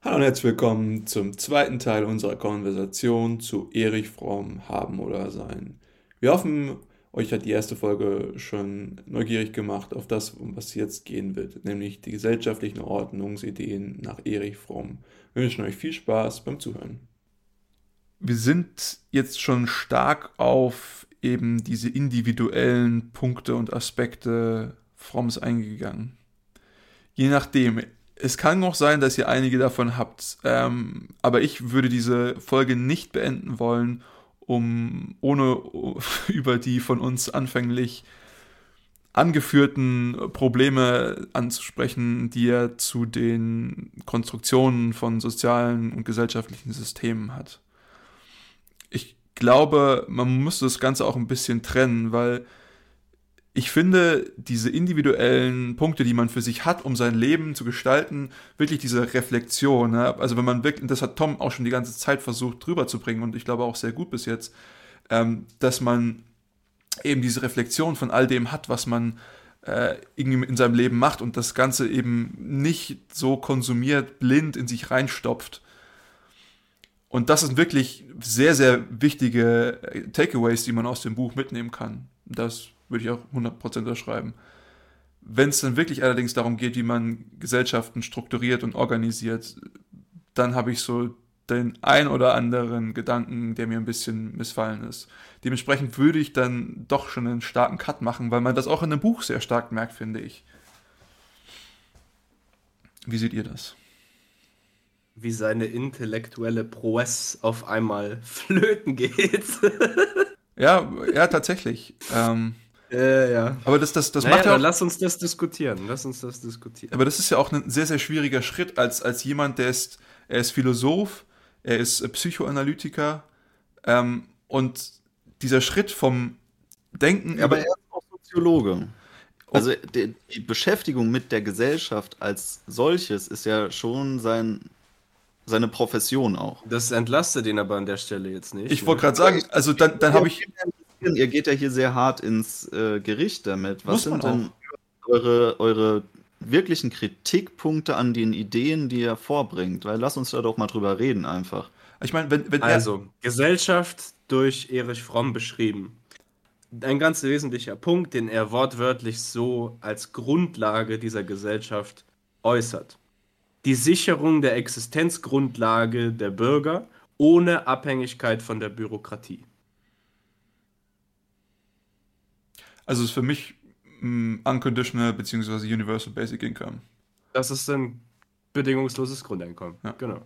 Hallo und herzlich willkommen zum zweiten Teil unserer Konversation zu Erich Fromm haben oder sein. Wir hoffen, euch hat die erste Folge schon neugierig gemacht auf das, um was jetzt gehen wird, nämlich die gesellschaftlichen Ordnungsideen nach Erich Fromm. Wir wünschen euch viel Spaß beim Zuhören. Wir sind jetzt schon stark auf eben diese individuellen Punkte und Aspekte Fromms eingegangen. Je nachdem, es kann auch sein, dass ihr einige davon habt, ähm, aber ich würde diese Folge nicht beenden wollen, um ohne über die von uns anfänglich angeführten Probleme anzusprechen, die er zu den Konstruktionen von sozialen und gesellschaftlichen Systemen hat. Ich glaube, man muss das Ganze auch ein bisschen trennen, weil ich finde, diese individuellen Punkte, die man für sich hat, um sein Leben zu gestalten, wirklich diese Reflexion, ne? also wenn man wirklich, das hat Tom auch schon die ganze Zeit versucht drüber zu bringen und ich glaube auch sehr gut bis jetzt, ähm, dass man eben diese Reflexion von all dem hat, was man äh, irgendwie in seinem Leben macht und das Ganze eben nicht so konsumiert, blind in sich reinstopft. Und das sind wirklich sehr, sehr wichtige äh, Takeaways, die man aus dem Buch mitnehmen kann. Das würde ich auch 100% unterschreiben. Wenn es dann wirklich allerdings darum geht, wie man Gesellschaften strukturiert und organisiert, dann habe ich so den ein oder anderen Gedanken, der mir ein bisschen missfallen ist. Dementsprechend würde ich dann doch schon einen starken Cut machen, weil man das auch in dem Buch sehr stark merkt, finde ich. Wie seht ihr das? Wie seine intellektuelle Prowess auf einmal flöten geht. ja, ja, tatsächlich. Ähm, äh, ja. Aber das, das, das naja, macht ja auch, lass uns das diskutieren. Lass uns das diskutieren. Aber das ist ja auch ein sehr, sehr schwieriger Schritt als, als jemand, der ist, er ist Philosoph, er ist Psychoanalytiker ähm, und dieser Schritt vom Denken. Ja, aber er ist auch Soziologe. Also die, die, Beschäftigung mit der Gesellschaft als solches ist ja schon sein, seine Profession auch. Das entlastet ihn aber an der Stelle jetzt nicht. Ich ne? wollte gerade sagen, also dann, dann habe ich Ihr geht ja hier sehr hart ins äh, Gericht damit. Was sind denn eure, eure wirklichen Kritikpunkte an den Ideen, die er vorbringt? Weil lass uns da doch mal drüber reden einfach. Ich meine, wenn, wenn Also, Gesellschaft durch Erich Fromm beschrieben. Ein ganz wesentlicher Punkt, den er wortwörtlich so als Grundlage dieser Gesellschaft äußert. Die Sicherung der Existenzgrundlage der Bürger ohne Abhängigkeit von der Bürokratie. Also ist für mich um, Unconditional bzw. Universal Basic Income. Das ist ein bedingungsloses Grundeinkommen. Ja. Genau.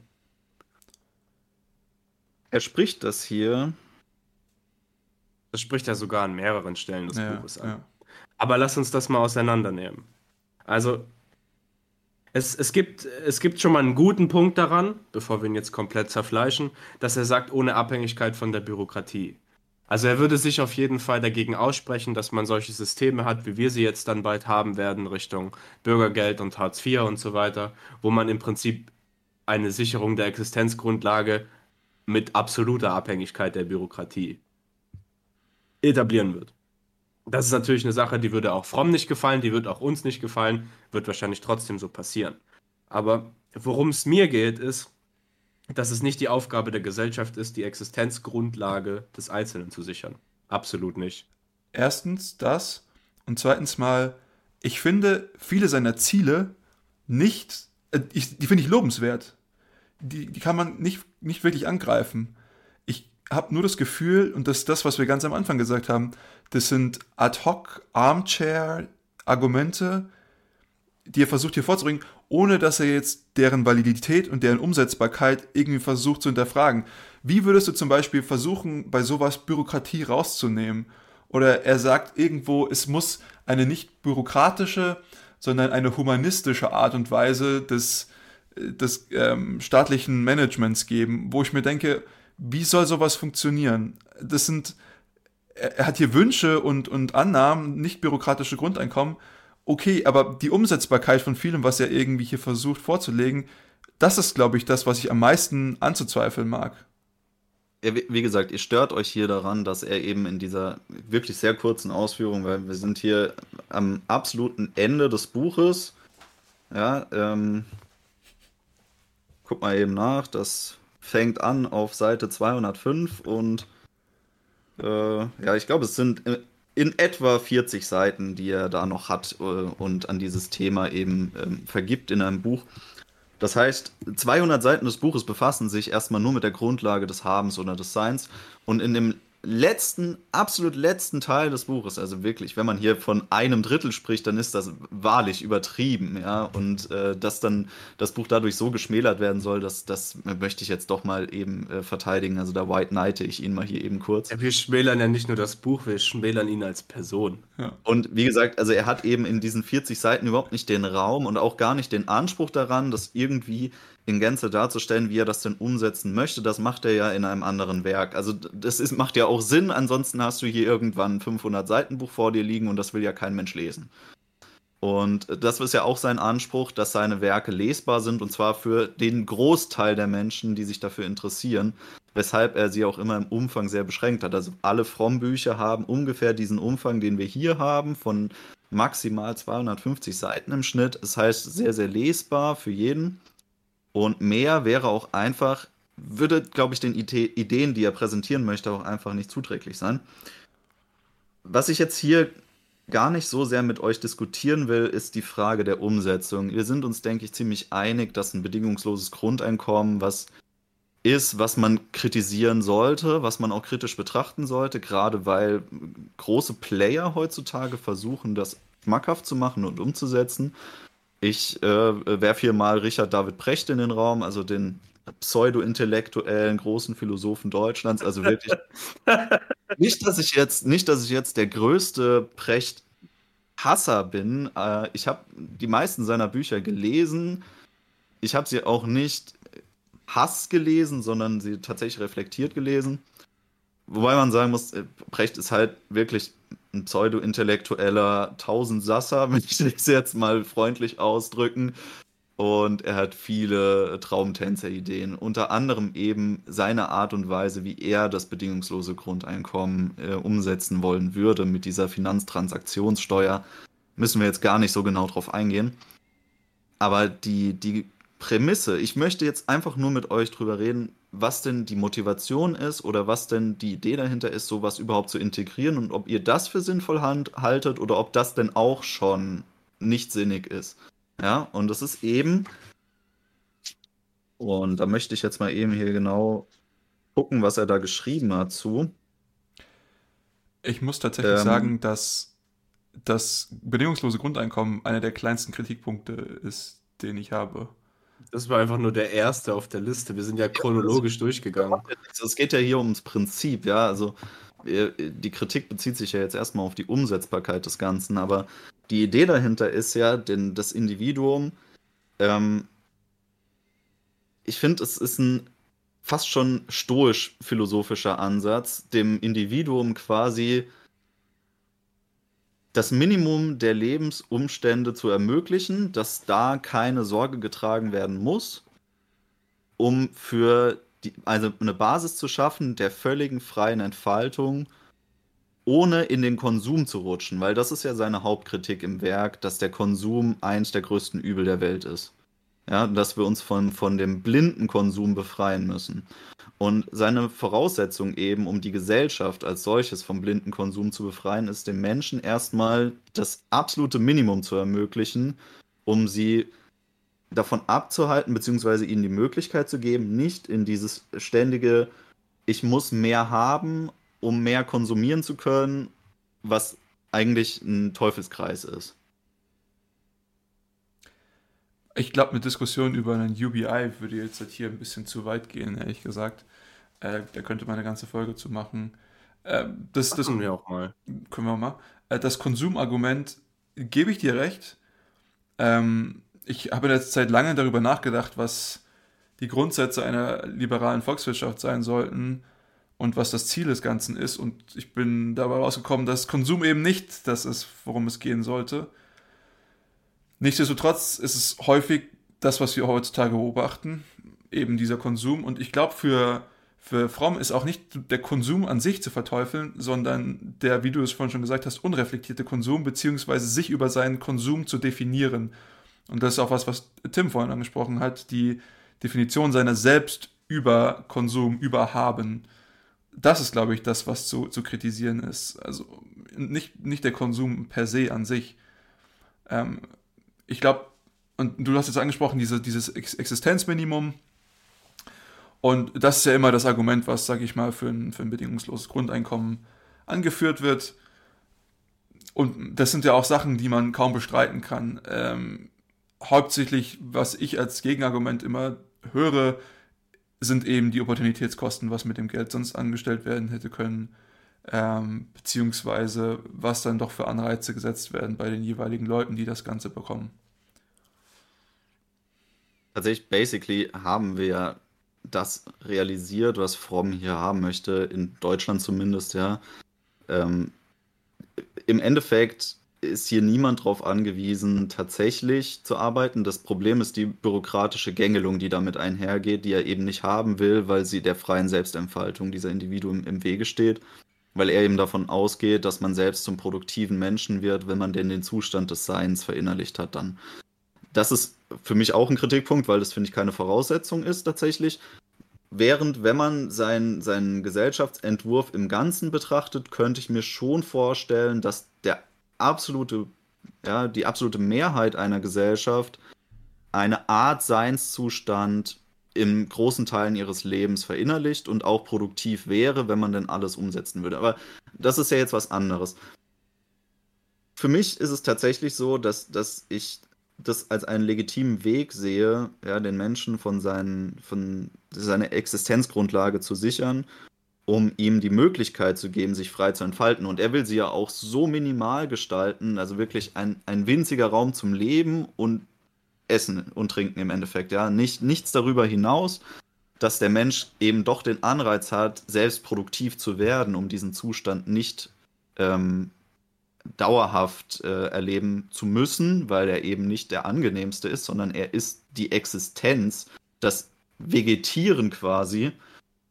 Er spricht das hier. Das spricht er sogar an mehreren Stellen des ja, Buches an. Ja. Aber lass uns das mal auseinandernehmen. Also, es, es, gibt, es gibt schon mal einen guten Punkt daran, bevor wir ihn jetzt komplett zerfleischen, dass er sagt, ohne Abhängigkeit von der Bürokratie. Also er würde sich auf jeden Fall dagegen aussprechen, dass man solche Systeme hat, wie wir sie jetzt dann bald haben werden, Richtung Bürgergeld und Hartz IV und so weiter, wo man im Prinzip eine Sicherung der Existenzgrundlage mit absoluter Abhängigkeit der Bürokratie etablieren wird. Das ist natürlich eine Sache, die würde auch Fromm nicht gefallen, die wird auch uns nicht gefallen, wird wahrscheinlich trotzdem so passieren. Aber worum es mir geht, ist, dass es nicht die Aufgabe der Gesellschaft ist, die Existenzgrundlage des Einzelnen zu sichern. Absolut nicht. Erstens das und zweitens mal, ich finde viele seiner Ziele nicht, äh, ich, die finde ich lobenswert. Die, die kann man nicht, nicht wirklich angreifen. Ich habe nur das Gefühl, und das ist das, was wir ganz am Anfang gesagt haben, das sind ad hoc Armchair-Argumente, die er versucht hier vorzubringen, ohne dass er jetzt deren Validität und deren Umsetzbarkeit irgendwie versucht zu hinterfragen. Wie würdest du zum Beispiel versuchen, bei sowas Bürokratie rauszunehmen? Oder er sagt irgendwo, es muss eine nicht bürokratische, sondern eine humanistische Art und Weise des, des ähm, staatlichen Managements geben, wo ich mir denke, wie soll sowas funktionieren? Das sind, er hat hier Wünsche und, und Annahmen, nicht bürokratische Grundeinkommen, okay, aber die Umsetzbarkeit von vielem, was er irgendwie hier versucht vorzulegen, das ist, glaube ich, das, was ich am meisten anzuzweifeln mag. Wie, gesagt, ihr stört euch hier daran, dass er eben in dieser wirklich sehr kurzen Ausführung, weil wir sind hier am absoluten Ende des Buches, ja, ähm, guck mal eben nach, das fängt an auf Seite 205 und äh, ja, ich glaube, es sind in etwa 40 Seiten, die er da noch hat äh, und an dieses Thema eben ähm, vergibt in einem Buch. Das heißt, 200 Seiten des Buches befassen sich erstmal nur mit der Grundlage des Habens oder des Seins und in dem letzten, absolut letzten Teil des Buches, also wirklich, wenn man hier von einem Drittel spricht, dann ist das wahrlich übertrieben, ja, und äh, dass dann das Buch dadurch so geschmälert werden soll, dass das möchte ich jetzt doch mal eben äh, verteidigen, also da White Knighte ich ihn mal hier eben kurz. Ja, wir schmälern ja nicht nur das Buch, wir schmälern ihn als Person. Ja. Und wie gesagt, also er hat eben in diesen 40 Seiten überhaupt nicht den Raum und auch gar nicht den Anspruch daran, das irgendwie in Gänze darzustellen, wie er das denn umsetzen möchte. Das macht er ja in einem anderen Werk. Also das ist, macht ja auch Sinn, ansonsten hast du hier irgendwann ein 500 Seiten Buch vor dir liegen und das will ja kein Mensch lesen. Und das ist ja auch sein Anspruch, dass seine Werke lesbar sind und zwar für den Großteil der Menschen, die sich dafür interessieren, weshalb er sie auch immer im Umfang sehr beschränkt hat. Also alle Frommbücher haben ungefähr diesen Umfang, den wir hier haben, von maximal 250 Seiten im Schnitt. Das heißt, sehr, sehr lesbar für jeden. Und mehr wäre auch einfach, würde, glaube ich, den Ideen, die er präsentieren möchte, auch einfach nicht zuträglich sein. Was ich jetzt hier gar nicht so sehr mit euch diskutieren will, ist die Frage der Umsetzung. Wir sind uns, denke ich, ziemlich einig, dass ein bedingungsloses Grundeinkommen was ist, was man kritisieren sollte, was man auch kritisch betrachten sollte, gerade weil große Player heutzutage versuchen, das schmackhaft zu machen und umzusetzen. Ich äh, werfe hier mal Richard David Precht in den Raum, also den pseudo-intellektuellen großen Philosophen Deutschlands. Also wirklich nicht, dass ich jetzt, nicht, dass ich jetzt der größte Precht-Hasser bin. Äh, ich habe die meisten seiner Bücher gelesen. Ich habe sie auch nicht Hass gelesen, sondern sie tatsächlich reflektiert gelesen. Wobei man sagen muss, äh, Precht ist halt wirklich ein pseudo-intellektueller Tausendsasser, wenn ich das jetzt mal freundlich ausdrücken. Und er hat viele Traumtänzer-Ideen, unter anderem eben seine Art und Weise, wie er das bedingungslose Grundeinkommen äh, umsetzen wollen würde mit dieser Finanztransaktionssteuer. Müssen wir jetzt gar nicht so genau drauf eingehen. Aber die, die Prämisse, ich möchte jetzt einfach nur mit euch drüber reden, was denn die Motivation ist oder was denn die Idee dahinter ist, sowas überhaupt zu integrieren und ob ihr das für sinnvoll haltet oder ob das denn auch schon nicht sinnig ist. Ja, und das ist eben, und da möchte ich jetzt mal eben hier genau gucken, was er da geschrieben hat zu. Ich muss tatsächlich ähm, sagen, dass das bedingungslose Grundeinkommen einer der kleinsten Kritikpunkte ist, den ich habe. Das war einfach nur der erste auf der Liste. Wir sind ja chronologisch ja, durchgegangen. Also es geht ja hier ums Prinzip, ja. Also die Kritik bezieht sich ja jetzt erstmal auf die Umsetzbarkeit des Ganzen, aber die Idee dahinter ist ja, denn das Individuum, ähm, ich finde, es ist ein fast schon stoisch-philosophischer Ansatz, dem Individuum quasi das Minimum der Lebensumstände zu ermöglichen, dass da keine Sorge getragen werden muss, um für die, also eine Basis zu schaffen der völligen freien Entfaltung, ohne in den Konsum zu rutschen, weil das ist ja seine Hauptkritik im Werk, dass der Konsum eins der größten Übel der Welt ist. Ja, dass wir uns von, von dem blinden Konsum befreien müssen. Und seine Voraussetzung eben, um die Gesellschaft als solches vom blinden Konsum zu befreien, ist dem Menschen erstmal das absolute Minimum zu ermöglichen, um sie davon abzuhalten, beziehungsweise ihnen die Möglichkeit zu geben, nicht in dieses ständige, ich muss mehr haben, um mehr konsumieren zu können, was eigentlich ein Teufelskreis ist. Ich glaube, eine Diskussion über einen UBI würde jetzt halt hier ein bisschen zu weit gehen, ehrlich gesagt. Äh, da könnte man eine ganze Folge zu machen. Äh, das, das können wir auch mal. Können wir auch mal. Äh, das Konsumargument, gebe ich dir recht. Ähm, ich habe in letzter Zeit lange darüber nachgedacht, was die Grundsätze einer liberalen Volkswirtschaft sein sollten und was das Ziel des Ganzen ist. Und ich bin dabei rausgekommen, dass Konsum eben nicht das ist, worum es gehen sollte. Nichtsdestotrotz ist es häufig das, was wir heutzutage beobachten, eben dieser Konsum. Und ich glaube, für, für Fromm ist auch nicht der Konsum an sich zu verteufeln, sondern der, wie du es vorhin schon gesagt hast, unreflektierte Konsum, beziehungsweise sich über seinen Konsum zu definieren. Und das ist auch was, was Tim vorhin angesprochen hat, die, Definition seiner selbst über Konsum, über Haben, das ist, glaube ich, das, was zu, zu kritisieren ist. Also nicht, nicht der Konsum per se an sich. Ähm, ich glaube, und du hast jetzt angesprochen, diese, dieses Existenzminimum. Und das ist ja immer das Argument, was, sage ich mal, für ein, für ein bedingungsloses Grundeinkommen angeführt wird. Und das sind ja auch Sachen, die man kaum bestreiten kann. Ähm, hauptsächlich, was ich als Gegenargument immer höre, sind eben die Opportunitätskosten, was mit dem Geld sonst angestellt werden hätte können, ähm, beziehungsweise was dann doch für Anreize gesetzt werden bei den jeweiligen Leuten, die das Ganze bekommen. Tatsächlich, basically haben wir das realisiert, was Fromm hier haben möchte, in Deutschland zumindest, ja. Ähm, Im Endeffekt ist hier niemand darauf angewiesen, tatsächlich zu arbeiten. Das Problem ist die bürokratische Gängelung, die damit einhergeht, die er eben nicht haben will, weil sie der freien Selbstentfaltung dieser Individuen im Wege steht. Weil er eben davon ausgeht, dass man selbst zum produktiven Menschen wird, wenn man denn den Zustand des Seins verinnerlicht hat dann. Das ist für mich auch ein Kritikpunkt, weil das, finde ich, keine Voraussetzung ist tatsächlich. Während, wenn man sein, seinen Gesellschaftsentwurf im Ganzen betrachtet, könnte ich mir schon vorstellen, dass der absolute, ja, die absolute Mehrheit einer Gesellschaft eine Art Seinszustand in großen Teilen ihres Lebens verinnerlicht und auch produktiv wäre, wenn man denn alles umsetzen würde. Aber das ist ja jetzt was anderes. Für mich ist es tatsächlich so, dass, dass ich das als einen legitimen Weg sehe, ja, den Menschen von, seinen, von seiner Existenzgrundlage zu sichern um ihm die Möglichkeit zu geben, sich frei zu entfalten. Und er will sie ja auch so minimal gestalten, also wirklich ein, ein winziger Raum zum Leben und Essen und Trinken im Endeffekt. Ja, Nicht, nichts darüber hinaus, dass der Mensch eben doch den Anreiz hat, selbst produktiv zu werden, um diesen Zustand nicht ähm, dauerhaft äh, erleben zu müssen, weil er eben nicht der angenehmste ist, sondern er ist die Existenz, das Vegetieren quasi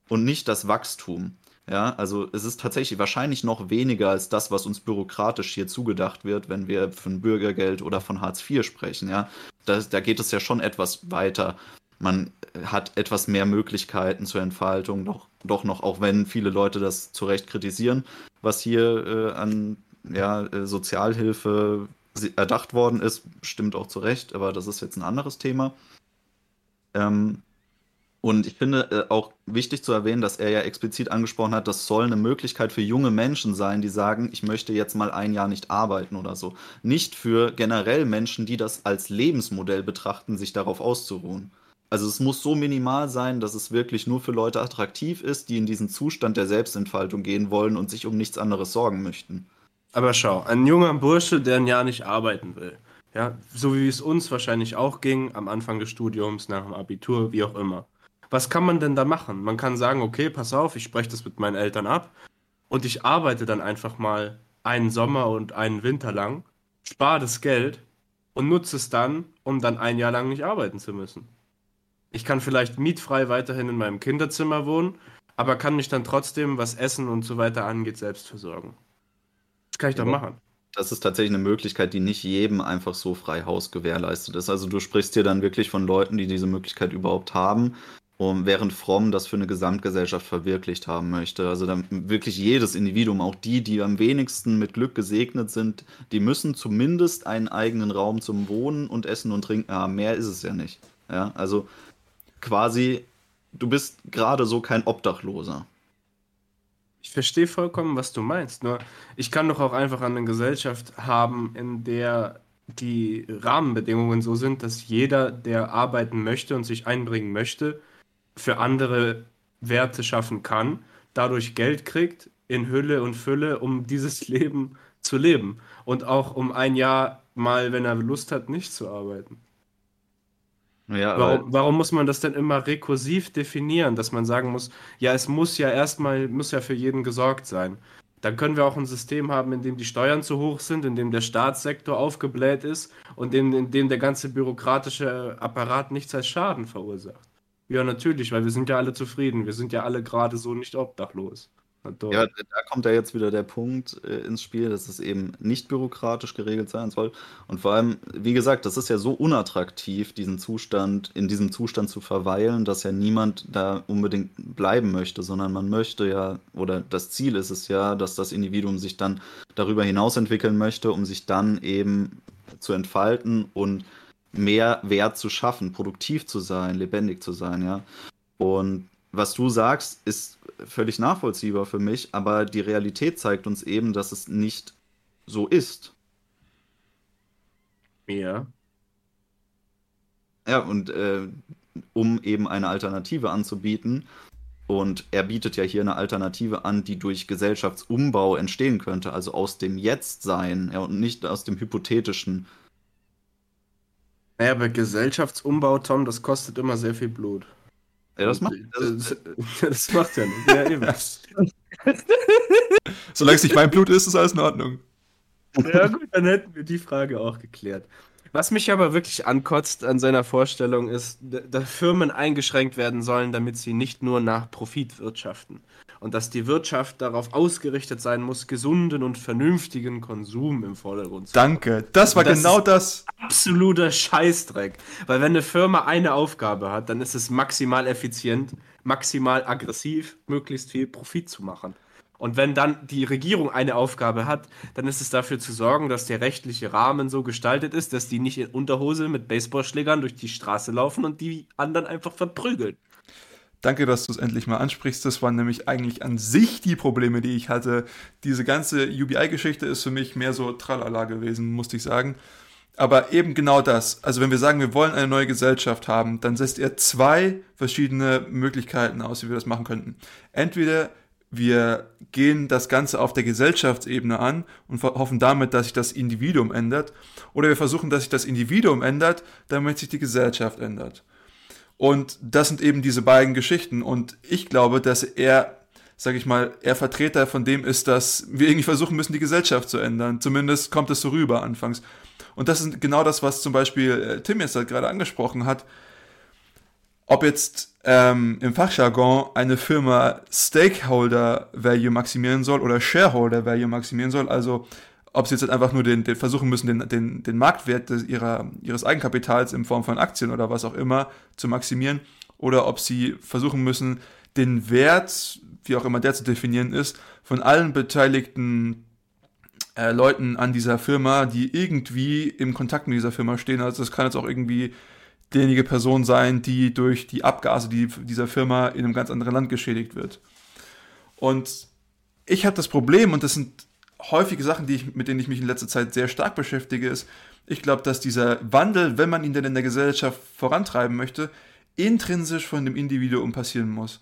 und nicht das Wachstum. Ja, also es ist tatsächlich wahrscheinlich noch weniger als das, was uns bürokratisch hier zugedacht wird, wenn wir von Bürgergeld oder von Hartz IV sprechen. Ja, das, da geht es ja schon etwas weiter. Man hat etwas mehr Möglichkeiten zur Entfaltung, doch, doch noch, auch wenn viele Leute das zu Recht kritisieren, was hier äh, an ja, äh, Sozialhilfe erdacht worden ist, stimmt auch zu Recht, aber das ist jetzt ein anderes Thema. Ähm, und ich finde äh, auch wichtig zu erwähnen, dass er ja explizit angesprochen hat, das soll eine Möglichkeit für junge Menschen sein, die sagen, ich möchte jetzt mal ein Jahr nicht arbeiten oder so. Nicht für generell Menschen, die das als Lebensmodell betrachten, sich darauf auszuruhen. Also es muss so minimal sein, dass es wirklich nur für Leute attraktiv ist, die in diesen Zustand der Selbstentfaltung gehen wollen und sich um nichts anderes sorgen möchten. Aber schau, ein junger Bursche, der ein Jahr nicht arbeiten will. Ja, so wie es uns wahrscheinlich auch ging, am Anfang des Studiums, nach dem Abitur, wie auch immer was kann man denn da machen? Man kann sagen, okay, pass auf, ich spreche das mit meinen Eltern ab und ich arbeite dann einfach mal einen Sommer und einen Winter lang, spare das Geld und nutze es dann, um dann ein Jahr lang nicht arbeiten zu müssen. Ich kann vielleicht mietfrei weiterhin in meinem Kinderzimmer wohnen, aber kann mich dann trotzdem, was Essen und so weiter angeht, selbst versorgen. Das kann ich doch machen. Das ist tatsächlich eine Möglichkeit, die nicht jedem einfach so frei Haus gewährleistet ist. Also du sprichst hier dann wirklich von Leuten, die diese Möglichkeit überhaupt haben um, während Fromm das für eine Gesamtgesellschaft verwirklicht haben möchte. Also dann wirklich jedes Individuum, auch die, die am wenigsten mit Glück gesegnet sind, die müssen zumindest einen eigenen Raum zum Wohnen und Essen und Trinken haben. Mehr ist es ja nicht. Ja, also quasi, du bist gerade so kein Obdachloser. Ich verstehe vollkommen, was du meinst. Nur ich kann doch auch einfach eine Gesellschaft haben, in der die Rahmenbedingungen so sind, dass jeder, der arbeiten möchte und sich einbringen möchte, für andere Werte schaffen kann, dadurch Geld kriegt in Hülle und Fülle, um dieses Leben zu leben und auch um ein Jahr mal, wenn er Lust hat, nicht zu arbeiten. Ja, warum, warum, muss man das denn immer rekursiv definieren, dass man sagen muss, ja, es muss ja erstmal, muss ja für jeden gesorgt sein. Dann können wir auch ein System haben, in dem die Steuern zu hoch sind, in dem der Staatssektor aufgebläht ist und in, in dem der ganze bürokratische Apparat nichts als Schaden verursacht. Ja, natürlich, weil wir sind ja alle zufrieden. Wir sind ja alle gerade so nicht obdachlos. Ja, da kommt ja jetzt wieder der Punkt äh, ins Spiel, dass es eben nicht bürokratisch geregelt sein soll. Und vor allem, wie gesagt, das ist ja so unattraktiv, diesen Zustand, in diesem Zustand zu verweilen, dass ja niemand da unbedingt bleiben möchte, sondern man möchte ja, oder das Ziel ist es ja, dass das Individuum sich dann darüber hinaus entwickeln möchte, um sich dann eben zu entfalten und mehr Wert zu schaffen, produktiv zu sein, lebendig zu sein, ja. Und was du sagst, ist völlig nachvollziehbar für mich, aber die Realität zeigt uns eben, dass es nicht so ist. Ja. Ja, und äh, um eben eine Alternative anzubieten, und er bietet ja hier eine Alternative an, die durch Gesellschaftsumbau entstehen könnte, also aus dem Jetztsein ja, und nicht aus dem Hypothetischen. Naja, aber Gesellschaftsumbau, Tom, das kostet immer sehr viel Blut. Ja, das macht, das, das macht ja nicht. Ja, eben. Solange es nicht mein Blut ist, ist alles in Ordnung. Ja, gut, dann hätten wir die Frage auch geklärt. Was mich aber wirklich ankotzt an seiner Vorstellung ist, dass Firmen eingeschränkt werden sollen, damit sie nicht nur nach Profit wirtschaften und dass die Wirtschaft darauf ausgerichtet sein muss, gesunden und vernünftigen Konsum im Vordergrund zu haben. Danke, das war das genau das. Absoluter Scheißdreck. Weil wenn eine Firma eine Aufgabe hat, dann ist es maximal effizient, maximal aggressiv, möglichst viel Profit zu machen. Und wenn dann die Regierung eine Aufgabe hat, dann ist es dafür zu sorgen, dass der rechtliche Rahmen so gestaltet ist, dass die nicht in Unterhose mit Baseballschlägern durch die Straße laufen und die anderen einfach verprügeln. Danke, dass du es endlich mal ansprichst. Das waren nämlich eigentlich an sich die Probleme, die ich hatte. Diese ganze UBI-Geschichte ist für mich mehr so tralala gewesen, musste ich sagen. Aber eben genau das. Also wenn wir sagen, wir wollen eine neue Gesellschaft haben, dann setzt er zwei verschiedene Möglichkeiten aus, wie wir das machen könnten. Entweder wir gehen das Ganze auf der Gesellschaftsebene an und hoffen damit, dass sich das Individuum ändert. Oder wir versuchen, dass sich das Individuum ändert, damit sich die Gesellschaft ändert. Und das sind eben diese beiden Geschichten. Und ich glaube, dass er, sage ich mal, er Vertreter von dem ist, dass wir irgendwie versuchen müssen, die Gesellschaft zu ändern. Zumindest kommt es so rüber anfangs. Und das ist genau das, was zum Beispiel äh, Tim jetzt halt gerade angesprochen hat. Ob jetzt ähm, im Fachjargon eine Firma Stakeholder Value maximieren soll oder Shareholder Value maximieren soll, also ob sie jetzt halt einfach nur den, den versuchen müssen, den, den, den Marktwert des, ihrer, ihres Eigenkapitals in Form von Aktien oder was auch immer zu maximieren, oder ob sie versuchen müssen, den Wert, wie auch immer der zu definieren ist, von allen beteiligten äh, Leuten an dieser Firma, die irgendwie im Kontakt mit dieser Firma stehen. Also das kann jetzt auch irgendwie diejenige Person sein, die durch die Abgase die, dieser Firma in einem ganz anderen Land geschädigt wird. Und ich habe das Problem, und das sind häufige Sachen, die ich, mit denen ich mich in letzter Zeit sehr stark beschäftige, ist, ich glaube, dass dieser Wandel, wenn man ihn denn in der Gesellschaft vorantreiben möchte, intrinsisch von dem Individuum passieren muss.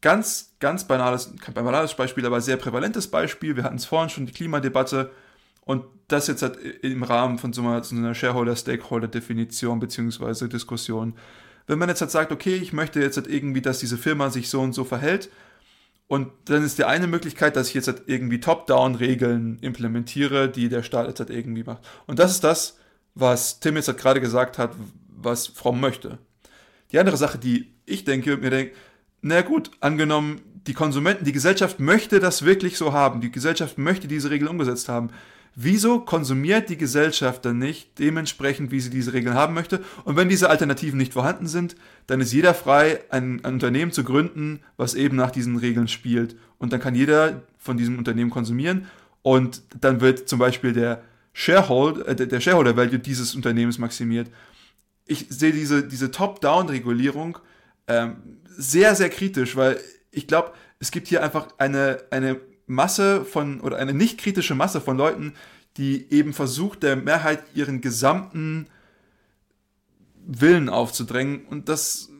Ganz, ganz banales, kein banales Beispiel, aber sehr prävalentes Beispiel. Wir hatten es vorhin schon, die Klimadebatte. Und das jetzt halt im Rahmen von so einer, Shareholder-Stakeholder-Definition bzw. Diskussion. Wenn man jetzt halt sagt, okay, ich möchte jetzt halt irgendwie, dass diese Firma sich so und so verhält, und dann ist die eine Möglichkeit, dass ich jetzt halt irgendwie Top-Down-Regeln implementiere, die der Staat jetzt halt irgendwie macht. Und das ist das, was Tim jetzt halt gerade gesagt hat, was Fromm möchte. Die andere Sache, die ich denke, mir denke, na gut, angenommen, die Konsumenten, die Gesellschaft möchte das wirklich so haben, die Gesellschaft möchte diese Regeln umgesetzt haben wieso konsumiert die Gesellschaft dann nicht dementsprechend, wie sie diese Regeln haben möchte? Und wenn diese Alternativen nicht vorhanden sind, dann ist jeder frei, ein, ein, Unternehmen zu gründen, was eben nach diesen Regeln spielt. Und dann kann jeder von diesem Unternehmen konsumieren und dann wird zum Beispiel der Shareholder, äh, der Shareholder Value dieses Unternehmens maximiert. Ich sehe diese, diese Top-Down-Regulierung ähm, sehr, sehr kritisch, weil ich glaube, es gibt hier einfach eine, eine Masse von oder eine nicht kritische Masse von Leuten, die eben versucht, der Mehrheit ihren gesamten Willen aufzudrängen. Und das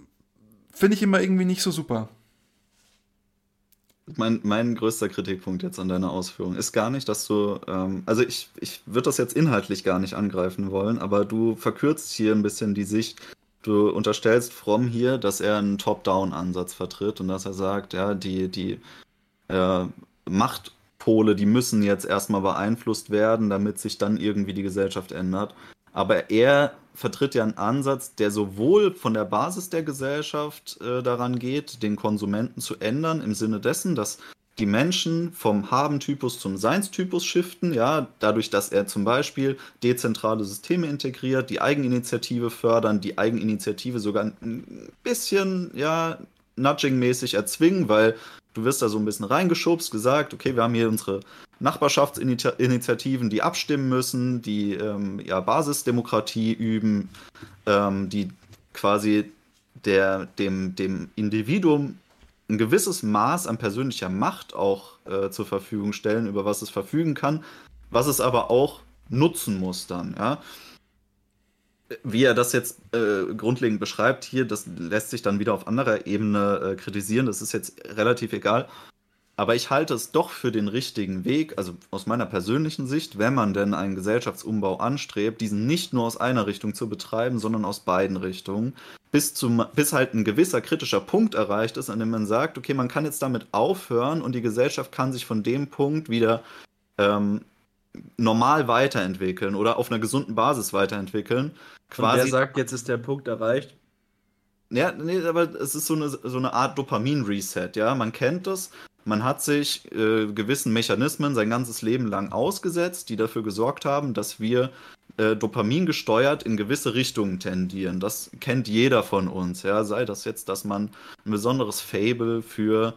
finde ich immer irgendwie nicht so super. Mein, mein größter Kritikpunkt jetzt an deiner Ausführung ist gar nicht, dass du, ähm, also ich, ich würde das jetzt inhaltlich gar nicht angreifen wollen, aber du verkürzt hier ein bisschen die Sicht. Du unterstellst Fromm hier, dass er einen Top-Down-Ansatz vertritt und dass er sagt, ja, die, die äh, Machtpole, die müssen jetzt erstmal beeinflusst werden, damit sich dann irgendwie die Gesellschaft ändert. Aber er vertritt ja einen Ansatz, der sowohl von der Basis der Gesellschaft äh, daran geht, den Konsumenten zu ändern, im Sinne dessen, dass die Menschen vom Haben-Typus zum Seins-Typus shiften, ja, dadurch, dass er zum Beispiel dezentrale Systeme integriert, die Eigeninitiative fördern, die Eigeninitiative sogar ein bisschen, ja, nudging-mäßig erzwingen, weil du wirst da so ein bisschen reingeschubst, gesagt, okay, wir haben hier unsere Nachbarschaftsinitiativen, die abstimmen müssen, die ähm, ja, Basisdemokratie üben, ähm, die quasi der, dem, dem Individuum ein gewisses Maß an persönlicher Macht auch äh, zur Verfügung stellen, über was es verfügen kann, was es aber auch nutzen muss dann, ja. Wie er das jetzt äh, grundlegend beschreibt hier, das lässt sich dann wieder auf anderer Ebene äh, kritisieren, das ist jetzt relativ egal. Aber ich halte es doch für den richtigen Weg, also aus meiner persönlichen Sicht, wenn man denn einen Gesellschaftsumbau anstrebt, diesen nicht nur aus einer Richtung zu betreiben, sondern aus beiden Richtungen, bis, zum, bis halt ein gewisser kritischer Punkt erreicht ist, an dem man sagt, okay, man kann jetzt damit aufhören und die Gesellschaft kann sich von dem Punkt wieder ähm, normal weiterentwickeln oder auf einer gesunden Basis weiterentwickeln. Quasi. Und wer sagt, jetzt ist der Punkt erreicht? Ja, nee, aber es ist so eine, so eine Art Dopamin-Reset, ja. Man kennt das. Man hat sich äh, gewissen Mechanismen sein ganzes Leben lang ausgesetzt, die dafür gesorgt haben, dass wir äh, Dopamin gesteuert in gewisse Richtungen tendieren. Das kennt jeder von uns, ja. Sei das jetzt, dass man ein besonderes Fable für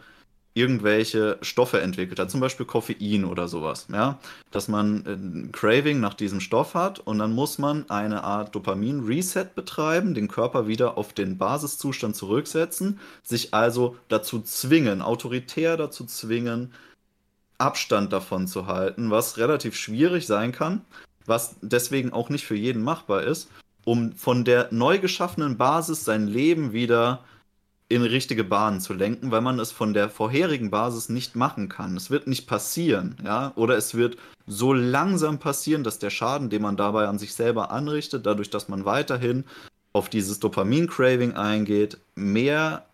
irgendwelche Stoffe entwickelt hat, zum Beispiel Koffein oder sowas, ja, dass man ein Craving nach diesem Stoff hat und dann muss man eine Art Dopamin-Reset betreiben, den Körper wieder auf den Basiszustand zurücksetzen, sich also dazu zwingen, autoritär dazu zwingen, Abstand davon zu halten, was relativ schwierig sein kann, was deswegen auch nicht für jeden machbar ist, um von der neu geschaffenen Basis sein Leben wieder in richtige Bahnen zu lenken, weil man es von der vorherigen Basis nicht machen kann. Es wird nicht passieren, ja, oder es wird so langsam passieren, dass der Schaden, den man dabei an sich selber anrichtet, dadurch, dass man weiterhin auf dieses Dopamin-Craving eingeht, mehr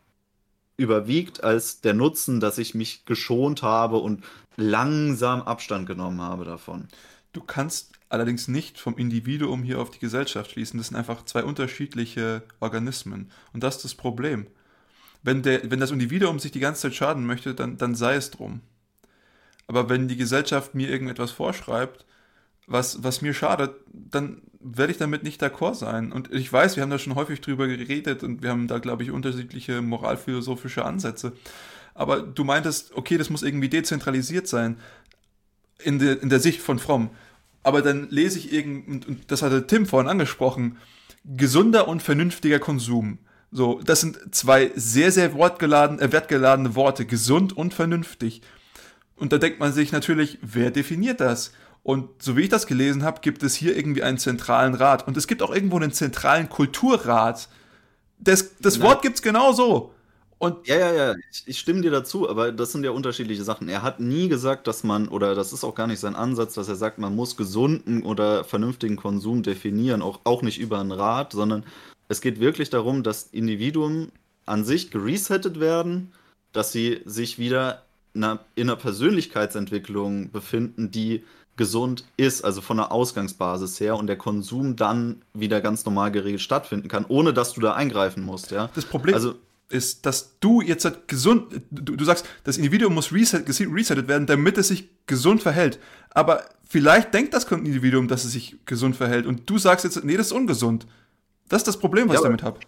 überwiegt als der Nutzen, dass ich mich geschont habe und langsam Abstand genommen habe davon. Du kannst allerdings nicht vom Individuum hier auf die Gesellschaft schließen. Das sind einfach zwei unterschiedliche Organismen. Und das ist das Problem wenn, der, wenn das Individuum sich die ganze Zeit schaden möchte, dann, dann sei es drum. Aber wenn die Gesellschaft mir irgendetwas vorschreibt, was, was mir schadet, dann werde ich damit nicht d'accord sein. Und ich weiß, wir haben da schon häufig drüber geredet und wir haben da, glaube ich, unterschiedliche moralphilosophische Ansätze. Aber du meintest, okay, das muss irgendwie dezentralisiert sein in, de, in der Sicht von Fromm. Aber dann lese ich irgend, und, das hatte Tim vorhin angesprochen, gesunder und vernünftiger Konsum. So, das sind zwei sehr, sehr wortgeladen, äh, wertgeladene Worte, gesund und vernünftig. Und da denkt man sich natürlich, wer definiert das? Und so wie ich das gelesen habe, gibt es hier irgendwie einen zentralen Rat. Und es gibt auch irgendwo einen zentralen Kulturrat. Das, das Wort gibt es genau so. Und ja, ja, ja, ich, ich, stimme dir dazu, aber das sind ja unterschiedliche Sachen. Er hat nie gesagt, dass man, oder das ist auch gar nicht sein Ansatz, dass er sagt, man muss gesunden oder vernünftigen Konsum definieren, auch, auch nicht über einen Rat, sondern es geht wirklich darum, dass Individuen an sich geresettet werden, dass sie sich wieder in einer Persönlichkeitsentwicklung befinden, die gesund ist, also von der Ausgangsbasis her und der Konsum dann wieder ganz normal geregelt stattfinden kann, ohne dass du da eingreifen musst, ja. Das Problem also, ist, dass du jetzt halt gesund, du, du sagst, das Individuum muss reset, resettet werden, damit es sich gesund verhält. Aber vielleicht denkt das Individuum, dass es sich gesund verhält und du sagst jetzt, nee, das ist ungesund. Das ist das Problem, was ja, ich damit habe.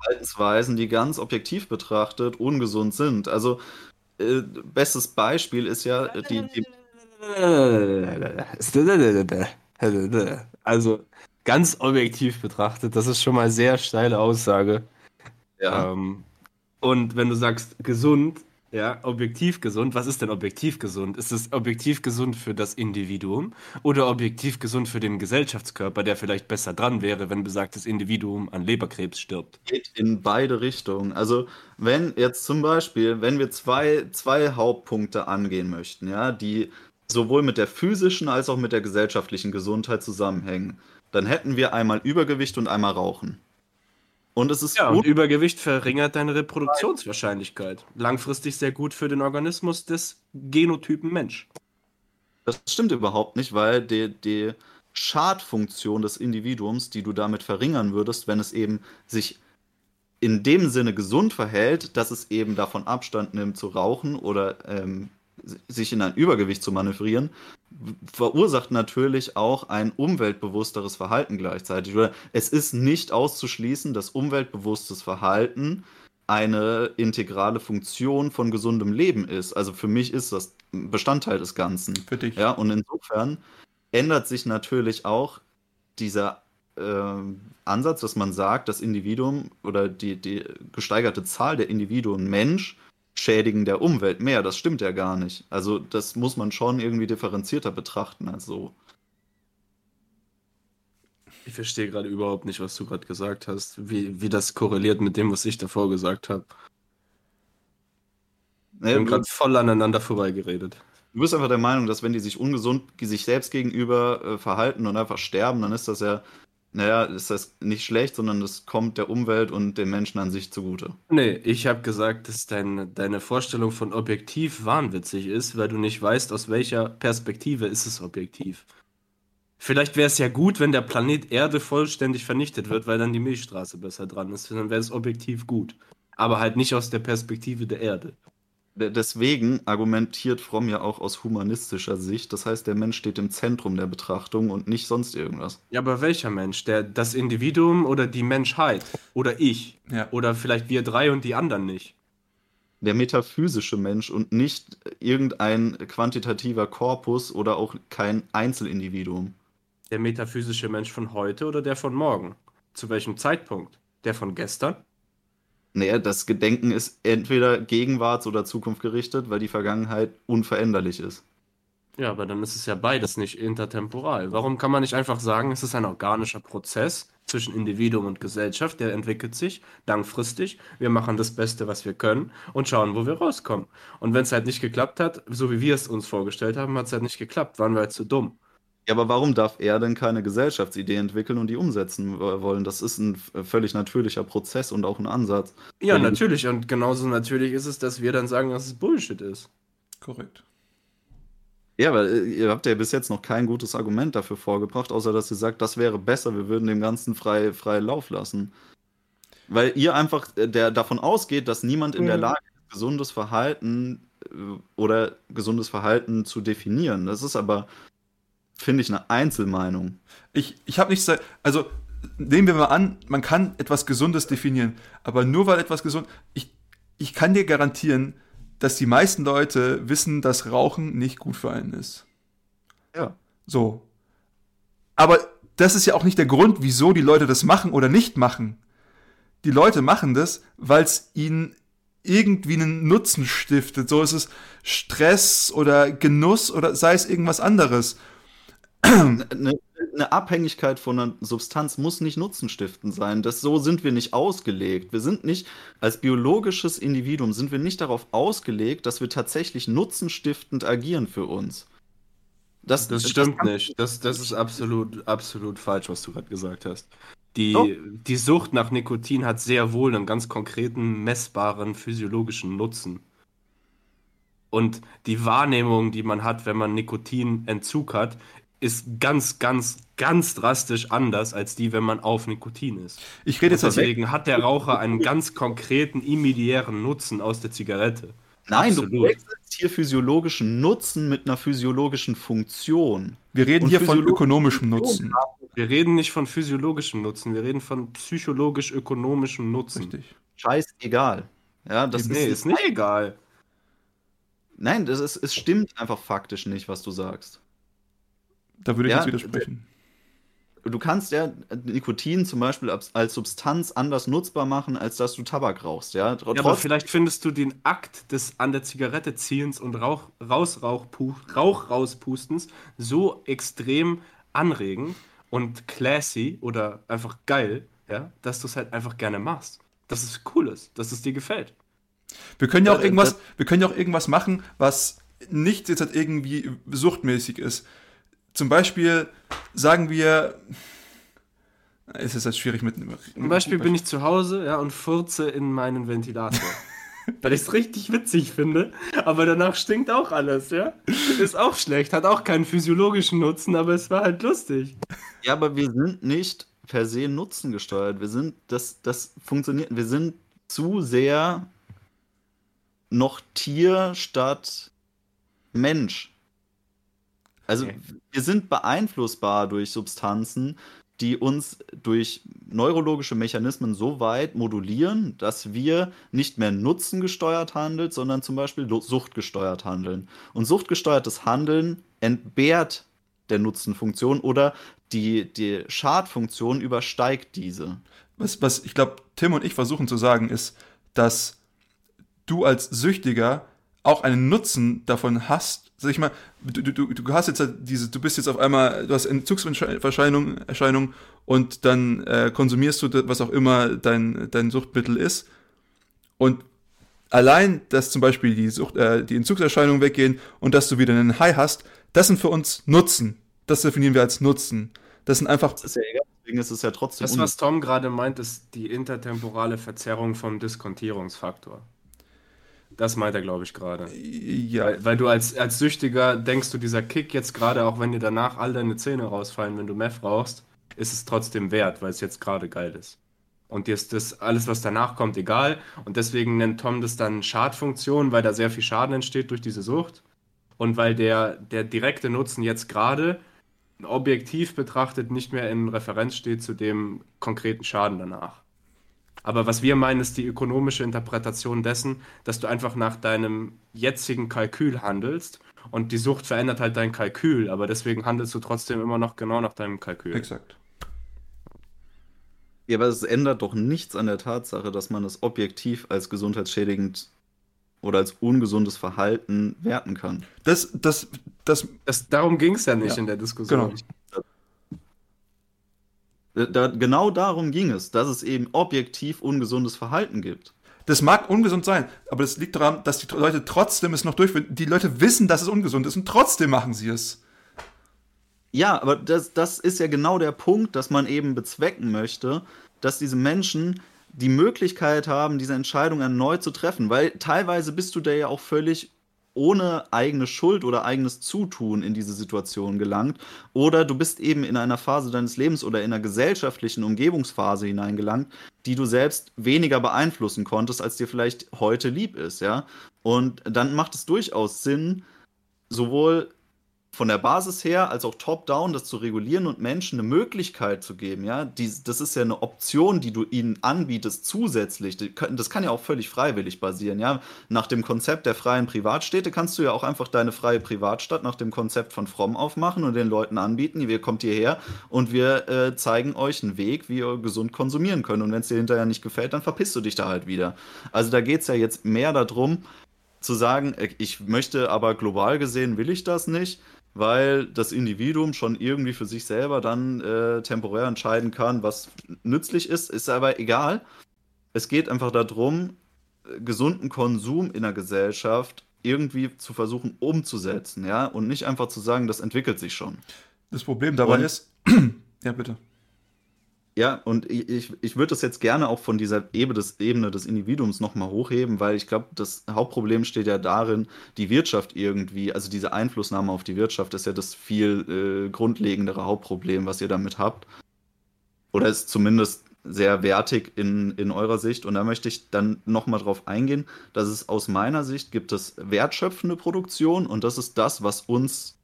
Verhaltensweisen, die ganz objektiv betrachtet ungesund sind. Also, äh, bestes Beispiel ist ja die, die Also, ganz objektiv betrachtet, das ist schon mal sehr steile Aussage. Ja. Ähm, und wenn du sagst gesund, ja, objektiv gesund. Was ist denn objektiv gesund? Ist es objektiv gesund für das Individuum oder objektiv gesund für den Gesellschaftskörper, der vielleicht besser dran wäre, wenn besagtes Individuum an Leberkrebs stirbt? Geht in beide Richtungen. Also, wenn jetzt zum Beispiel, wenn wir zwei, zwei Hauptpunkte angehen möchten, ja, die sowohl mit der physischen als auch mit der gesellschaftlichen Gesundheit zusammenhängen, dann hätten wir einmal Übergewicht und einmal Rauchen. Und es ist ja, und Übergewicht verringert deine Reproduktionswahrscheinlichkeit. Langfristig sehr gut für den Organismus des Genotypen Mensch. Das stimmt überhaupt nicht, weil die, die Schadfunktion des Individuums, die du damit verringern würdest, wenn es eben sich in dem Sinne gesund verhält, dass es eben davon Abstand nimmt zu rauchen oder ähm, sich in ein Übergewicht zu manövrieren, verursacht natürlich auch ein umweltbewussteres Verhalten gleichzeitig. Oder es ist nicht auszuschließen, dass umweltbewusstes Verhalten eine integrale Funktion von gesundem Leben ist. Also für mich ist das Bestandteil des Ganzen. Für dich. Ja, und insofern ändert sich natürlich auch dieser äh, Ansatz, dass man sagt, das Individuum oder die, die gesteigerte Zahl der Individuen Mensch schädigen der Umwelt mehr. Das stimmt ja gar nicht. Also das muss man schon irgendwie differenzierter betrachten als so. Ich verstehe gerade überhaupt nicht, was du gerade gesagt hast, wie, wie das korreliert mit dem, was ich davor gesagt habe. Wir haben gerade voll aneinander vorbeigeredet. Du bist einfach der Meinung, dass wenn die sich ungesund sich selbst gegenüber äh, verhalten und einfach sterben, dann ist das ja naja, ist das nicht schlecht, sondern das kommt der Umwelt und den Menschen an sich zugute. Nee, ich habe gesagt, dass dein, deine Vorstellung von objektiv wahnwitzig ist, weil du nicht weißt, aus welcher Perspektive ist es objektiv. Vielleicht wäre es ja gut, wenn der Planet Erde vollständig vernichtet wird, weil dann die Milchstraße besser dran ist. Dann wäre es objektiv gut. Aber halt nicht aus der Perspektive der Erde. Deswegen argumentiert Fromm ja auch aus humanistischer Sicht. Das heißt, der Mensch steht im Zentrum der Betrachtung und nicht sonst irgendwas. Ja, aber welcher Mensch? Der, das Individuum oder die Menschheit? Oder ich? Ja. Oder vielleicht wir drei und die anderen nicht? Der metaphysische Mensch und nicht irgendein quantitativer Korpus oder auch kein Einzelindividuum. Der metaphysische Mensch von heute oder der von morgen? Zu welchem Zeitpunkt? Der von gestern? Naja, das Gedenken ist entweder gegenwarts- oder Zukunft gerichtet, weil die Vergangenheit unveränderlich ist. Ja, aber dann ist es ja beides nicht intertemporal. Warum kann man nicht einfach sagen, es ist ein organischer Prozess zwischen Individuum und Gesellschaft, der entwickelt sich langfristig. Wir machen das Beste, was wir können und schauen, wo wir rauskommen. Und wenn es halt nicht geklappt hat, so wie wir es uns vorgestellt haben, hat es halt nicht geklappt. Waren wir halt zu dumm. Ja, aber warum darf er denn keine Gesellschaftsidee entwickeln und die umsetzen wollen? Das ist ein völlig natürlicher Prozess und auch ein Ansatz. Ja, Wenn natürlich. Und genauso natürlich ist es, dass wir dann sagen, dass es Bullshit ist. Korrekt. Ja, weil äh, ihr habt ja bis jetzt noch kein gutes Argument dafür vorgebracht, außer dass ihr sagt, das wäre besser, wir würden dem Ganzen frei, frei Lauf lassen. Weil ihr einfach äh, der, davon ausgeht, dass niemand in mhm. der Lage ist, gesundes Verhalten äh, oder gesundes Verhalten zu definieren. Das ist aber finde ich eine Einzelmeinung. Ich, ich habe nichts, also nehmen wir mal an, man kann etwas Gesundes definieren, aber nur weil etwas gesund, ich, ich kann dir garantieren, dass die meisten Leute wissen, dass Rauchen nicht gut für einen ist. Ja. So. Aber das ist ja auch nicht der Grund, wieso die Leute das machen oder nicht machen. Die Leute machen das, weil es ihnen irgendwie einen Nutzen stiftet. So ist es Stress oder Genuss oder sei es irgendwas anderes eine, eine, Abhängigkeit von einer Substanz muss nicht nutzenstiftend sein. Das, so sind wir nicht ausgelegt. Wir sind nicht, als biologisches Individuum sind wir nicht darauf ausgelegt, dass wir tatsächlich nutzenstiftend agieren für uns. Das, das stimmt das nicht. Das, das ist absolut, absolut falsch, was du gerade gesagt hast. Die, oh. die Sucht nach Nikotin hat sehr wohl einen ganz konkreten, messbaren physiologischen Nutzen. Und die Wahrnehmung, die man hat, wenn man Nikotinentzug hat, ist ganz, ganz, ganz drastisch anders als die, wenn man auf Nikotin ist. Ich rede jetzt deswegen hat der Raucher einen ganz konkreten immediären Nutzen aus der Zigarette. Nein, Absolut. du wechselst hier physiologischen Nutzen mit einer physiologischen Funktion. Wir reden Und hier von ökonomischem Nutzen. Wir reden nicht von physiologischem Nutzen, wir reden von psychologisch-ökonomischem Nutzen. Richtig. Scheißegal. Ja, das nee, ist, ist nicht egal. Nein, das ist, es stimmt einfach faktisch nicht, was du sagst. Da würde ich ja, jetzt widersprechen. Du kannst ja Nikotin zum Beispiel als Substanz anders nutzbar machen, als dass du Tabak rauchst, ja. ja aber vielleicht findest du den Akt des an der Zigarette ziehens und Rauch, raus, Rauch, Rauch rauspustens so extrem anregend und classy oder einfach geil, ja, dass du es halt einfach gerne machst. Dass es cool ist, dass es dir gefällt. Wir können ja auch irgendwas, wir können ja auch irgendwas machen, was nicht jetzt halt irgendwie suchtmäßig ist zum Beispiel sagen wir, es ist halt schwierig mit. Zum Beispiel bin ich zu Hause ja, und furze in meinen Ventilator. Weil ich es richtig witzig finde, aber danach stinkt auch alles, ja? Ist auch schlecht, hat auch keinen physiologischen Nutzen, aber es war halt lustig. Ja, aber wir sind nicht per se Nutzen gesteuert. Wir sind, das, das funktioniert, wir sind zu sehr noch Tier statt Mensch. Also okay. wir sind beeinflussbar durch Substanzen, die uns durch neurologische Mechanismen so weit modulieren, dass wir nicht mehr nutzengesteuert handeln, sondern zum Beispiel suchtgesteuert handeln. Und suchtgesteuertes Handeln entbehrt der Nutzenfunktion oder die, die Schadfunktion übersteigt diese. Was, was ich glaube, Tim und ich versuchen zu sagen, ist, dass du als Süchtiger auch einen Nutzen davon hast. Sag ich mal, du, du, du hast jetzt halt diese, du bist jetzt auf einmal, du hast Entzugserscheinungen Erscheinung und dann äh, konsumierst du was auch immer dein, dein Suchtmittel ist. Und allein, dass zum Beispiel die, Sucht, äh, die Entzugserscheinungen weggehen und dass du wieder einen High hast, das sind für uns Nutzen. Das definieren wir als Nutzen. Das sind einfach. Das ist ja egal, deswegen ist es ja trotzdem. Das, was Tom gerade meint, ist die intertemporale Verzerrung vom Diskontierungsfaktor. Das meint er, glaube ich, gerade. Ja. Weil, weil, du als, als Süchtiger denkst du, dieser Kick jetzt gerade, auch wenn dir danach all deine Zähne rausfallen, wenn du Meth rauchst, ist es trotzdem wert, weil es jetzt gerade geil ist. Und dir ist das alles, was danach kommt, egal. Und deswegen nennt Tom das dann Schadfunktion, weil da sehr viel Schaden entsteht durch diese Sucht. Und weil der, der direkte Nutzen jetzt gerade objektiv betrachtet nicht mehr in Referenz steht zu dem konkreten Schaden danach. Aber was wir meinen, ist die ökonomische Interpretation dessen, dass du einfach nach deinem jetzigen Kalkül handelst und die Sucht verändert halt dein Kalkül, aber deswegen handelst du trotzdem immer noch genau nach deinem Kalkül. Exakt. Ja, aber es ändert doch nichts an der Tatsache, dass man es objektiv als gesundheitsschädigend oder als ungesundes Verhalten werten kann. Das, das, das, das darum ging es ja nicht ja, in der Diskussion. Genau. Da, genau darum ging es, dass es eben objektiv ungesundes Verhalten gibt. Das mag ungesund sein, aber es liegt daran, dass die Leute trotzdem es noch durchführen. Die Leute wissen, dass es ungesund ist und trotzdem machen sie es. Ja, aber das, das ist ja genau der Punkt, dass man eben bezwecken möchte, dass diese Menschen die Möglichkeit haben, diese Entscheidung erneut zu treffen, weil teilweise bist du da ja auch völlig ohne eigene Schuld oder eigenes Zutun in diese Situation gelangt. Oder du bist eben in einer Phase deines Lebens oder in einer gesellschaftlichen Umgebungsphase hineingelangt, die du selbst weniger beeinflussen konntest, als dir vielleicht heute lieb ist, ja. Und dann macht es durchaus Sinn, sowohl von der Basis her als auch top-down das zu regulieren und Menschen eine Möglichkeit zu geben, ja, die, das ist ja eine Option, die du ihnen anbietest zusätzlich. Das kann ja auch völlig freiwillig basieren, ja. Nach dem Konzept der freien Privatstädte kannst du ja auch einfach deine freie Privatstadt nach dem Konzept von Fromm aufmachen und den Leuten anbieten, ihr kommt hierher und wir äh, zeigen euch einen Weg, wie ihr gesund konsumieren könnt. Und wenn es dir hinterher nicht gefällt, dann verpisst du dich da halt wieder. Also da geht es ja jetzt mehr darum, zu sagen, äh, ich möchte aber global gesehen, will ich das nicht weil das Individuum schon irgendwie für sich selber dann äh, temporär entscheiden kann, was nützlich ist, ist aber egal. Es geht einfach darum, gesunden Konsum in der Gesellschaft irgendwie zu versuchen umzusetzen, ja, und nicht einfach zu sagen, das entwickelt sich schon. Das Problem dabei und, ist, ja bitte. Ja, und ich, ich, würde das jetzt gerne auch von dieser Ebene des, Ebene des Individuums nochmal hochheben, weil ich glaube, das Hauptproblem steht ja darin, die Wirtschaft irgendwie, also diese Einflussnahme auf die Wirtschaft ist ja das viel äh, grundlegendere Hauptproblem, was ihr damit habt. Oder ist zumindest sehr wertig in, in eurer Sicht. Und da möchte ich dann nochmal drauf eingehen, dass es aus meiner Sicht gibt es wertschöpfende Produktion und das ist das, was uns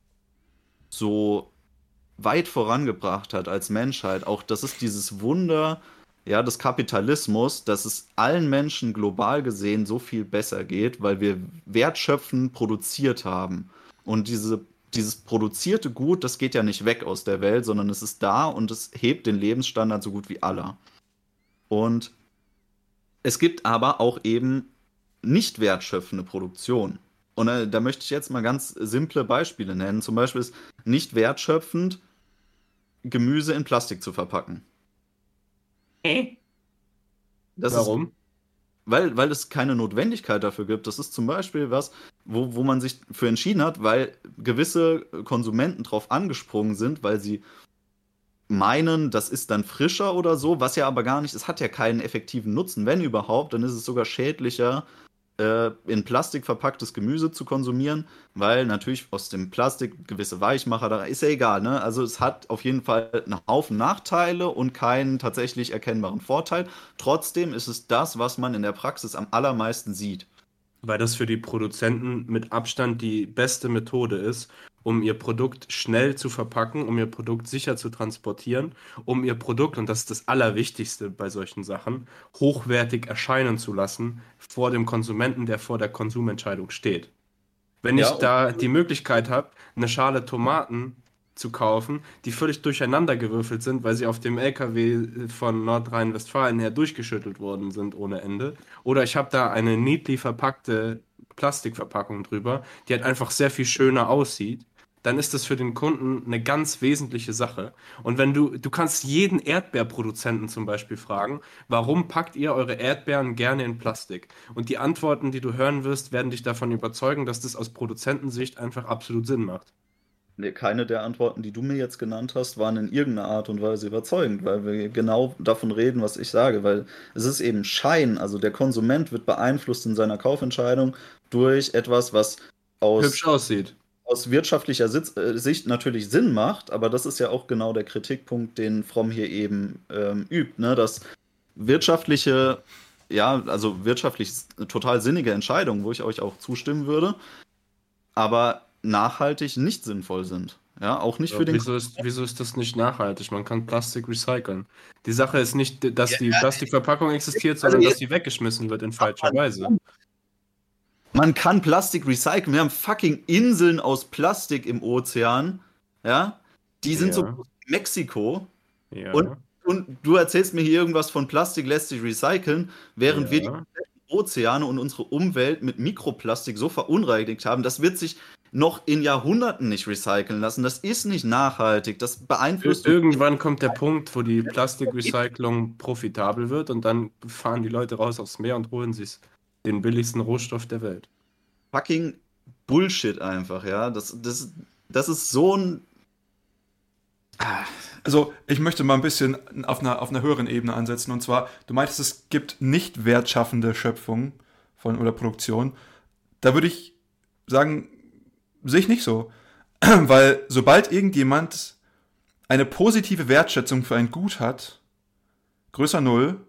so weit vorangebracht hat als Menschheit. Auch das ist dieses Wunder ja, des Kapitalismus, dass es allen Menschen global gesehen so viel besser geht, weil wir wertschöpfend produziert haben. Und diese, dieses produzierte Gut, das geht ja nicht weg aus der Welt, sondern es ist da und es hebt den Lebensstandard so gut wie aller. Und es gibt aber auch eben nicht wertschöpfende Produktion. Und äh, da möchte ich jetzt mal ganz simple Beispiele nennen. Zum Beispiel ist nicht wertschöpfend Gemüse in Plastik zu verpacken. Hä? Das Warum? Ist, weil, weil es keine Notwendigkeit dafür gibt. Das ist zum Beispiel was, wo, wo man sich für entschieden hat, weil gewisse Konsumenten drauf angesprungen sind, weil sie meinen, das ist dann frischer oder so, was ja aber gar nicht, es hat ja keinen effektiven Nutzen. Wenn überhaupt, dann ist es sogar schädlicher, äh, in Plastik verpacktes Gemüse zu konsumieren, weil natürlich aus dem Plastik gewisse Weichmacher, da ist ja egal, ne? Also es hat auf jeden Fall einen Haufen Nachteile und keinen tatsächlich erkennbaren Vorteil. Trotzdem ist es das, was man in der Praxis am allermeisten sieht. weil das für die Produzenten mit Abstand die beste Methode ist, um ihr Produkt schnell zu verpacken, um ihr Produkt sicher zu transportieren, um ihr Produkt, und das ist das Allerwichtigste bei solchen Sachen, hochwertig erscheinen zu lassen vor dem Konsumenten, der vor der Konsumentscheidung steht. Wenn ja, ich da die Möglichkeit habe, eine Schale Tomaten zu kaufen, die völlig durcheinandergewürfelt sind, weil sie auf dem LKW von Nordrhein-Westfalen her durchgeschüttelt worden sind ohne Ende. Oder ich habe da eine niedlich verpackte Plastikverpackung drüber, die halt einfach sehr viel schöner aussieht. Dann ist das für den Kunden eine ganz wesentliche Sache. Und wenn du, du kannst jeden Erdbeerproduzenten zum Beispiel fragen, warum packt ihr eure Erdbeeren gerne in Plastik? Und die Antworten, die du hören wirst, werden dich davon überzeugen, dass das aus Produzentensicht einfach absolut Sinn macht. Nee, keine der Antworten, die du mir jetzt genannt hast, waren in irgendeiner Art und Weise überzeugend, weil wir genau davon reden, was ich sage, weil es ist eben Schein, also der Konsument wird beeinflusst in seiner Kaufentscheidung durch etwas, was aus, hübsch aussieht. Aus wirtschaftlicher äh, Sicht natürlich Sinn macht, aber das ist ja auch genau der Kritikpunkt, den Fromm hier eben ähm, übt, ne? dass wirtschaftliche, ja, also wirtschaftlich total sinnige Entscheidungen, wo ich euch auch zustimmen würde, aber nachhaltig nicht sinnvoll sind. Ja, auch nicht ja, für den. Wieso ist, wieso ist das nicht nachhaltig? Man kann Plastik recyceln. Die Sache ist nicht, dass die Plastikverpackung existiert, sondern dass sie weggeschmissen wird in falscher Weise. Man kann Plastik recyceln. Wir haben fucking Inseln aus Plastik im Ozean. Ja, die sind ja. so Mexiko. Ja. Und, und du erzählst mir hier irgendwas von Plastik lässt sich recyceln, während ja. wir die Ozeane und unsere Umwelt mit Mikroplastik so verunreinigt haben. Das wird sich noch in Jahrhunderten nicht recyceln lassen. Das ist nicht nachhaltig. Das beeinflusst. Irgendwann kommt der Punkt, wo die Plastikrecyclung profitabel wird und dann fahren die Leute raus aufs Meer und holen sich den billigsten Rohstoff der Welt. Fucking Bullshit einfach, ja. Das, das, das ist so ein. Also, ich möchte mal ein bisschen auf einer, auf einer höheren Ebene ansetzen. Und zwar, du meintest, es gibt nicht wertschaffende Schöpfung von oder Produktion. Da würde ich sagen, sehe ich nicht so. Weil sobald irgendjemand eine positive Wertschätzung für ein Gut hat, größer Null,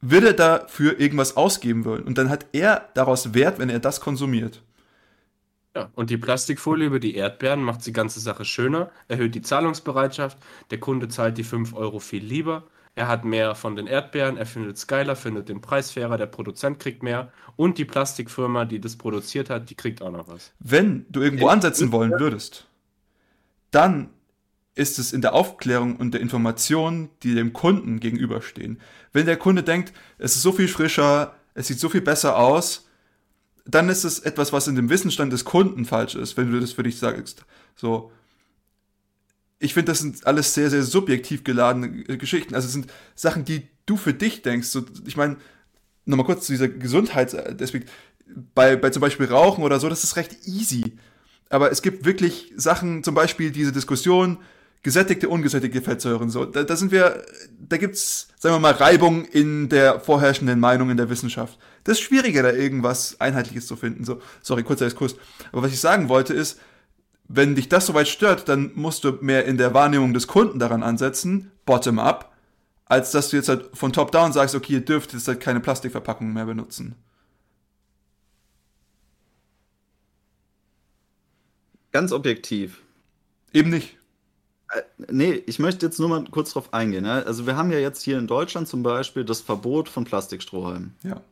wird er dafür irgendwas ausgeben wollen. Und dann hat er daraus Wert, wenn er das konsumiert. Ja, und die Plastikfolie über die Erdbeeren macht die ganze Sache schöner, erhöht die Zahlungsbereitschaft, der Kunde zahlt die 5 Euro viel lieber, er hat mehr von den Erdbeeren, er findet es geiler, findet den Preis fairer, der Produzent kriegt mehr und die Plastikfirma, die das produziert hat, die kriegt auch noch was. Wenn du irgendwo ansetzen wollen würdest, dann ist es in der Aufklärung und der Information, die dem Kunden gegenüberstehen. Wenn der Kunde denkt, es ist so viel frischer, es sieht so viel besser aus, dann ist es etwas, was in dem Wissensstand des Kunden falsch ist, wenn du das für dich sagst. So, ich finde, das sind alles sehr, sehr subjektiv geladene äh, Geschichten. Also es sind Sachen, die du für dich denkst. So, ich meine, nochmal kurz zu dieser Gesundheitsaspekt. Bei, bei zum Beispiel Rauchen oder so, das ist recht easy. Aber es gibt wirklich Sachen, zum Beispiel diese Diskussion, gesättigte, ungesättigte Fettsäuren. So, da, da sind wir, da gibt's, sagen wir mal, Reibung in der vorherrschenden Meinung in der Wissenschaft. Das ist schwieriger, da irgendwas Einheitliches zu finden. So, sorry, kurzer Exkurs. Aber was ich sagen wollte ist, wenn dich das soweit stört, dann musst du mehr in der Wahrnehmung des Kunden daran ansetzen, bottom-up, als dass du jetzt halt von top-down sagst, okay, ihr dürft jetzt halt keine Plastikverpackungen mehr benutzen. Ganz objektiv. Eben nicht. Äh, nee, ich möchte jetzt nur mal kurz drauf eingehen. Ja? Also wir haben ja jetzt hier in Deutschland zum Beispiel das Verbot von Plastikstrohhalmen. Ja.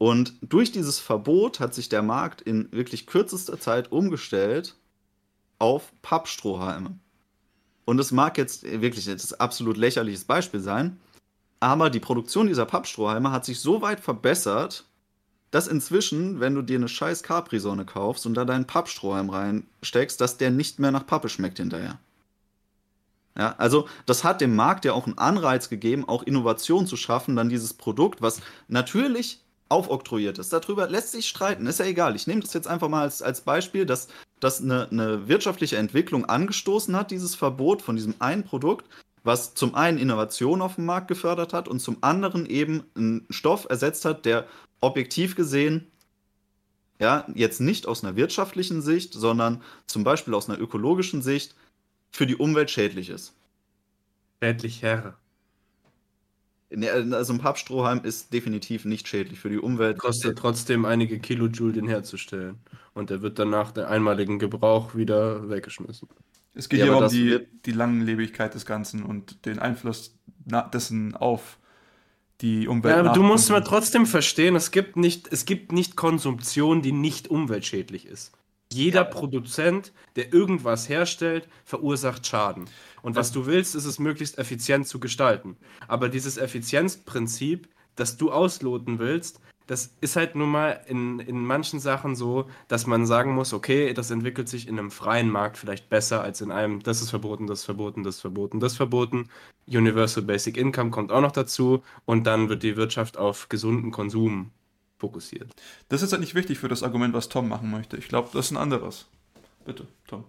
Und durch dieses Verbot hat sich der Markt in wirklich kürzester Zeit umgestellt auf Pappstrohhalme. Und es mag jetzt wirklich ein absolut lächerliches Beispiel sein, aber die Produktion dieser Pappstrohhalme hat sich so weit verbessert, dass inzwischen, wenn du dir eine scheiß Capri-Sonne kaufst und da deinen Pappstrohhalm reinsteckst, dass der nicht mehr nach Pappe schmeckt hinterher. Ja, also das hat dem Markt ja auch einen Anreiz gegeben, auch Innovation zu schaffen, dann dieses Produkt, was natürlich aufoktroyiert ist. Darüber lässt sich streiten, ist ja egal. Ich nehme das jetzt einfach mal als, als Beispiel, dass das eine, eine wirtschaftliche Entwicklung angestoßen hat, dieses Verbot von diesem einen Produkt, was zum einen Innovation auf dem Markt gefördert hat und zum anderen eben einen Stoff ersetzt hat, der objektiv gesehen ja, jetzt nicht aus einer wirtschaftlichen Sicht, sondern zum Beispiel aus einer ökologischen Sicht für die Umwelt schädlich ist. Schädlich, Herr. Also ein Pappstrohhalm ist definitiv nicht schädlich für die Umwelt. Kostet trotzdem einige Kilojoule, den herzustellen. Und der wird dann nach dem einmaligen Gebrauch wieder weggeschmissen. Es geht ja, hier um die, die Langlebigkeit des Ganzen und den Einfluss dessen auf die Umwelt. Ja, aber du musst mal trotzdem verstehen, es gibt nicht, es gibt nicht Konsumption, die nicht umweltschädlich ist. Jeder Produzent, der irgendwas herstellt, verursacht Schaden. Und was du willst, ist es möglichst effizient zu gestalten. Aber dieses Effizienzprinzip, das du ausloten willst, das ist halt nun mal in, in manchen Sachen so, dass man sagen muss, okay, das entwickelt sich in einem freien Markt vielleicht besser als in einem, das ist verboten, das ist verboten, das ist verboten, das ist verboten. Universal Basic Income kommt auch noch dazu und dann wird die Wirtschaft auf gesunden Konsum fokussiert. Das ist halt nicht wichtig für das Argument, was Tom machen möchte. Ich glaube, das ist ein anderes. Bitte, Tom.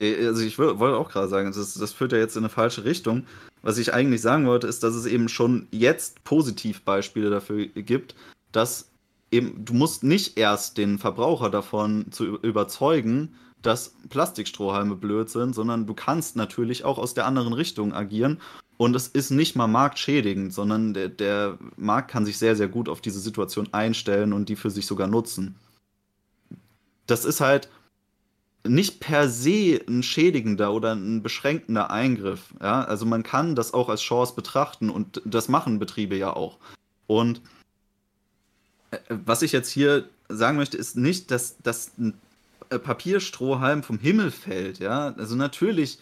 Äh, also ich wollte auch gerade sagen, das, das führt ja jetzt in eine falsche Richtung. Was ich eigentlich sagen wollte, ist, dass es eben schon jetzt Positivbeispiele dafür gibt, dass eben, du musst nicht erst den Verbraucher davon zu überzeugen, dass Plastikstrohhalme blöd sind, sondern du kannst natürlich auch aus der anderen Richtung agieren. Und es ist nicht mal marktschädigend, sondern der, der Markt kann sich sehr, sehr gut auf diese Situation einstellen und die für sich sogar nutzen. Das ist halt, nicht per se ein schädigender oder ein beschränkender Eingriff. Ja? Also man kann das auch als Chance betrachten und das machen Betriebe ja auch. Und äh, was ich jetzt hier sagen möchte, ist nicht, dass, dass ein äh, Papierstrohhalm vom Himmel fällt. Ja? Also natürlich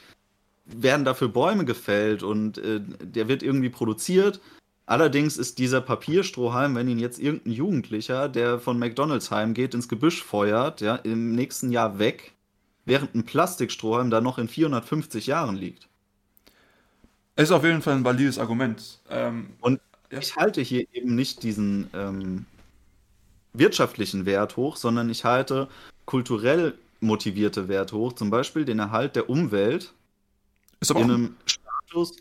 werden dafür Bäume gefällt und äh, der wird irgendwie produziert. Allerdings ist dieser Papierstrohhalm, wenn ihn jetzt irgendein Jugendlicher, der von McDonalds heimgeht, ins Gebüsch feuert, ja, im nächsten Jahr weg, während ein Plastikstrohhalm da noch in 450 Jahren liegt. Ist auf jeden Fall ein valides Argument. Ähm, und ja. ich halte hier eben nicht diesen ähm, wirtschaftlichen Wert hoch, sondern ich halte kulturell motivierte Werte hoch, zum Beispiel den Erhalt der Umwelt in einem Status,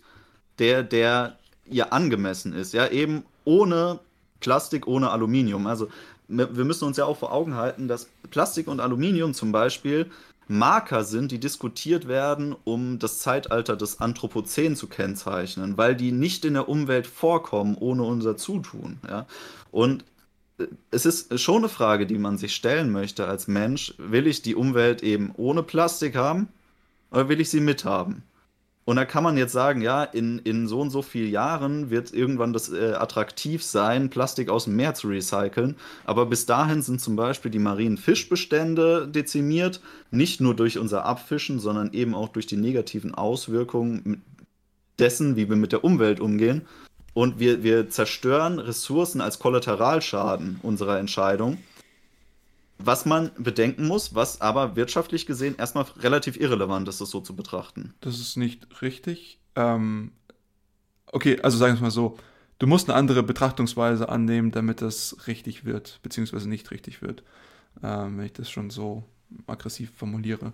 der, der ihr angemessen ist. Ja, eben ohne Plastik, ohne Aluminium. Also wir müssen uns ja auch vor Augen halten, dass Plastik und Aluminium zum Beispiel Marker sind, die diskutiert werden, um das Zeitalter des Anthropozän zu kennzeichnen, weil die nicht in der Umwelt vorkommen ohne unser Zutun. Ja? Und äh, es ist schon eine Frage, die man sich stellen möchte als Mensch. Will ich die Umwelt eben ohne Plastik haben oder will ich sie mithaben? Und da kann man jetzt sagen, ja, in, in so und so vielen Jahren wird irgendwann das äh, attraktiv sein, Plastik aus dem Meer zu recyceln. Aber bis dahin sind zum Beispiel die marinen Fischbestände dezimiert, nicht nur durch unser Abfischen, sondern eben auch durch die negativen Auswirkungen dessen, wie wir mit der Umwelt umgehen. Und wir, wir zerstören Ressourcen als Kollateralschaden unserer Entscheidung. Was man bedenken muss, was aber wirtschaftlich gesehen erstmal relativ irrelevant ist, das so zu betrachten. Das ist nicht richtig. Ähm, okay, also sagen wir es mal so. Du musst eine andere Betrachtungsweise annehmen, damit das richtig wird, beziehungsweise nicht richtig wird, ähm, wenn ich das schon so aggressiv formuliere.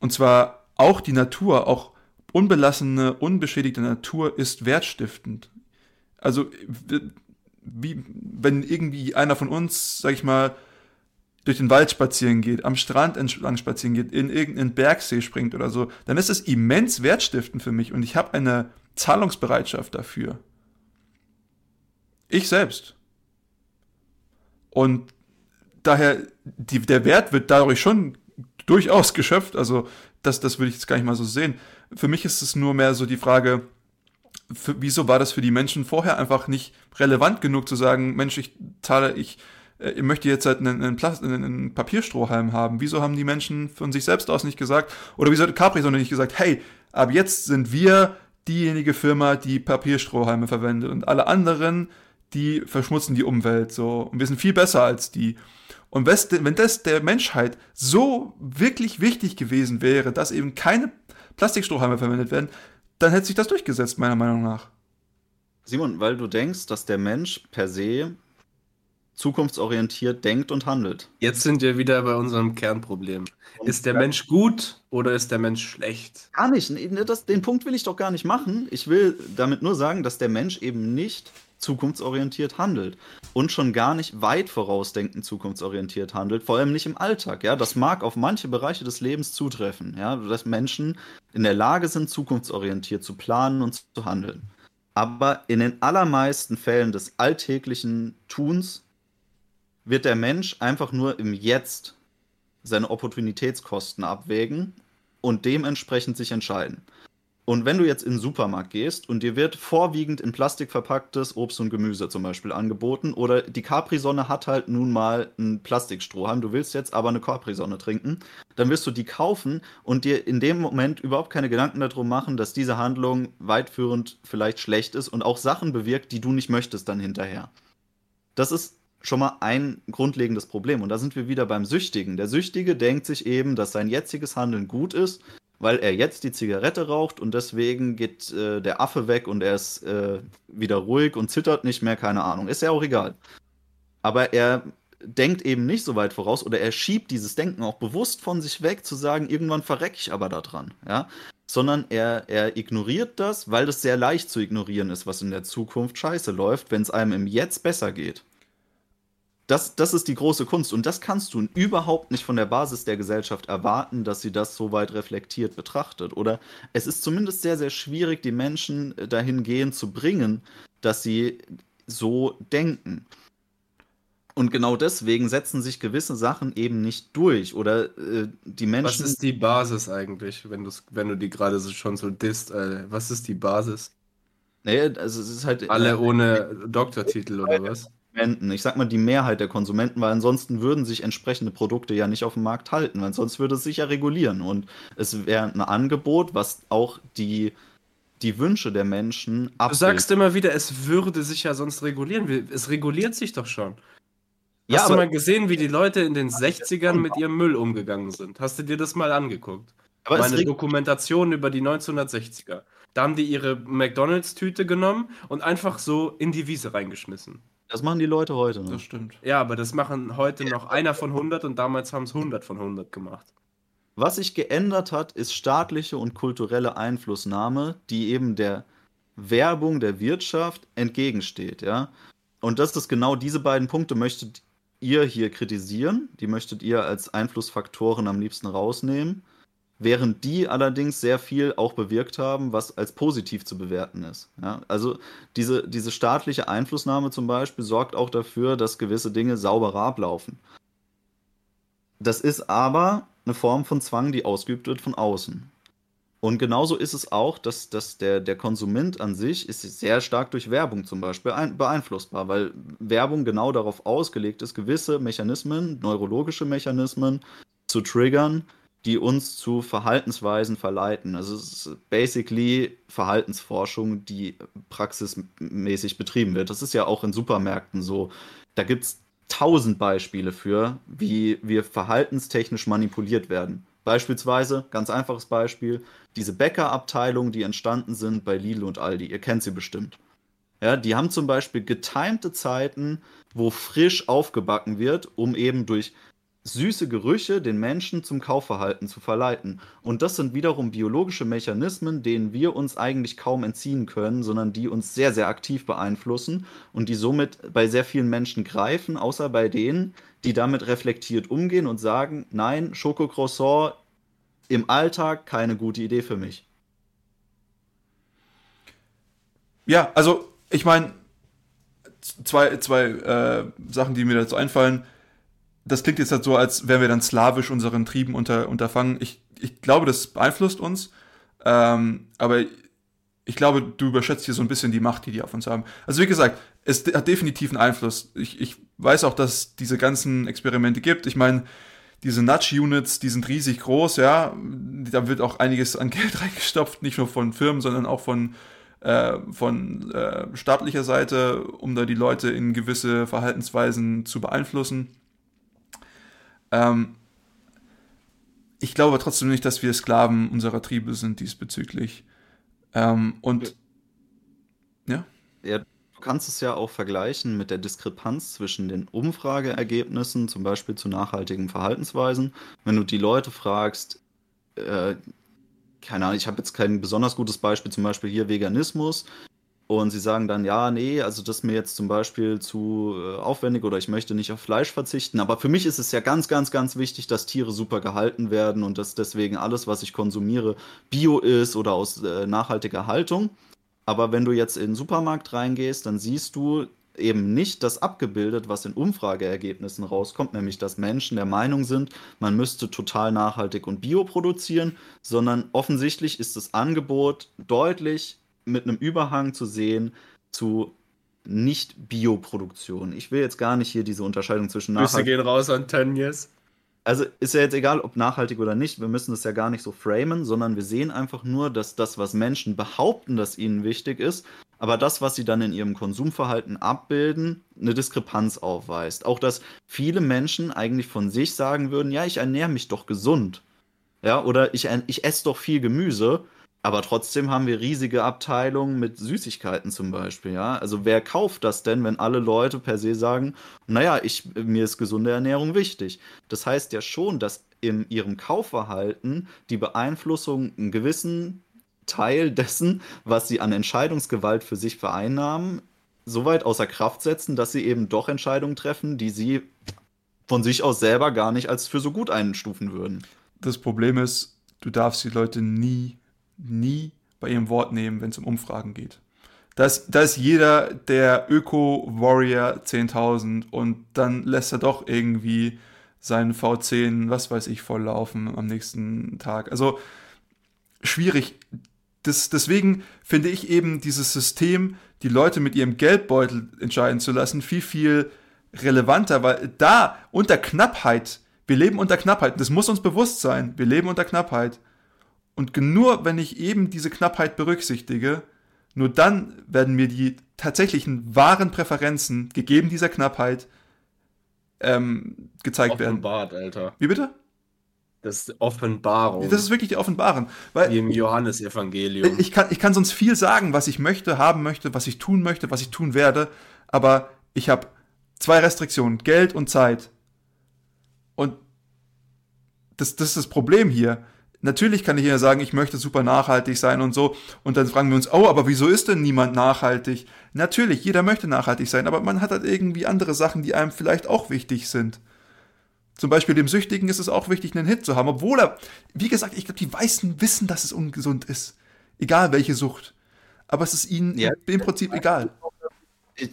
Und zwar auch die Natur, auch unbelassene, unbeschädigte Natur ist wertstiftend. Also, wie, wenn irgendwie einer von uns, sag ich mal, durch den Wald spazieren geht, am Strand entlang spazieren geht, in irgendeinen Bergsee springt oder so, dann ist es immens wertstiftend für mich und ich habe eine Zahlungsbereitschaft dafür. Ich selbst. Und daher, die, der Wert wird dadurch schon durchaus geschöpft, also das, das würde ich jetzt gar nicht mal so sehen. Für mich ist es nur mehr so die Frage, für, wieso war das für die Menschen vorher einfach nicht relevant genug zu sagen, Mensch, ich zahle, ich ich möchte jetzt halt einen, einen, Plast einen Papierstrohhalm haben. Wieso haben die Menschen von sich selbst aus nicht gesagt, oder wieso hat Capri sondern nicht gesagt, hey, ab jetzt sind wir diejenige Firma, die Papierstrohhalme verwendet und alle anderen, die verschmutzen die Umwelt so und wir sind viel besser als die. Und wenn das der Menschheit so wirklich wichtig gewesen wäre, dass eben keine Plastikstrohhalme verwendet werden, dann hätte sich das durchgesetzt, meiner Meinung nach. Simon, weil du denkst, dass der Mensch per se zukunftsorientiert denkt und handelt. Jetzt sind wir wieder bei unserem Kernproblem. Ist der Mensch gut oder ist der Mensch schlecht? Gar nicht. Das, den Punkt will ich doch gar nicht machen. Ich will damit nur sagen, dass der Mensch eben nicht zukunftsorientiert handelt und schon gar nicht weit vorausdenkend zukunftsorientiert handelt, vor allem nicht im Alltag. Ja, das mag auf manche Bereiche des Lebens zutreffen, ja, dass Menschen in der Lage sind, zukunftsorientiert zu planen und zu handeln. Aber in den allermeisten Fällen des alltäglichen Tuns wird der Mensch einfach nur im Jetzt seine Opportunitätskosten abwägen und dementsprechend sich entscheiden. Und wenn du jetzt in den Supermarkt gehst und dir wird vorwiegend in Plastik verpacktes Obst und Gemüse zum Beispiel angeboten oder die Capri-Sonne hat halt nun mal einen Plastikstrohhalm, du willst jetzt aber eine Capri-Sonne trinken, dann wirst du die kaufen und dir in dem Moment überhaupt keine Gedanken darum machen, dass diese Handlung weitführend vielleicht schlecht ist und auch Sachen bewirkt, die du nicht möchtest dann hinterher. Das ist schon mal ein grundlegendes Problem. Und da sind wir wieder beim Süchtigen. Der Süchtige denkt sich eben, dass sein jetziges Handeln gut ist weil er jetzt die Zigarette raucht und deswegen geht äh, der Affe weg und er ist äh, wieder ruhig und zittert nicht mehr, keine Ahnung. Ist ja auch egal. Aber er denkt eben nicht so weit voraus oder er schiebt dieses Denken auch bewusst von sich weg, zu sagen, irgendwann verrecke ich aber da dran, ja. Sondern er, er ignoriert das, weil das sehr leicht zu ignorieren ist, was in der Zukunft scheiße läuft, wenn es einem im Jetzt besser geht. Das, das ist die große Kunst. Und das kannst du überhaupt nicht von der Basis der Gesellschaft erwarten, dass sie das so weit reflektiert betrachtet. Oder es ist zumindest sehr, sehr schwierig, die Menschen äh, dahingehend zu bringen, dass sie so denken. Und genau deswegen setzen sich gewisse Sachen eben nicht durch. Oder äh, die Menschen. Was ist die Basis eigentlich, wenn, wenn du die gerade so schon so disst? Äh, was ist die Basis? Nee, also es ist halt. Alle äh, ohne Doktortitel oder was? Konsumenten, ich sag mal die Mehrheit der Konsumenten, weil ansonsten würden sich entsprechende Produkte ja nicht auf dem Markt halten, weil sonst würde es sich ja regulieren und es wäre ein Angebot, was auch die, die Wünsche der Menschen abbildet. Du sagst immer wieder, es würde sich ja sonst regulieren. Es reguliert sich doch schon. Ja, Hast du mal gesehen, wie die Leute in den 60ern mit ihrem Müll umgegangen sind? Hast du dir das mal angeguckt? Aber Meine Dokumentation über die 1960er. Da haben die ihre McDonalds-Tüte genommen und einfach so in die Wiese reingeschmissen. Das machen die Leute heute, ne? Das stimmt. Ja, aber das machen heute noch einer von 100 und damals haben es 100 von 100 gemacht. Was sich geändert hat, ist staatliche und kulturelle Einflussnahme, die eben der Werbung der Wirtschaft entgegensteht, ja. Und das ist genau diese beiden Punkte möchtet ihr hier kritisieren, die möchtet ihr als Einflussfaktoren am liebsten rausnehmen während die allerdings sehr viel auch bewirkt haben, was als positiv zu bewerten ist. Ja, also diese, diese staatliche Einflussnahme zum Beispiel sorgt auch dafür, dass gewisse Dinge sauberer ablaufen. Das ist aber eine Form von Zwang, die ausgeübt wird von außen. Und genauso ist es auch, dass, dass der, der Konsument an sich ist sehr stark durch Werbung zum Beispiel beeinflussbar, weil Werbung genau darauf ausgelegt ist, gewisse Mechanismen, neurologische Mechanismen zu triggern, die uns zu Verhaltensweisen verleiten. Also es ist basically Verhaltensforschung, die praxismäßig betrieben wird. Das ist ja auch in Supermärkten so. Da gibt es tausend Beispiele für, wie wir verhaltenstechnisch manipuliert werden. Beispielsweise, ganz einfaches Beispiel, diese Bäckerabteilungen, die entstanden sind bei Lidl und Aldi. Ihr kennt sie bestimmt. Ja, die haben zum Beispiel getimte Zeiten, wo frisch aufgebacken wird, um eben durch süße Gerüche den Menschen zum Kaufverhalten zu verleiten. Und das sind wiederum biologische Mechanismen, denen wir uns eigentlich kaum entziehen können, sondern die uns sehr, sehr aktiv beeinflussen und die somit bei sehr vielen Menschen greifen, außer bei denen, die damit reflektiert umgehen und sagen, nein, Schokocroissant im Alltag keine gute Idee für mich. Ja, also ich meine, zwei, zwei äh, Sachen, die mir dazu einfallen das klingt jetzt halt so, als wären wir dann slawisch unseren Trieben unter, unterfangen. Ich, ich glaube, das beeinflusst uns. Ähm, aber ich glaube, du überschätzt hier so ein bisschen die Macht, die die auf uns haben. Also wie gesagt, es hat definitiv einen Einfluss. Ich, ich weiß auch, dass es diese ganzen Experimente gibt. Ich meine, diese Nudge-Units, die sind riesig groß, ja. Da wird auch einiges an Geld reingestopft, nicht nur von Firmen, sondern auch von, äh, von äh, staatlicher Seite, um da die Leute in gewisse Verhaltensweisen zu beeinflussen. Ähm, ich glaube trotzdem nicht, dass wir Sklaven unserer Triebe sind diesbezüglich. Ähm, und ja. Ja, du kannst es ja auch vergleichen mit der Diskrepanz zwischen den Umfrageergebnissen, zum Beispiel zu nachhaltigen Verhaltensweisen. Wenn du die Leute fragst, äh, keine Ahnung, ich habe jetzt kein besonders gutes Beispiel, zum Beispiel hier Veganismus. Und sie sagen dann, ja, nee, also das ist mir jetzt zum Beispiel zu äh, aufwendig oder ich möchte nicht auf Fleisch verzichten. Aber für mich ist es ja ganz, ganz, ganz wichtig, dass Tiere super gehalten werden und dass deswegen alles, was ich konsumiere, bio ist oder aus äh, nachhaltiger Haltung. Aber wenn du jetzt in den Supermarkt reingehst, dann siehst du eben nicht das abgebildet, was in Umfrageergebnissen rauskommt, nämlich dass Menschen der Meinung sind, man müsste total nachhaltig und bio produzieren, sondern offensichtlich ist das Angebot deutlich mit einem Überhang zu sehen zu nicht-Bioproduktion. Ich will jetzt gar nicht hier diese Unterscheidung zwischen nachhaltig. Grüße gehen raus an Tönnies. Also ist ja jetzt egal, ob nachhaltig oder nicht. Wir müssen das ja gar nicht so framen, sondern wir sehen einfach nur, dass das, was Menschen behaupten, dass ihnen wichtig ist, aber das, was sie dann in ihrem Konsumverhalten abbilden, eine Diskrepanz aufweist. Auch dass viele Menschen eigentlich von sich sagen würden, ja, ich ernähre mich doch gesund. Ja, oder ich, ich esse doch viel Gemüse, aber trotzdem haben wir riesige Abteilungen mit Süßigkeiten zum Beispiel, ja. Also wer kauft das denn, wenn alle Leute per se sagen, naja, ich, mir ist gesunde Ernährung wichtig. Das heißt ja schon, dass in ihrem Kaufverhalten die Beeinflussung einen gewissen Teil dessen, was sie an Entscheidungsgewalt für sich vereinnahmen, so weit außer Kraft setzen, dass sie eben doch Entscheidungen treffen, die sie von sich aus selber gar nicht als für so gut einstufen würden. Das Problem ist, du darfst die Leute nie nie bei ihrem Wort nehmen, wenn es um Umfragen geht. Da ist jeder der Öko-Warrior 10.000 und dann lässt er doch irgendwie seinen V10, was weiß ich, volllaufen am nächsten Tag. Also schwierig. Das, deswegen finde ich eben dieses System, die Leute mit ihrem Geldbeutel entscheiden zu lassen, viel, viel relevanter, weil da unter Knappheit, wir leben unter Knappheit, das muss uns bewusst sein, wir leben unter Knappheit. Und nur wenn ich eben diese Knappheit berücksichtige, nur dann werden mir die tatsächlichen wahren Präferenzen, gegeben dieser Knappheit, ähm, gezeigt Offenbart, werden. Alter. Wie bitte? Das ist Offenbarung. Das ist wirklich die Offenbarung. Weil Wie im Johannesevangelium. Ich kann, ich kann sonst viel sagen, was ich möchte, haben möchte, was ich tun möchte, was ich tun werde, aber ich habe zwei Restriktionen, Geld und Zeit. Und das, das ist das Problem hier. Natürlich kann ich ja sagen, ich möchte super nachhaltig sein und so. Und dann fragen wir uns, oh, aber wieso ist denn niemand nachhaltig? Natürlich, jeder möchte nachhaltig sein, aber man hat halt irgendwie andere Sachen, die einem vielleicht auch wichtig sind. Zum Beispiel dem Süchtigen ist es auch wichtig, einen Hit zu haben, obwohl er, wie gesagt, ich glaube, die meisten wissen, dass es ungesund ist. Egal welche Sucht. Aber es ist ihnen ja, im Prinzip egal.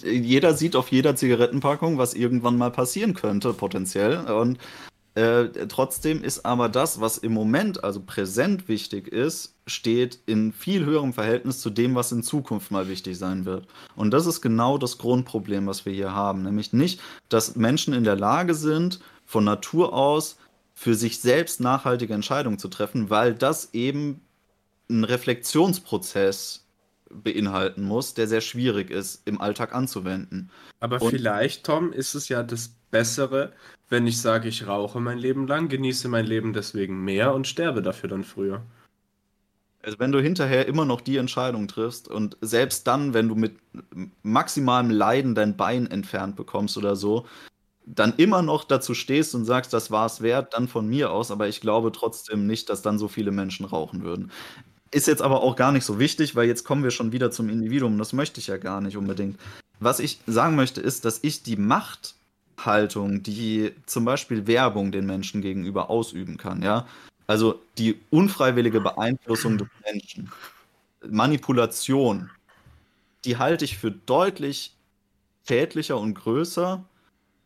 Jeder sieht auf jeder Zigarettenpackung, was irgendwann mal passieren könnte, potenziell. Und äh, trotzdem ist aber das, was im Moment, also präsent wichtig ist, steht in viel höherem Verhältnis zu dem, was in Zukunft mal wichtig sein wird. Und das ist genau das Grundproblem, was wir hier haben. Nämlich nicht, dass Menschen in der Lage sind, von Natur aus für sich selbst nachhaltige Entscheidungen zu treffen, weil das eben ein Reflexionsprozess beinhalten muss, der sehr schwierig ist im Alltag anzuwenden. Aber Und vielleicht, Tom, ist es ja das Bessere, wenn ich sage, ich rauche mein Leben lang, genieße mein Leben deswegen mehr und sterbe dafür dann früher. Also wenn du hinterher immer noch die Entscheidung triffst und selbst dann, wenn du mit maximalem Leiden dein Bein entfernt bekommst oder so, dann immer noch dazu stehst und sagst, das war es wert, dann von mir aus, aber ich glaube trotzdem nicht, dass dann so viele Menschen rauchen würden. Ist jetzt aber auch gar nicht so wichtig, weil jetzt kommen wir schon wieder zum Individuum. Das möchte ich ja gar nicht unbedingt. Was ich sagen möchte, ist, dass ich die Macht Haltung, die zum Beispiel Werbung den Menschen gegenüber ausüben kann, ja. Also die unfreiwillige Beeinflussung des Menschen, Manipulation, die halte ich für deutlich schädlicher und größer,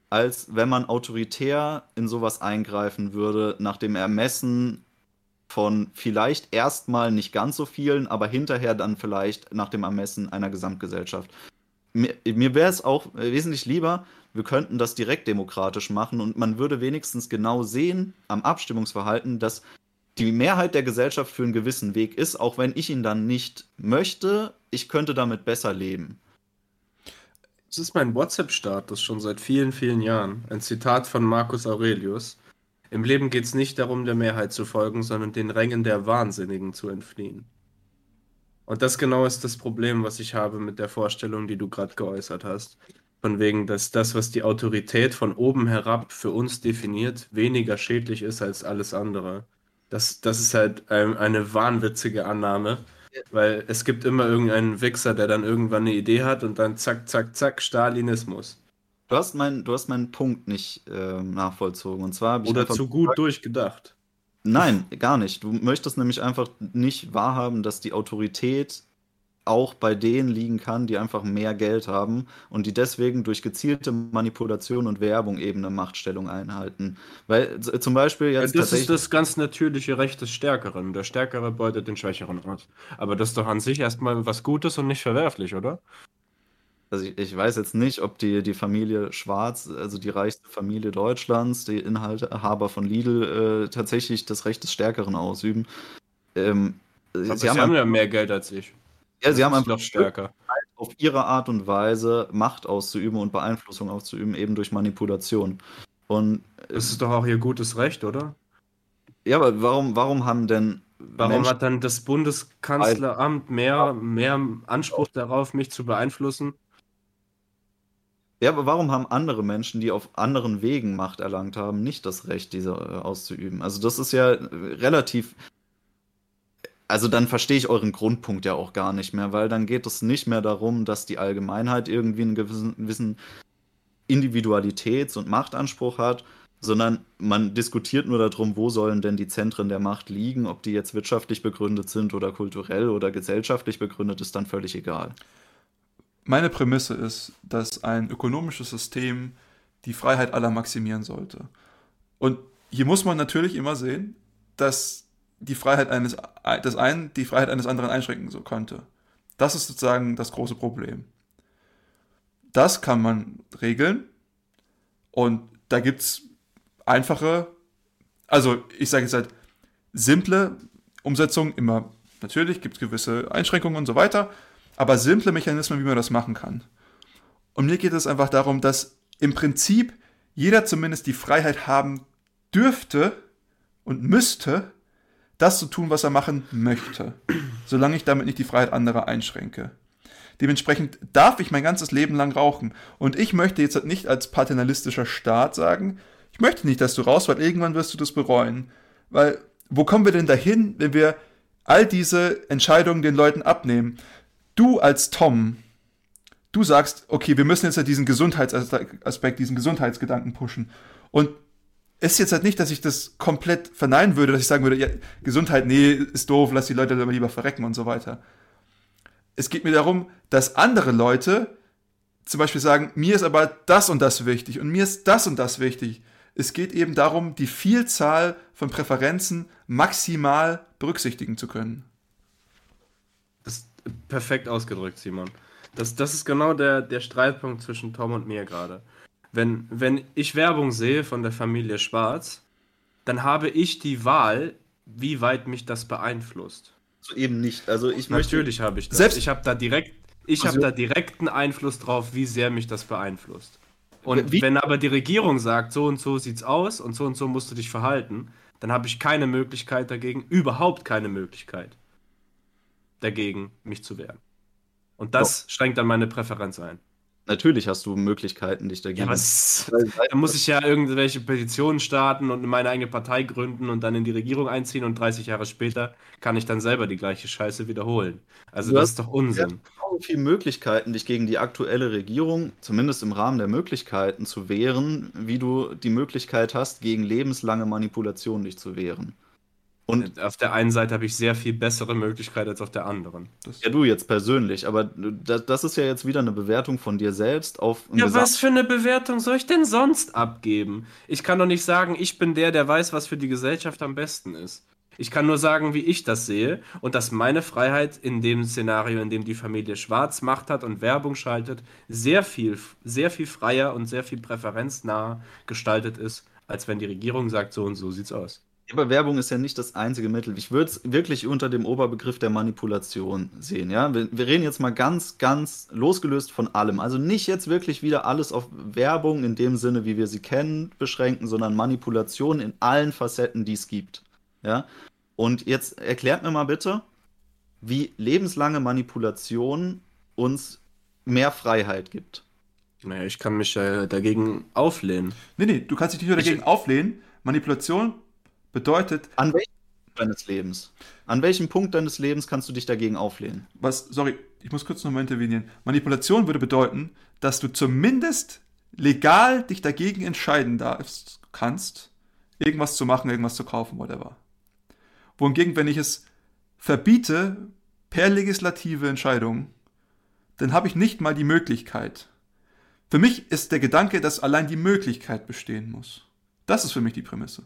als wenn man autoritär in sowas eingreifen würde, nach dem Ermessen von vielleicht erstmal nicht ganz so vielen, aber hinterher dann vielleicht nach dem Ermessen einer Gesamtgesellschaft. Mir, mir wäre es auch wesentlich lieber, wir könnten das direkt demokratisch machen und man würde wenigstens genau sehen am Abstimmungsverhalten, dass die Mehrheit der Gesellschaft für einen gewissen Weg ist, auch wenn ich ihn dann nicht möchte, ich könnte damit besser leben. Das ist mein WhatsApp-Status schon seit vielen, vielen Jahren. Ein Zitat von Marcus Aurelius. Im Leben geht es nicht darum, der Mehrheit zu folgen, sondern den Rängen der Wahnsinnigen zu entfliehen. Und das genau ist das Problem, was ich habe mit der Vorstellung, die du gerade geäußert hast. Von wegen, dass das, was die Autorität von oben herab für uns definiert, weniger schädlich ist als alles andere. Das, das ist halt ein, eine wahnwitzige Annahme, weil es gibt immer irgendeinen Wichser, der dann irgendwann eine Idee hat und dann zack, zack, zack, Stalinismus. Du hast, mein, du hast meinen Punkt nicht äh, nachvollzogen. Und zwar Oder zu gut gesagt, durchgedacht. Nein, gar nicht. Du möchtest nämlich einfach nicht wahrhaben, dass die Autorität auch bei denen liegen kann, die einfach mehr Geld haben und die deswegen durch gezielte Manipulation und Werbung eben eine Machtstellung einhalten. Weil zum Beispiel jetzt. Ja, das ist das ganz natürliche Recht des Stärkeren. Der Stärkere beutet den Schwächeren aus. Aber das ist doch an sich erstmal was Gutes und nicht verwerflich, oder? Also ich, ich weiß jetzt nicht, ob die, die Familie Schwarz, also die reichste Familie Deutschlands, die Inhaber von Lidl, äh, tatsächlich das Recht des Stärkeren ausüben. Ähm, sie, sie haben, haben ja mehr Geld als ich. Ja, sie haben einfach stärker. auf ihre Art und Weise Macht auszuüben und Beeinflussung auszuüben, eben durch Manipulation. Und das ist doch auch ihr gutes Recht, oder? Ja, aber warum, warum haben denn. Warum Menschen hat dann das Bundeskanzleramt mehr, mehr Anspruch darauf, mich zu beeinflussen? Ja, aber warum haben andere Menschen, die auf anderen Wegen Macht erlangt haben, nicht das Recht, diese äh, auszuüben? Also das ist ja relativ also dann verstehe ich euren Grundpunkt ja auch gar nicht mehr, weil dann geht es nicht mehr darum, dass die Allgemeinheit irgendwie einen gewissen, gewissen Individualitäts- und Machtanspruch hat, sondern man diskutiert nur darum, wo sollen denn die Zentren der Macht liegen, ob die jetzt wirtschaftlich begründet sind oder kulturell oder gesellschaftlich begründet, ist dann völlig egal. Meine Prämisse ist, dass ein ökonomisches System die Freiheit aller maximieren sollte. Und hier muss man natürlich immer sehen, dass die Freiheit eines des einen die Freiheit eines anderen einschränken so könnte. Das ist sozusagen das große Problem. Das kann man regeln und da gibt es einfache, also ich sage jetzt halt simple Umsetzungen immer. Natürlich gibt es gewisse Einschränkungen und so weiter, aber simple Mechanismen, wie man das machen kann. Und mir geht es einfach darum, dass im Prinzip jeder zumindest die Freiheit haben dürfte und müsste, das zu tun, was er machen möchte, solange ich damit nicht die Freiheit anderer einschränke. Dementsprechend darf ich mein ganzes Leben lang rauchen. Und ich möchte jetzt nicht als paternalistischer Staat sagen, ich möchte nicht, dass du raus, weil irgendwann wirst du das bereuen. Weil, wo kommen wir denn dahin, wenn wir all diese Entscheidungen den Leuten abnehmen? Du als Tom, du sagst, okay, wir müssen jetzt halt diesen Gesundheitsaspekt, diesen Gesundheitsgedanken pushen. Und ist jetzt halt nicht, dass ich das komplett verneinen würde, dass ich sagen würde, ja, Gesundheit, nee, ist doof, lass die Leute lieber verrecken und so weiter. Es geht mir darum, dass andere Leute zum Beispiel sagen, mir ist aber das und das wichtig und mir ist das und das wichtig. Es geht eben darum, die Vielzahl von Präferenzen maximal berücksichtigen zu können. Perfekt ausgedrückt, Simon. Das, das ist genau der, der Streitpunkt zwischen Tom und mir gerade. Wenn, wenn ich Werbung sehe von der Familie Schwarz, dann habe ich die Wahl, wie weit mich das beeinflusst. Also eben nicht. Also ich Natürlich habe ich das. Selbst ich habe da direkt, ich also, habe da direkten Einfluss drauf, wie sehr mich das beeinflusst. Und wie? wenn aber die Regierung sagt, so und so sieht's aus und so und so musst du dich verhalten, dann habe ich keine Möglichkeit dagegen, überhaupt keine Möglichkeit dagegen, mich zu wehren. Und das Doch. schränkt dann meine Präferenz ein. Natürlich hast du Möglichkeiten, dich dagegen. Ja, was, da muss ich ja irgendwelche Petitionen starten und meine eigene Partei gründen und dann in die Regierung einziehen und 30 Jahre später kann ich dann selber die gleiche Scheiße wiederholen. Also du das ist doch Unsinn. Du hast viele Möglichkeiten, dich gegen die aktuelle Regierung, zumindest im Rahmen der Möglichkeiten, zu wehren, wie du die Möglichkeit hast, gegen lebenslange Manipulation dich zu wehren. Und auf der einen Seite habe ich sehr viel bessere Möglichkeiten als auf der anderen. Ja, du jetzt persönlich, aber das, das, ist ja jetzt wieder eine Bewertung von dir selbst auf. Ja, Gesam was für eine Bewertung soll ich denn sonst abgeben? Ich kann doch nicht sagen, ich bin der, der weiß, was für die Gesellschaft am besten ist. Ich kann nur sagen, wie ich das sehe und dass meine Freiheit in dem Szenario, in dem die Familie Schwarz Macht hat und Werbung schaltet, sehr viel, sehr viel freier und sehr viel präferenznah gestaltet ist, als wenn die Regierung sagt, so und so sieht's aus. Aber Werbung ist ja nicht das einzige Mittel. Ich würde es wirklich unter dem Oberbegriff der Manipulation sehen. Ja? Wir, wir, reden jetzt mal ganz, ganz losgelöst von allem. Also nicht jetzt wirklich wieder alles auf Werbung in dem Sinne, wie wir sie kennen, beschränken, sondern Manipulation in allen Facetten, die es gibt. Ja? Und jetzt erklärt mir mal bitte, wie lebenslange Manipulation uns mehr Freiheit gibt. Naja, ich kann mich äh, dagegen auflehnen. Nee, nee, du kannst dich nicht nur dagegen ich auflehnen. Manipulation Bedeutet. An welchem Punkt deines Lebens? An welchem Punkt deines Lebens kannst du dich dagegen auflehnen? Was, sorry, ich muss kurz nochmal intervenieren. Manipulation würde bedeuten, dass du zumindest legal dich dagegen entscheiden darfst, kannst, irgendwas zu machen, irgendwas zu kaufen, whatever. Wohingegen, wenn ich es verbiete, per legislative Entscheidung, dann habe ich nicht mal die Möglichkeit. Für mich ist der Gedanke, dass allein die Möglichkeit bestehen muss. Das ist für mich die Prämisse.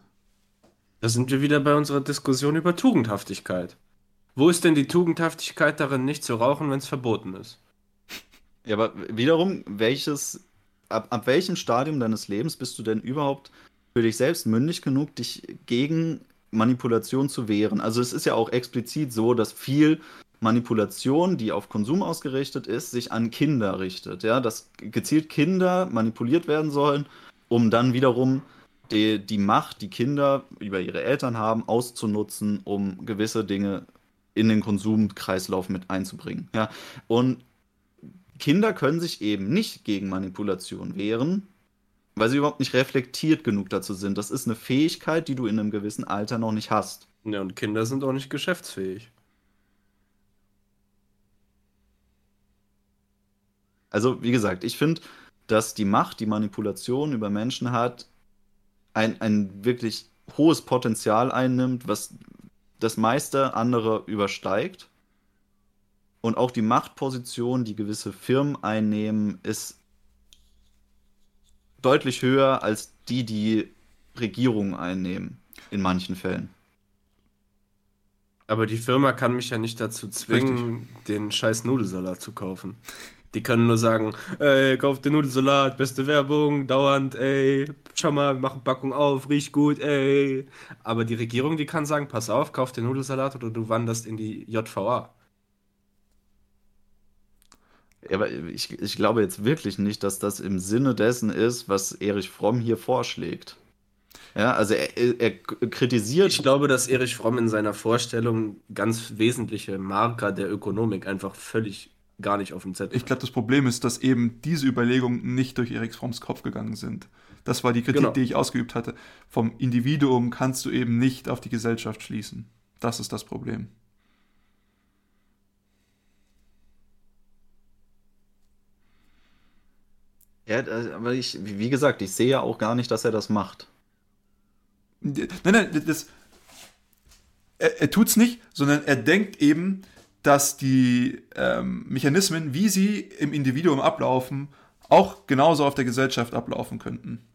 Da sind wir wieder bei unserer Diskussion über Tugendhaftigkeit. Wo ist denn die Tugendhaftigkeit darin, nicht zu rauchen, wenn es verboten ist? Ja, aber wiederum, welches, ab, ab welchem Stadium deines Lebens bist du denn überhaupt für dich selbst mündig genug, dich gegen Manipulation zu wehren? Also es ist ja auch explizit so, dass viel Manipulation, die auf Konsum ausgerichtet ist, sich an Kinder richtet. Ja, dass gezielt Kinder manipuliert werden sollen, um dann wiederum die, die Macht, die Kinder über ihre Eltern haben, auszunutzen, um gewisse Dinge in den Konsumkreislauf mit einzubringen. Ja, und Kinder können sich eben nicht gegen Manipulation wehren, weil sie überhaupt nicht reflektiert genug dazu sind. Das ist eine Fähigkeit, die du in einem gewissen Alter noch nicht hast. Ja, und Kinder sind auch nicht geschäftsfähig. Also, wie gesagt, ich finde, dass die Macht, die Manipulation über Menschen hat, ein, ein wirklich hohes Potenzial einnimmt, was das meiste andere übersteigt. Und auch die Machtposition, die gewisse Firmen einnehmen, ist deutlich höher als die, die Regierungen einnehmen, in manchen Fällen. Aber die Firma kann mich ja nicht dazu zwingen, Richtig. den scheiß Nudelsalat zu kaufen. Die können nur sagen, ey, kauf den Nudelsalat, beste Werbung, dauernd, ey, schau mal, wir machen Packung auf, riecht gut, ey. Aber die Regierung, die kann sagen, pass auf, kauf den Nudelsalat oder du wanderst in die JVA. Ja, aber ich, ich glaube jetzt wirklich nicht, dass das im Sinne dessen ist, was Erich Fromm hier vorschlägt. Ja, also er, er, kritisiert. Ich glaube, dass Erich Fromm in seiner Vorstellung ganz wesentliche Marker der Ökonomik einfach völlig gar nicht auf dem Zettel. Ich glaube, das Problem ist, dass eben diese Überlegungen nicht durch Eriks Fromms Kopf gegangen sind. Das war die Kritik, genau. die ich ausgeübt hatte. Vom Individuum kannst du eben nicht auf die Gesellschaft schließen. Das ist das Problem. Ja, aber ich, wie gesagt, ich sehe ja auch gar nicht, dass er das macht. Nein, nein, das, er, er tut's nicht, sondern er denkt eben, dass die ähm, Mechanismen, wie sie im Individuum ablaufen, auch genauso auf der Gesellschaft ablaufen könnten.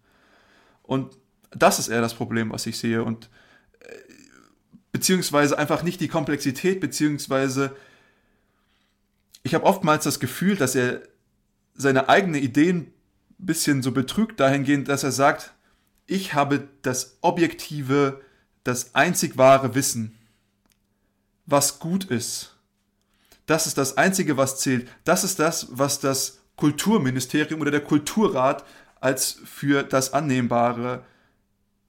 Und das ist eher das Problem, was ich sehe. Und äh, beziehungsweise einfach nicht die Komplexität, beziehungsweise ich habe oftmals das Gefühl, dass er seine eigenen Ideen ein bisschen so betrügt dahingehend, dass er sagt, ich habe das objektive, das einzig wahre Wissen, was gut ist. Das ist das Einzige, was zählt. Das ist das, was das Kulturministerium oder der Kulturrat als für das Annehmbare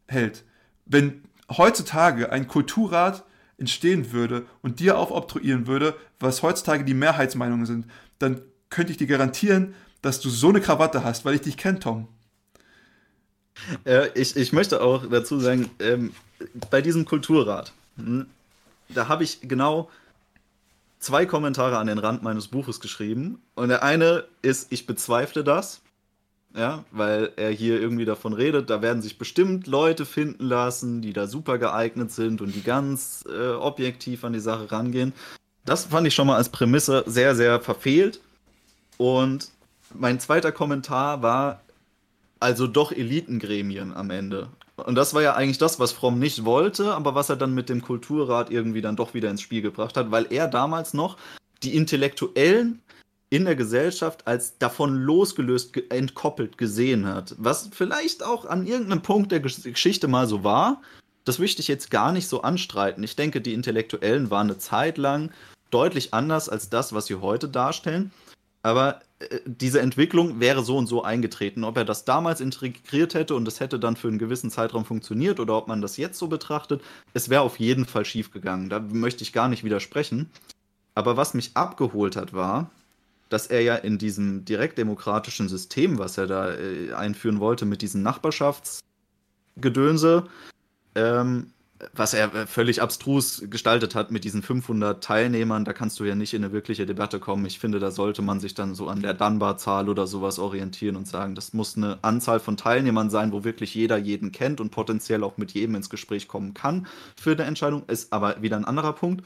hält. Wenn heutzutage ein Kulturrat entstehen würde und dir aufobtruieren würde, was heutzutage die Mehrheitsmeinungen sind, dann könnte ich dir garantieren, dass du so eine Krawatte hast, weil ich dich kenne, Tom. Äh, ich, ich möchte auch dazu sagen, ähm, bei diesem Kulturrat, hm, da habe ich genau zwei Kommentare an den Rand meines Buches geschrieben. Und der eine ist, ich bezweifle das. Ja, weil er hier irgendwie davon redet, da werden sich bestimmt Leute finden lassen, die da super geeignet sind und die ganz äh, objektiv an die Sache rangehen. Das fand ich schon mal als Prämisse sehr, sehr verfehlt. Und mein zweiter Kommentar war, also doch Elitengremien am Ende. Und das war ja eigentlich das, was Fromm nicht wollte, aber was er dann mit dem Kulturrat irgendwie dann doch wieder ins Spiel gebracht hat, weil er damals noch die Intellektuellen in der Gesellschaft als davon losgelöst, entkoppelt gesehen hat. Was vielleicht auch an irgendeinem Punkt der Geschichte mal so war. Das möchte ich jetzt gar nicht so anstreiten. Ich denke, die Intellektuellen waren eine Zeit lang deutlich anders als das, was sie heute darstellen. Aber diese Entwicklung wäre so und so eingetreten. Ob er das damals integriert hätte und es hätte dann für einen gewissen Zeitraum funktioniert oder ob man das jetzt so betrachtet, es wäre auf jeden Fall schiefgegangen. Da möchte ich gar nicht widersprechen. Aber was mich abgeholt hat, war, dass er ja in diesem direktdemokratischen System, was er da äh, einführen wollte, mit diesen Nachbarschaftsgedönse, ähm, was er äh, völlig abstrus gestaltet hat mit diesen 500 Teilnehmern, da kannst du ja nicht in eine wirkliche Debatte kommen. Ich finde, da sollte man sich dann so an der Dunbar-Zahl oder sowas orientieren und sagen, das muss eine Anzahl von Teilnehmern sein, wo wirklich jeder jeden kennt und potenziell auch mit jedem ins Gespräch kommen kann für eine Entscheidung. Ist aber wieder ein anderer Punkt.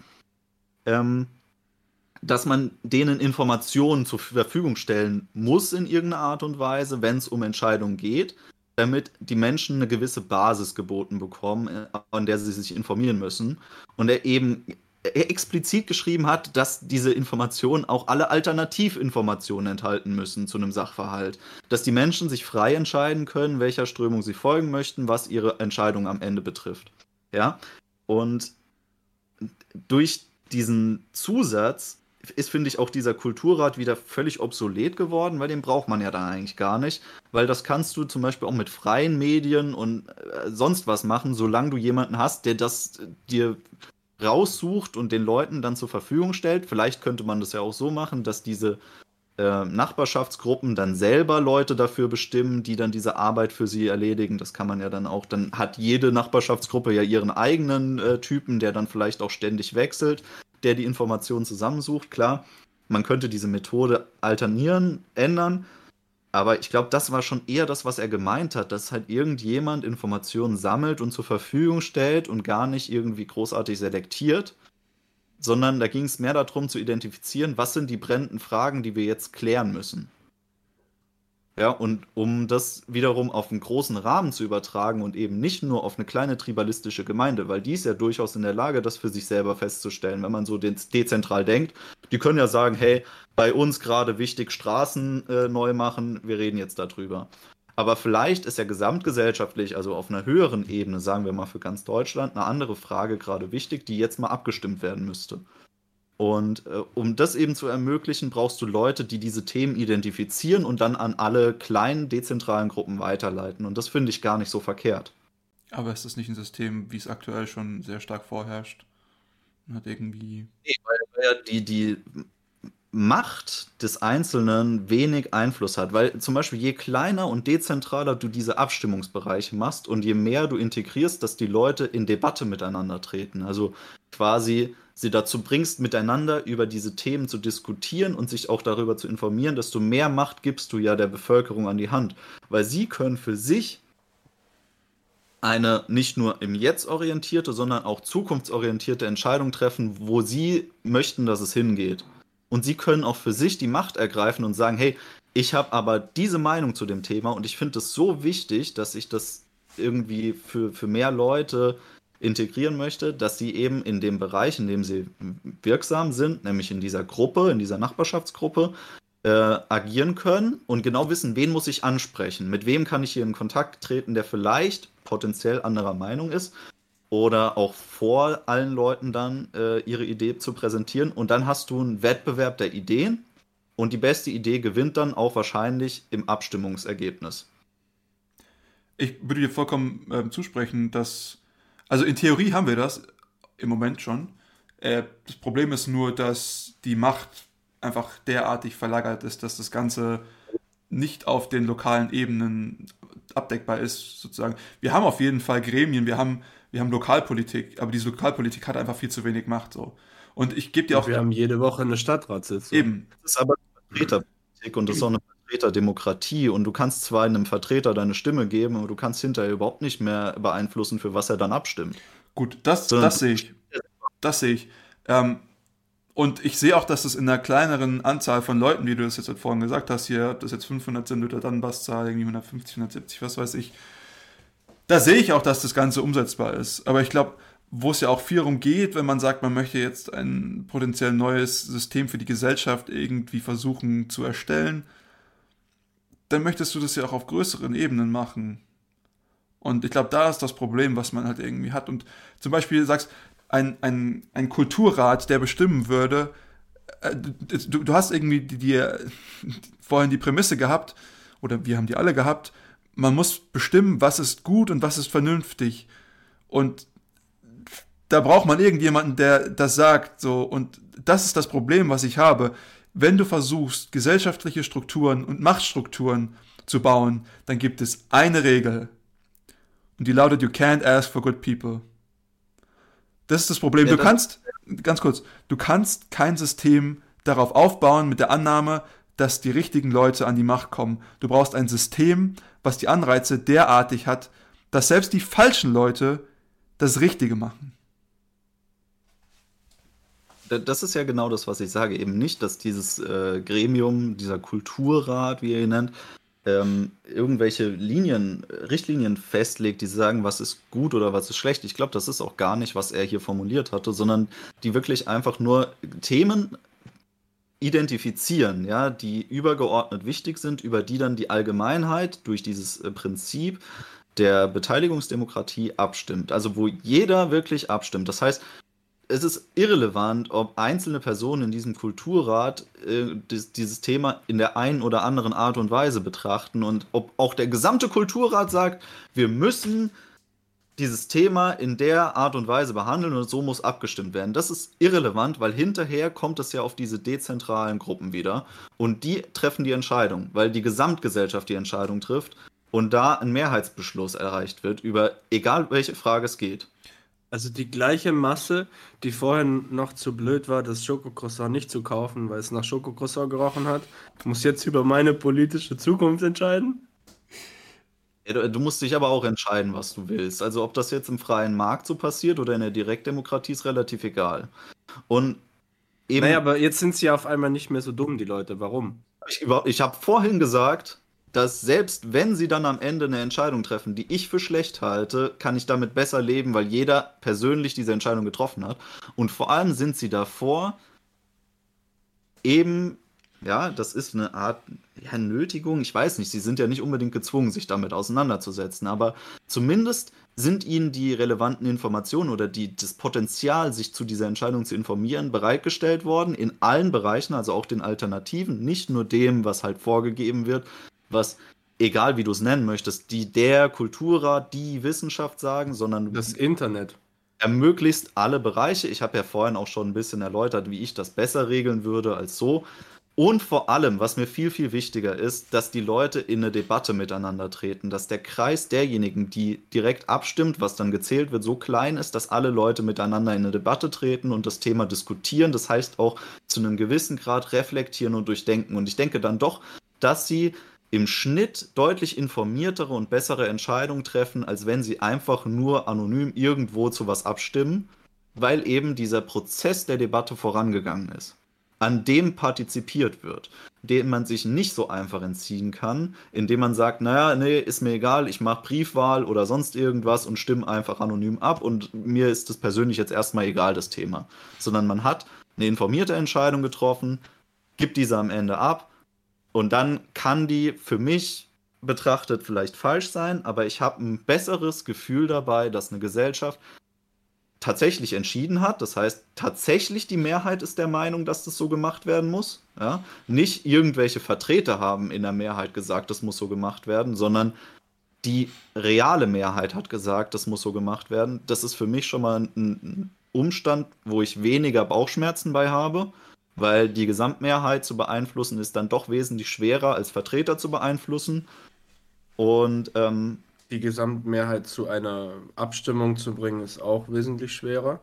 Ähm, dass man denen Informationen zur Verfügung stellen muss in irgendeiner Art und Weise, wenn es um Entscheidungen geht, damit die Menschen eine gewisse Basis geboten bekommen, äh, an der sie sich informieren müssen. Und er eben explizit geschrieben hat, dass diese Informationen auch alle Alternativinformationen enthalten müssen zu einem Sachverhalt. Dass die Menschen sich frei entscheiden können, welcher Strömung sie folgen möchten, was ihre Entscheidung am Ende betrifft. Ja. Und durch diesen Zusatz ist, finde ich, auch dieser Kulturrat wieder völlig obsolet geworden, weil den braucht man ja dann eigentlich gar nicht. Weil das kannst du zum Beispiel auch mit freien Medien und äh, sonst was machen, solange du jemanden hast, der das dir raussucht und den Leuten dann zur Verfügung stellt. Vielleicht könnte man das ja auch so machen, dass diese äh, Nachbarschaftsgruppen dann selber Leute dafür bestimmen, die dann diese Arbeit für sie erledigen. Das kann man ja dann auch, dann hat jede Nachbarschaftsgruppe ja ihren eigenen äh, Typen, der dann vielleicht auch ständig wechselt, der die Informationen zusammensucht. Klar, man könnte diese Methode alternieren, ändern, aber ich glaube, das war schon eher das, was er gemeint hat, dass halt irgendjemand Informationen sammelt und zur Verfügung stellt und gar nicht irgendwie großartig selektiert, sondern da ging es mehr darum zu identifizieren, was sind die brennenden Fragen, die wir jetzt klären müssen. Ja, und um das wiederum auf einen großen Rahmen zu übertragen und eben nicht nur auf eine kleine tribalistische Gemeinde, weil die ist ja durchaus in der Lage, das für sich selber festzustellen, wenn man so dezentral denkt. Die können ja sagen, hey, bei uns gerade wichtig Straßen äh, neu machen, wir reden jetzt darüber. Aber vielleicht ist ja gesamtgesellschaftlich, also auf einer höheren Ebene, sagen wir mal für ganz Deutschland, eine andere Frage gerade wichtig, die jetzt mal abgestimmt werden müsste. Und äh, um das eben zu ermöglichen, brauchst du Leute, die diese Themen identifizieren und dann an alle kleinen dezentralen Gruppen weiterleiten. Und das finde ich gar nicht so verkehrt. Aber ist das nicht ein System, wie es aktuell schon sehr stark vorherrscht? Hat irgendwie. Nee, weil, weil die, die Macht des Einzelnen wenig Einfluss hat. Weil zum Beispiel je kleiner und dezentraler du diese Abstimmungsbereiche machst und je mehr du integrierst, dass die Leute in Debatte miteinander treten. Also quasi sie dazu bringst, miteinander über diese Themen zu diskutieren und sich auch darüber zu informieren, desto mehr Macht gibst du ja der Bevölkerung an die Hand. Weil sie können für sich eine nicht nur im Jetzt orientierte, sondern auch zukunftsorientierte Entscheidung treffen, wo sie möchten, dass es hingeht. Und sie können auch für sich die Macht ergreifen und sagen, hey, ich habe aber diese Meinung zu dem Thema und ich finde es so wichtig, dass ich das irgendwie für, für mehr Leute integrieren möchte, dass sie eben in dem Bereich, in dem sie wirksam sind, nämlich in dieser Gruppe, in dieser Nachbarschaftsgruppe, äh, agieren können und genau wissen, wen muss ich ansprechen, mit wem kann ich hier in Kontakt treten, der vielleicht potenziell anderer Meinung ist oder auch vor allen Leuten dann äh, ihre Idee zu präsentieren und dann hast du einen Wettbewerb der Ideen und die beste Idee gewinnt dann auch wahrscheinlich im Abstimmungsergebnis. Ich würde dir vollkommen äh, zusprechen, dass also in Theorie haben wir das im Moment schon. Äh, das Problem ist nur, dass die Macht einfach derartig verlagert ist, dass das Ganze nicht auf den lokalen Ebenen abdeckbar ist, sozusagen. Wir haben auf jeden Fall Gremien, wir haben, wir haben Lokalpolitik, aber diese Lokalpolitik hat einfach viel zu wenig Macht. So. Und ich gebe dir auch. Wir haben jede Woche eine Stadtratssitzung. Eben. Das ist aber Vertreterpolitik und das ist auch eine Vertreterdemokratie und du kannst zwar einem Vertreter deine Stimme geben, aber du kannst hinterher überhaupt nicht mehr beeinflussen, für was er dann abstimmt. Gut, das, das sehe ich. Das sehe ich. Ähm, und ich sehe auch, dass es in einer kleineren Anzahl von Leuten, wie du das jetzt vorhin gesagt hast, hier, ob das jetzt 500 sind oder dann Basszahl, irgendwie 150, 170, was weiß ich, da sehe ich auch, dass das Ganze umsetzbar ist. Aber ich glaube, wo es ja auch viel darum geht, wenn man sagt, man möchte jetzt ein potenziell neues System für die Gesellschaft irgendwie versuchen zu erstellen, dann möchtest du das ja auch auf größeren Ebenen machen. Und ich glaube, da ist das Problem, was man halt irgendwie hat. Und zum Beispiel sagst, ein, ein, ein Kulturrat, der bestimmen würde, äh, du, du hast irgendwie die, die, vorhin die Prämisse gehabt, oder wir haben die alle gehabt, man muss bestimmen, was ist gut und was ist vernünftig. Und da braucht man irgendjemanden, der das sagt, so. Und das ist das Problem, was ich habe wenn du versuchst, gesellschaftliche Strukturen und Machtstrukturen zu bauen, dann gibt es eine Regel. Und die lautet, you can't ask for good people. Das ist das Problem. Ja, du kannst, ganz kurz, du kannst kein System darauf aufbauen mit der Annahme, dass die richtigen Leute an die Macht kommen. Du brauchst ein System, was die Anreize derartig hat, dass selbst die falschen Leute das Richtige machen. Das ist ja genau das, was ich sage. Eben nicht, dass dieses äh, Gremium, dieser Kulturrat, wie ihr ihn nennt, ähm, irgendwelche Linien, Richtlinien festlegt, die sagen, was ist gut oder was ist schlecht. Ich glaube, das ist auch gar nicht, was er hier formuliert hatte, sondern die wirklich einfach nur Themen identifizieren, ja, die übergeordnet wichtig sind, über die dann die Allgemeinheit durch dieses äh, Prinzip der Beteiligungsdemokratie abstimmt. Also wo jeder wirklich abstimmt. Das heißt, es ist irrelevant, ob einzelne Personen in diesem Kulturrat äh, dies, dieses Thema in der einen oder anderen Art und Weise betrachten und ob auch der gesamte Kulturrat sagt, wir müssen dieses Thema in der Art und Weise behandeln und so muss abgestimmt werden. Das ist irrelevant, weil hinterher kommt es ja auf diese dezentralen Gruppen wieder und die treffen die Entscheidung, weil die Gesamtgesellschaft die Entscheidung trifft und da ein Mehrheitsbeschluss erreicht wird über egal welche Frage es geht. Also die gleiche Masse, die vorher noch zu blöd war, das Schokocroissant nicht zu kaufen, weil es nach Schokocroissant gerochen hat, muss jetzt über meine politische Zukunft entscheiden? Ja, du musst dich aber auch entscheiden, was du willst. Also ob das jetzt im freien Markt so passiert oder in der Direktdemokratie ist relativ egal. Und eben. Naja, aber jetzt sind sie auf einmal nicht mehr so dumm, die Leute. Warum? Ich, ich habe vorhin gesagt, dass selbst wenn sie dann am Ende eine Entscheidung treffen, die ich für schlecht halte, kann ich damit besser leben, weil jeder persönlich diese Entscheidung getroffen hat. Und vor allem sind sie davor eben, ja, das ist eine Art ja, Nötigung, ich weiß nicht, sie sind ja nicht unbedingt gezwungen, sich damit auseinanderzusetzen, aber zumindest sind ihnen die relevanten Informationen oder die, das Potenzial, sich zu dieser Entscheidung zu informieren, bereitgestellt worden, in allen Bereichen, also auch den Alternativen, nicht nur dem, was halt vorgegeben wird, was, egal wie du es nennen möchtest, die der Kulturrat, die Wissenschaft sagen, sondern das Internet ermöglicht alle Bereiche. Ich habe ja vorhin auch schon ein bisschen erläutert, wie ich das besser regeln würde als so. Und vor allem, was mir viel, viel wichtiger ist, dass die Leute in eine Debatte miteinander treten, dass der Kreis derjenigen, die direkt abstimmt, was dann gezählt wird, so klein ist, dass alle Leute miteinander in eine Debatte treten und das Thema diskutieren. Das heißt auch zu einem gewissen Grad reflektieren und durchdenken. Und ich denke dann doch, dass sie im Schnitt deutlich informiertere und bessere Entscheidungen treffen, als wenn sie einfach nur anonym irgendwo zu was abstimmen, weil eben dieser Prozess der Debatte vorangegangen ist, an dem partizipiert wird, dem man sich nicht so einfach entziehen kann, indem man sagt, naja, nee, ist mir egal, ich mache Briefwahl oder sonst irgendwas und stimme einfach anonym ab und mir ist das persönlich jetzt erstmal egal, das Thema, sondern man hat eine informierte Entscheidung getroffen, gibt diese am Ende ab und dann kann die für mich betrachtet vielleicht falsch sein, aber ich habe ein besseres Gefühl dabei, dass eine Gesellschaft tatsächlich entschieden hat. Das heißt, tatsächlich die Mehrheit ist der Meinung, dass das so gemacht werden muss. Ja? Nicht irgendwelche Vertreter haben in der Mehrheit gesagt, das muss so gemacht werden, sondern die reale Mehrheit hat gesagt, das muss so gemacht werden. Das ist für mich schon mal ein Umstand, wo ich weniger Bauchschmerzen bei habe weil die Gesamtmehrheit zu beeinflussen ist dann doch wesentlich schwerer als Vertreter zu beeinflussen. Und ähm, die Gesamtmehrheit zu einer Abstimmung zu bringen, ist auch wesentlich schwerer,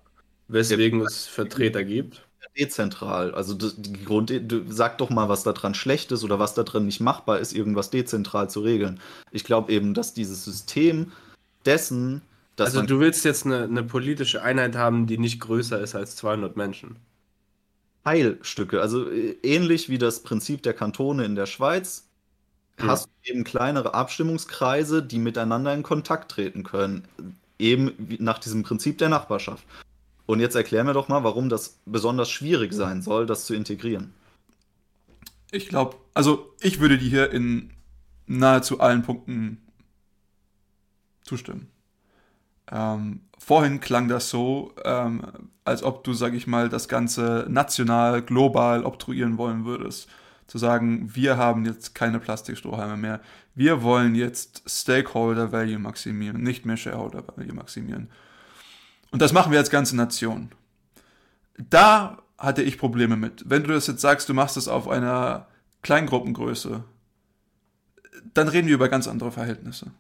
weswegen es Vertreter gibt. Dezentral. Also die Grund, sag doch mal, was da dran schlecht ist oder was da drin nicht machbar ist, irgendwas dezentral zu regeln. Ich glaube eben, dass dieses System dessen, dass also du willst jetzt eine, eine politische Einheit haben, die nicht größer ist als 200 Menschen. Teilstücke. Also äh, ähnlich wie das Prinzip der Kantone in der Schweiz ja. hast du eben kleinere Abstimmungskreise, die miteinander in Kontakt treten können. Eben nach diesem Prinzip der Nachbarschaft. Und jetzt erklär mir doch mal, warum das besonders schwierig sein soll, das zu integrieren. Ich glaube, also ich würde dir hier in nahezu allen Punkten zustimmen. Ähm, vorhin klang das so, ähm, als ob du, sag ich mal, das Ganze national, global obtruieren wollen würdest. Zu sagen, wir haben jetzt keine Plastikstrohhalme mehr. Wir wollen jetzt Stakeholder Value maximieren, nicht mehr Shareholder Value maximieren. Und das machen wir als ganze Nation. Da hatte ich Probleme mit. Wenn du das jetzt sagst, du machst es auf einer Kleingruppengröße, dann reden wir über ganz andere Verhältnisse.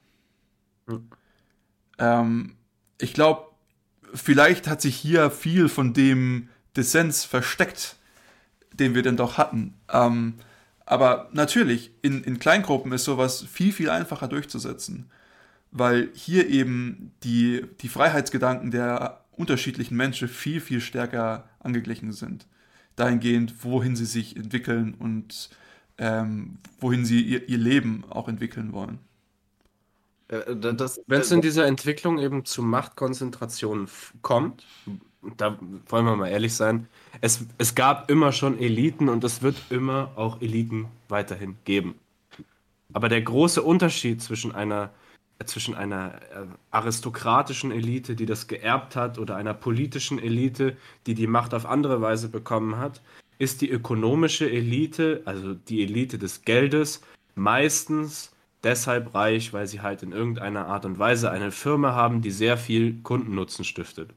Mhm. Ähm, ich glaube, vielleicht hat sich hier viel von dem Dissens versteckt, den wir denn doch hatten. Ähm, aber natürlich, in, in Kleingruppen ist sowas viel, viel einfacher durchzusetzen, weil hier eben die, die Freiheitsgedanken der unterschiedlichen Menschen viel, viel stärker angeglichen sind. Dahingehend, wohin sie sich entwickeln und ähm, wohin sie ihr, ihr Leben auch entwickeln wollen. Wenn es in dieser Entwicklung eben zu Machtkonzentration kommt, da wollen wir mal ehrlich sein, es, es gab immer schon Eliten und es wird immer auch Eliten weiterhin geben. Aber der große Unterschied zwischen einer, zwischen einer äh, aristokratischen Elite, die das geerbt hat, oder einer politischen Elite, die die Macht auf andere Weise bekommen hat, ist die ökonomische Elite, also die Elite des Geldes, meistens deshalb reich, weil sie halt in irgendeiner Art und Weise eine Firma haben, die sehr viel Kundennutzen stiftet.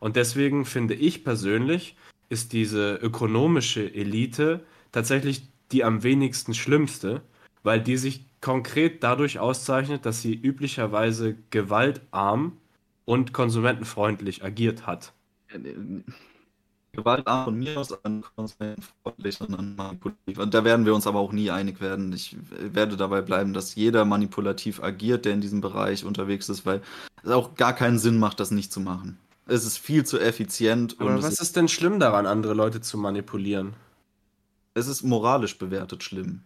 Und deswegen finde ich persönlich, ist diese ökonomische Elite tatsächlich die am wenigsten schlimmste, weil die sich konkret dadurch auszeichnet, dass sie üblicherweise gewaltarm und konsumentenfreundlich agiert hat. Gewaltarm von mir aus an konsumentenfreundlich und an manipulativ. Und da werden wir uns aber auch nie einig werden. Ich werde dabei bleiben, dass jeder manipulativ agiert, der in diesem Bereich unterwegs ist, weil es auch gar keinen Sinn macht, das nicht zu machen. Es ist viel zu effizient. Aber was ist, ist denn schlimm daran, andere Leute zu manipulieren? Es ist moralisch bewertet schlimm.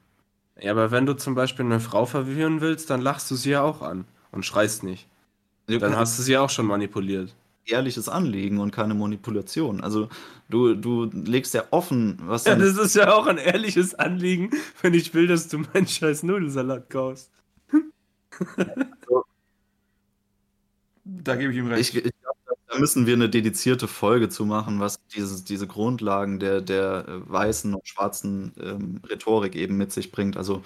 Ja, aber wenn du zum Beispiel eine Frau verwirren willst, dann lachst du sie ja auch an und schreist nicht. Dann hast du sie auch schon manipuliert ehrliches Anliegen und keine Manipulation. Also du, du legst ja offen, was. Ja, das ist ja auch ein ehrliches Anliegen, wenn ich will, dass du meinen scheiß Nudelsalat kaufst. Also, da gebe ich ihm recht. Ich, ich glaube, da müssen wir eine dedizierte Folge zu machen, was dieses, diese Grundlagen der, der äh, weißen und schwarzen ähm, Rhetorik eben mit sich bringt. Also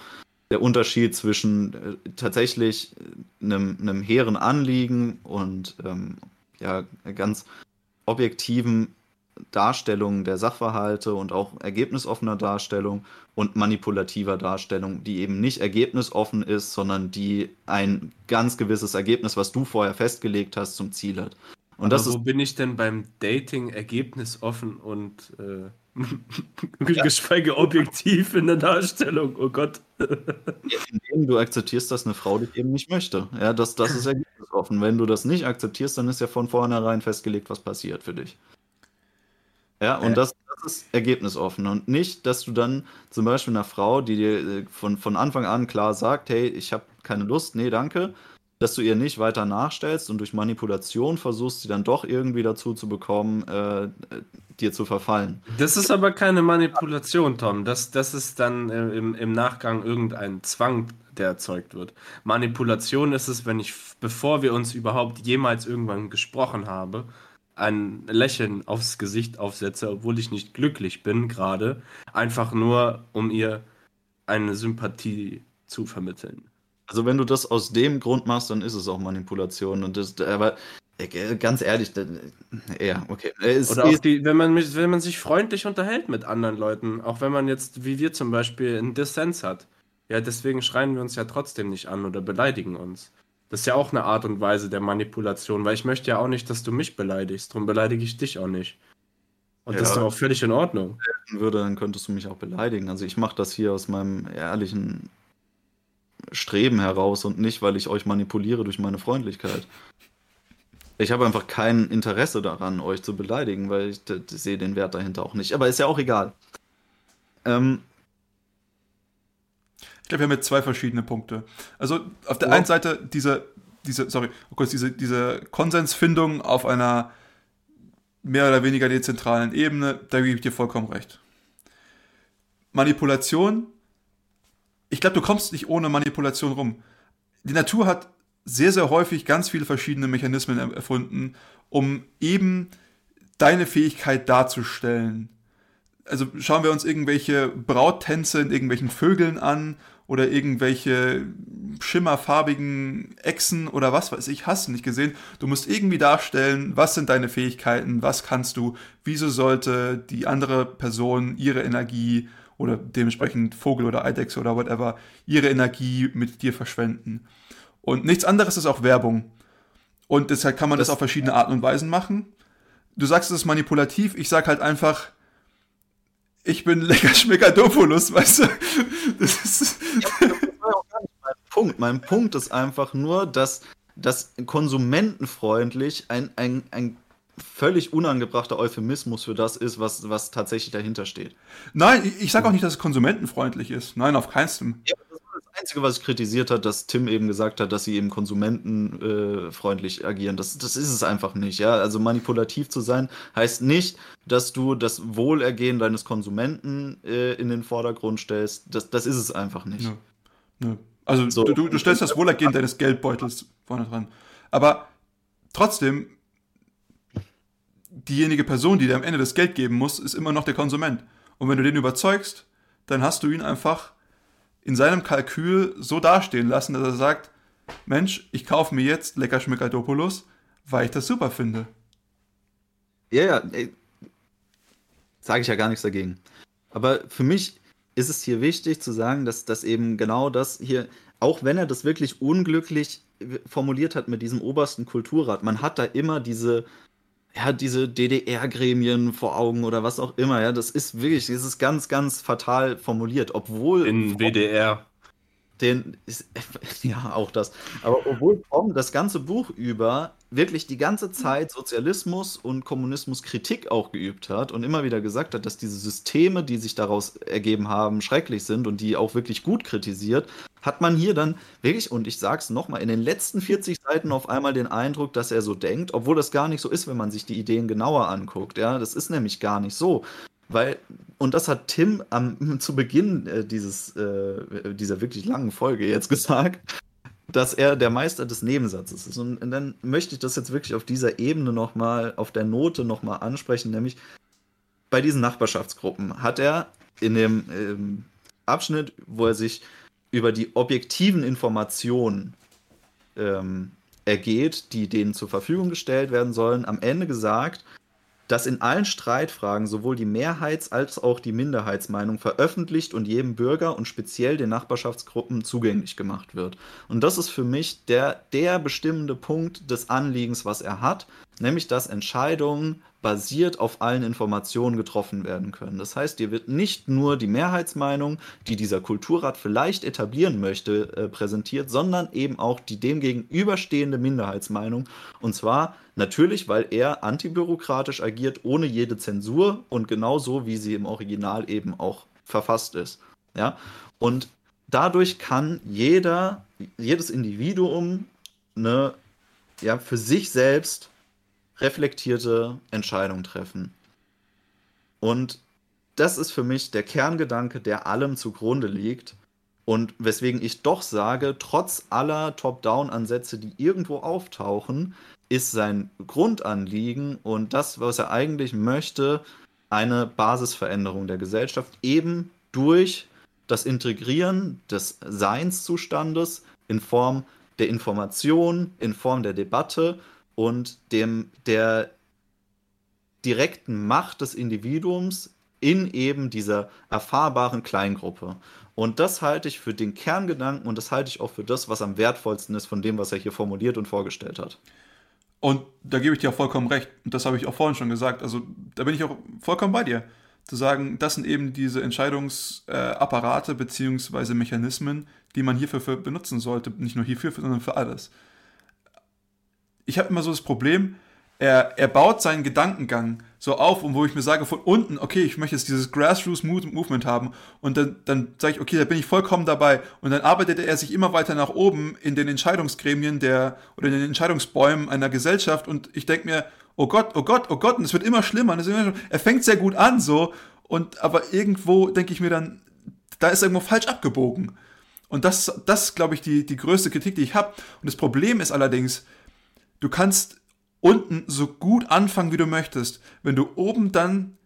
der Unterschied zwischen äh, tatsächlich einem, einem hehren Anliegen und ähm, ja ganz objektiven Darstellung der Sachverhalte und auch ergebnisoffener Darstellung und manipulativer Darstellung, die eben nicht ergebnisoffen ist, sondern die ein ganz gewisses Ergebnis, was du vorher festgelegt hast, zum Ziel hat. Und Aber das wo ist, bin ich denn beim Dating ergebnisoffen und äh, ja. geschweige objektiv in der Darstellung? Oh Gott. Indem du akzeptierst, dass eine Frau dich eben nicht möchte. Ja, das, das ist ergebnisoffen. Wenn du das nicht akzeptierst, dann ist ja von vornherein festgelegt, was passiert für dich. Ja, und das, das ist ergebnisoffen. Und nicht, dass du dann zum Beispiel einer Frau, die dir äh, von, von Anfang an klar sagt, hey, ich habe keine Lust, nee, danke, dass du ihr nicht weiter nachstellst und durch Manipulation versuchst, sie dann doch irgendwie dazu zu bekommen, äh, dir zu verfallen. Das ist aber keine Manipulation, Tom. Das, das ist dann äh, im, im Nachgang irgendein Zwang, der erzeugt wird. Manipulation ist es, wenn ich, bevor wir uns überhaupt jemals irgendwann gesprochen haben, ein Lächeln aufs Gesicht aufsetze, obwohl ich nicht glücklich bin gerade, einfach nur, um ihr eine Sympathie zu vermitteln. Also wenn du das aus dem Grund machst, dann ist es auch Manipulation. Und das, aber äh, ganz ehrlich, ja, okay. Es Oder auch die, wenn man, wenn man sich freundlich unterhält mit anderen Leuten, auch wenn man jetzt, wie wir zum Beispiel, einen Dissens hat. Ja, deswegen schreien wir uns ja trotzdem nicht an oder beleidigen uns. Das ist ja auch eine Art und Weise der Manipulation, weil ich möchte ja auch nicht, dass du mich beleidigst. Darum beleidige ich dich auch nicht. Und ja, das ist doch auch völlig in Ordnung. Würde, dann könntest du mich auch beleidigen. Also ich mache das hier aus meinem ehrlichen Streben heraus und nicht, weil ich euch manipuliere durch meine Freundlichkeit. Ich habe einfach kein Interesse daran, euch zu beleidigen, weil ich, ich sehe den Wert dahinter auch nicht. Aber ist ja auch egal. Ähm, ich glaube, wir haben jetzt zwei verschiedene Punkte. Also auf der oh. einen Seite diese, diese, sorry, oh kurz, diese, diese Konsensfindung auf einer mehr oder weniger dezentralen Ebene, da gebe ich dir vollkommen recht. Manipulation ich glaube, du kommst nicht ohne Manipulation rum. Die Natur hat sehr, sehr häufig ganz viele verschiedene Mechanismen erfunden, um eben deine Fähigkeit darzustellen. Also schauen wir uns irgendwelche Brauttänze in irgendwelchen Vögeln an oder irgendwelche schimmerfarbigen Echsen oder was weiß ich, hast du nicht gesehen. Du musst irgendwie darstellen, was sind deine Fähigkeiten, was kannst du, wieso sollte die andere Person ihre Energie oder dementsprechend Vogel oder Eidechse oder whatever ihre Energie mit dir verschwenden. Und nichts anderes ist auch Werbung. Und deshalb kann man das, das auf verschiedene Arten und Weisen machen. Du sagst, es ist manipulativ. Ich sag halt einfach, ich bin lecker Schmecker Dopolus, weißt du? Das ist. Mein Punkt. Mein Punkt ist einfach nur, dass dass konsumentenfreundlich ein, ein, ein völlig unangebrachter Euphemismus für das ist, was, was tatsächlich dahinter steht. Nein, ich, ich sage auch nicht, dass es konsumentenfreundlich ist. Nein, auf keinstem. Ja, das war das Einzige, was ich kritisiert hat, dass Tim eben gesagt hat, dass sie eben konsumentenfreundlich äh, agieren. Das, das ist es einfach nicht. Ja? Also manipulativ zu sein heißt nicht, dass du das Wohlergehen deines Konsumenten äh, in den Vordergrund stellst. Das, das ist es einfach nicht. Nö. Nö. Also so. du, du stellst das Wohlergehen deines Geldbeutels vorne dran. Aber trotzdem diejenige Person, die dir am Ende das Geld geben muss, ist immer noch der Konsument. Und wenn du den überzeugst, dann hast du ihn einfach in seinem Kalkül so dastehen lassen, dass er sagt, Mensch, ich kaufe mir jetzt Lecker Schmeckertopoulos, weil ich das super finde. Ja, ja, sage ich ja gar nichts dagegen. Aber für mich ist es hier wichtig zu sagen, dass, dass eben genau das hier, auch wenn er das wirklich unglücklich formuliert hat mit diesem obersten Kulturrat, man hat da immer diese, ja, diese DDR-Gremien vor Augen oder was auch immer, ja, das ist wirklich, das ist ganz, ganz fatal formuliert, obwohl. In WDR. Den, ist, ja, auch das. Aber obwohl Fromm das ganze Buch über wirklich die ganze Zeit Sozialismus und Kommunismus Kritik auch geübt hat und immer wieder gesagt hat, dass diese Systeme, die sich daraus ergeben haben, schrecklich sind und die auch wirklich gut kritisiert, hat man hier dann wirklich, und ich sag's nochmal, in den letzten 40 Seiten auf einmal den Eindruck, dass er so denkt, obwohl das gar nicht so ist, wenn man sich die Ideen genauer anguckt. Ja, das ist nämlich gar nicht so. Weil, und das hat Tim am, zu Beginn äh, dieses, äh, dieser wirklich langen Folge jetzt gesagt, dass er der Meister des Nebensatzes ist. Und, dann möchte ich das jetzt wirklich auf dieser Ebene nochmal, auf der Note nochmal ansprechen, nämlich bei diesen Nachbarschaftsgruppen hat er in dem ähm, Abschnitt, wo er sich über die objektiven Informationen ähm, ergeht, die denen zur Verfügung gestellt werden sollen, am Ende gesagt, dass in allen Streitfragen sowohl die Mehrheits- als auch die Minderheitsmeinung veröffentlicht und jedem Bürger und speziell den Nachbarschaftsgruppen zugänglich gemacht wird. Und das ist für mich der, der bestimmende Punkt des Anliegens, was er hat, nämlich dass Entscheidungen basiert auf allen Informationen getroffen werden können. Das heißt, hier wird nicht nur die Mehrheitsmeinung, die dieser Kulturrat vielleicht etablieren möchte, äh, präsentiert, sondern eben auch die dem gegenüberstehende Minderheitsmeinung. Und zwar natürlich, weil er antibürokratisch agiert, ohne jede Zensur und genauso, wie sie im Original eben auch verfasst ist. Ja? Und dadurch kann jeder, jedes Individuum eine, ja, für sich selbst reflektierte Entscheidung treffen. Und das ist für mich der Kerngedanke, der allem zugrunde liegt. Und weswegen ich doch sage, trotz aller Top-Down-Ansätze, die irgendwo auftauchen, ist sein Grundanliegen und das, was er eigentlich möchte, eine Basisveränderung der Gesellschaft, eben durch das Integrieren des Seinszustandes in Form der Information, in Form der Debatte und dem, der direkten Macht des Individuums in eben dieser erfahrbaren Kleingruppe. Und das halte ich für den Kerngedanken und das halte ich auch für das, was am wertvollsten ist von dem, was er hier formuliert und vorgestellt hat. Und da gebe ich dir auch vollkommen recht. Und das habe ich auch vorhin schon gesagt. Also da bin ich auch vollkommen bei dir. Zu sagen, das sind eben diese Entscheidungsapparate äh, bzw. Mechanismen, die man hierfür benutzen sollte. Nicht nur hierfür, sondern für alles ich habe immer so das Problem, er, er baut seinen Gedankengang so auf und wo ich mir sage von unten, okay, ich möchte jetzt dieses Grassroots Movement haben und dann, dann sage ich, okay, da bin ich vollkommen dabei und dann arbeitet er sich immer weiter nach oben in den Entscheidungsgremien der oder in den Entscheidungsbäumen einer Gesellschaft und ich denke mir, oh Gott, oh Gott, oh Gott, und es wird immer schlimmer. Immer, er fängt sehr gut an so und aber irgendwo denke ich mir dann, da ist irgendwo falsch abgebogen. Und das, das glaube ich, die, die größte Kritik, die ich habe. Und das Problem ist allerdings, Du kannst unten so gut anfangen, wie du möchtest. Wenn du oben dann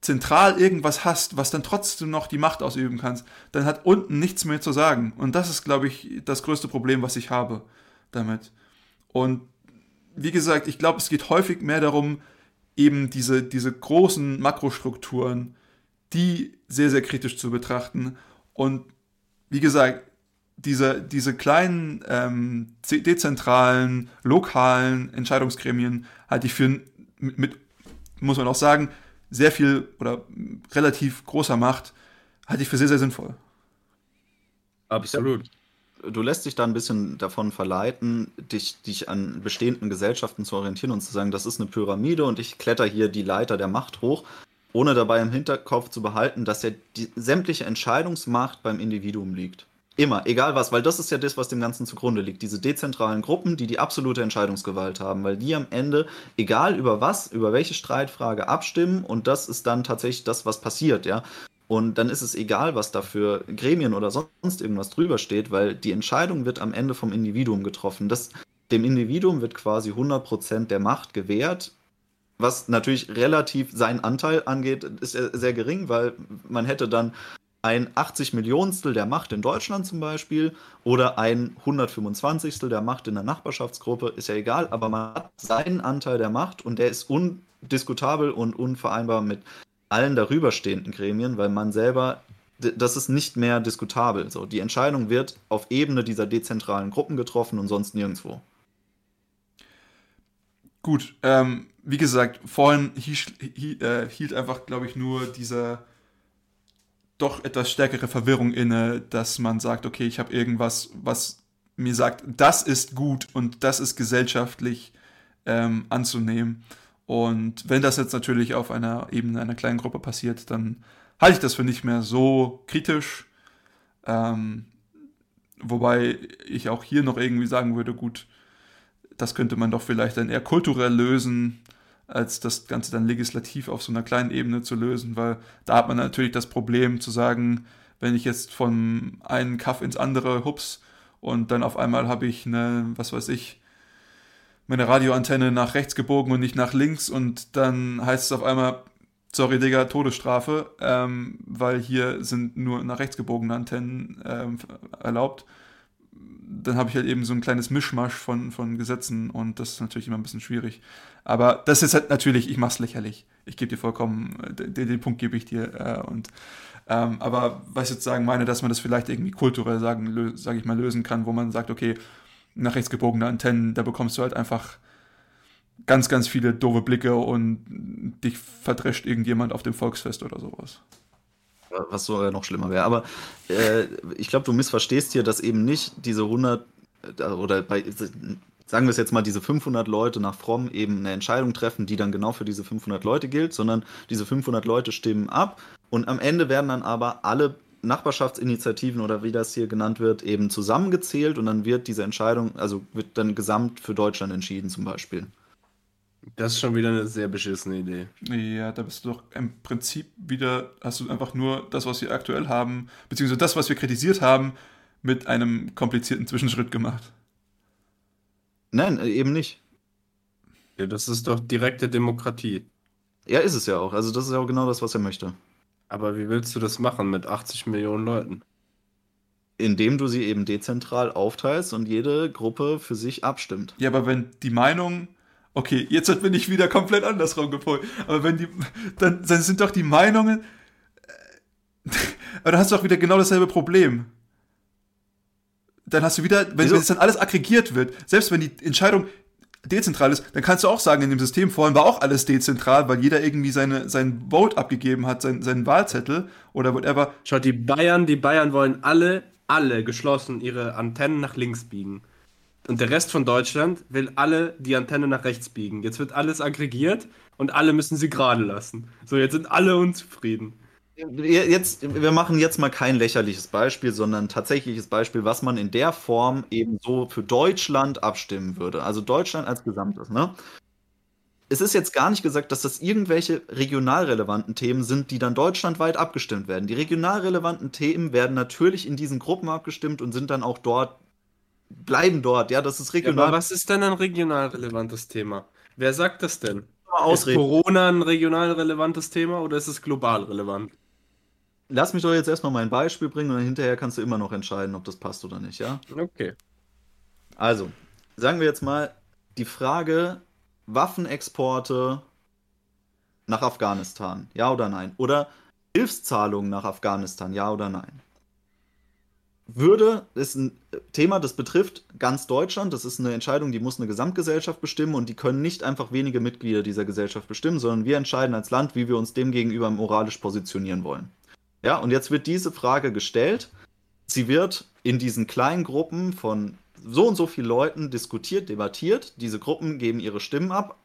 zentral irgendwas hast, was dann trotzdem noch die Macht ausüben kannst, dann hat unten nichts mehr zu sagen. Und das ist, glaube ich, das größte Problem, was ich habe damit. Und wie gesagt, ich glaube, es geht häufig mehr darum, eben diese, diese großen Makrostrukturen, die sehr, sehr kritisch zu betrachten. Und wie gesagt, diese, diese kleinen, ähm, dezentralen, lokalen Entscheidungsgremien halte ich für mit, mit, muss man auch sagen, sehr viel oder relativ großer Macht, halte ich für sehr, sehr sinnvoll. Absolut. du lässt dich da ein bisschen davon verleiten, dich, dich an bestehenden Gesellschaften zu orientieren und zu sagen, das ist eine Pyramide und ich kletter hier die Leiter der Macht hoch, ohne dabei im Hinterkopf zu behalten, dass ja die sämtliche Entscheidungsmacht beim Individuum liegt. Immer, egal was, weil das ist ja das, was dem Ganzen zugrunde liegt. Diese dezentralen Gruppen, die die absolute Entscheidungsgewalt haben, weil die am Ende, egal über was, über welche Streitfrage abstimmen und das ist dann tatsächlich das, was passiert, ja. Und dann ist es egal, was da für Gremien oder sonst irgendwas drüber steht, weil die Entscheidung wird am Ende vom Individuum getroffen. Das, dem Individuum wird quasi 100% der Macht gewährt, was natürlich relativ seinen Anteil angeht, ist sehr gering, weil man hätte dann ein 80 Millionstel der Macht in Deutschland zum Beispiel oder ein 125. der Macht in der Nachbarschaftsgruppe, ist ja egal, aber man hat seinen Anteil der Macht und der ist undiskutabel und unvereinbar mit allen darüberstehenden Gremien, weil man selber, das ist nicht mehr diskutabel. So, die Entscheidung wird auf Ebene dieser dezentralen Gruppen getroffen und sonst nirgendwo. Gut, ähm, wie gesagt, vorhin hielt, äh, hielt einfach, glaube ich, nur dieser doch etwas stärkere Verwirrung inne, dass man sagt, okay, ich habe irgendwas, was mir sagt, das ist gut und das ist gesellschaftlich ähm, anzunehmen. Und wenn das jetzt natürlich auf einer Ebene einer kleinen Gruppe passiert, dann halte ich das für nicht mehr so kritisch. Ähm, wobei ich auch hier noch irgendwie sagen würde, gut, das könnte man doch vielleicht dann eher kulturell lösen als das Ganze dann legislativ auf so einer kleinen Ebene zu lösen, weil da hat man natürlich das Problem zu sagen, wenn ich jetzt von einem Kaff ins andere hups und dann auf einmal habe ich eine, was weiß ich, meine Radioantenne nach rechts gebogen und nicht nach links und dann heißt es auf einmal, sorry Digga, Todesstrafe, ähm, weil hier sind nur nach rechts gebogene Antennen ähm, erlaubt dann habe ich halt eben so ein kleines Mischmasch von, von Gesetzen und das ist natürlich immer ein bisschen schwierig. Aber das ist halt natürlich, ich mache es lächerlich. Ich gebe dir vollkommen, den, den Punkt gebe ich dir. Äh, und, ähm, aber was ich jetzt sagen meine, dass man das vielleicht irgendwie kulturell sagen, sage ich mal, lösen kann, wo man sagt, okay, nach rechts gebogene Antennen, da bekommst du halt einfach ganz, ganz viele doofe Blicke und dich verdrescht irgendjemand auf dem Volksfest oder sowas was sogar noch schlimmer wäre. Aber äh, ich glaube, du missverstehst hier, dass eben nicht diese 100 äh, oder bei, sagen wir es jetzt mal, diese 500 Leute nach Fromm eben eine Entscheidung treffen, die dann genau für diese 500 Leute gilt, sondern diese 500 Leute stimmen ab und am Ende werden dann aber alle Nachbarschaftsinitiativen oder wie das hier genannt wird, eben zusammengezählt und dann wird diese Entscheidung, also wird dann gesamt für Deutschland entschieden zum Beispiel. Das ist schon wieder eine sehr beschissene Idee. Ja, da bist du doch im Prinzip wieder, hast du einfach nur das, was wir aktuell haben, beziehungsweise das, was wir kritisiert haben, mit einem komplizierten Zwischenschritt gemacht. Nein, äh, eben nicht. Ja, das ist doch direkte Demokratie. Ja, ist es ja auch. Also das ist ja auch genau das, was er möchte. Aber wie willst du das machen mit 80 Millionen Leuten? Indem du sie eben dezentral aufteilst und jede Gruppe für sich abstimmt. Ja, aber wenn die Meinung Okay, jetzt bin ich wieder komplett andersrum gepolt. Aber wenn die, dann, dann sind doch die Meinungen, äh, aber dann hast du auch wieder genau dasselbe Problem. Dann hast du wieder, wenn, wenn es dann alles aggregiert wird, selbst wenn die Entscheidung dezentral ist, dann kannst du auch sagen, in dem System vorhin war auch alles dezentral, weil jeder irgendwie seine, sein Vote abgegeben hat, sein, seinen Wahlzettel oder whatever. Schaut, die Bayern, die Bayern wollen alle, alle geschlossen ihre Antennen nach links biegen. Und der Rest von Deutschland will alle die Antenne nach rechts biegen. Jetzt wird alles aggregiert und alle müssen sie gerade lassen. So, jetzt sind alle unzufrieden. Jetzt, wir machen jetzt mal kein lächerliches Beispiel, sondern ein tatsächliches Beispiel, was man in der Form eben so für Deutschland abstimmen würde. Also Deutschland als Gesamtes. Ne? Es ist jetzt gar nicht gesagt, dass das irgendwelche regional relevanten Themen sind, die dann deutschlandweit abgestimmt werden. Die regional relevanten Themen werden natürlich in diesen Gruppen abgestimmt und sind dann auch dort bleiben dort. Ja, das ist regional. Ja, aber was ist denn ein regional relevantes Thema? Wer sagt das denn? Ist Corona ein regional relevantes Thema oder ist es global relevant? Lass mich doch jetzt erstmal mein Beispiel bringen und hinterher kannst du immer noch entscheiden, ob das passt oder nicht, ja? Okay. Also, sagen wir jetzt mal die Frage Waffenexporte nach Afghanistan, ja oder nein? Oder Hilfszahlungen nach Afghanistan, ja oder nein? würde, ist ein Thema, das betrifft ganz Deutschland. Das ist eine Entscheidung, die muss eine Gesamtgesellschaft bestimmen und die können nicht einfach wenige Mitglieder dieser Gesellschaft bestimmen, sondern wir entscheiden als Land, wie wir uns dem gegenüber moralisch positionieren wollen. Ja, und jetzt wird diese Frage gestellt sie wird in diesen kleinen Gruppen von so und so vielen Leuten diskutiert, debattiert. Diese Gruppen geben ihre Stimmen ab.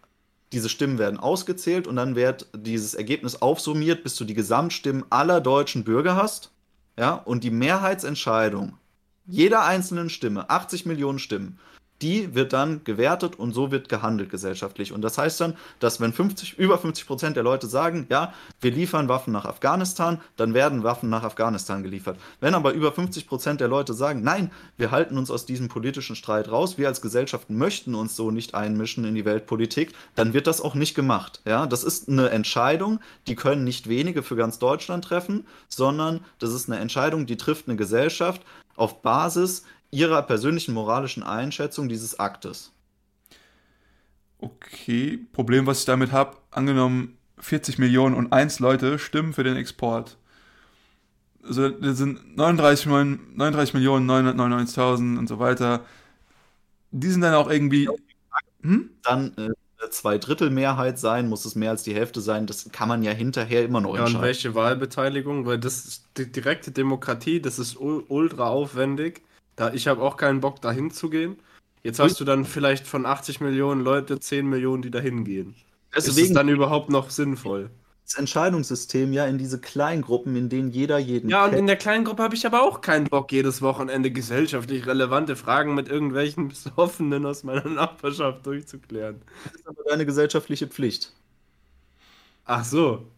Diese Stimmen werden ausgezählt und dann wird dieses Ergebnis aufsummiert, bis du die Gesamtstimmen aller deutschen Bürger hast. Ja, und die Mehrheitsentscheidung jeder einzelnen Stimme, 80 Millionen Stimmen, die wird dann gewertet und so wird gehandelt gesellschaftlich. Und das heißt dann, dass wenn 50, über 50 Prozent der Leute sagen, ja, wir liefern Waffen nach Afghanistan, dann werden Waffen nach Afghanistan geliefert. Wenn aber über 50 Prozent der Leute sagen, nein, wir halten uns aus diesem politischen Streit raus, wir als Gesellschaft möchten uns so nicht einmischen in die Weltpolitik, dann wird das auch nicht gemacht. Ja, das ist eine Entscheidung, die können nicht wenige für ganz Deutschland treffen, sondern das ist eine Entscheidung, die trifft eine Gesellschaft auf Basis Ihrer persönlichen moralischen Einschätzung dieses Aktes. Okay, Problem, was ich damit habe, angenommen 40 Millionen und 1 Leute stimmen für den Export. Also das sind 39, 39 Millionen 999.000 und so weiter. Die sind dann auch irgendwie. Hm? Dann äh, zwei Drittel Mehrheit sein, muss es mehr als die Hälfte sein. Das kann man ja hinterher immer noch ja, entscheiden. Und welche Wahlbeteiligung? Weil das ist die direkte Demokratie, das ist ultra aufwendig. Da, ich habe auch keinen Bock, da hinzugehen. Jetzt hast du dann vielleicht von 80 Millionen Leute 10 Millionen, die da hingehen. Deswegen ist es dann überhaupt noch sinnvoll? Das Entscheidungssystem ja in diese Kleingruppen, in denen jeder jeden. Ja, und in der Kleingruppe habe ich aber auch keinen Bock, jedes Wochenende gesellschaftlich relevante Fragen mit irgendwelchen Besoffenen aus meiner Nachbarschaft durchzuklären. Das ist aber deine gesellschaftliche Pflicht. Ach so.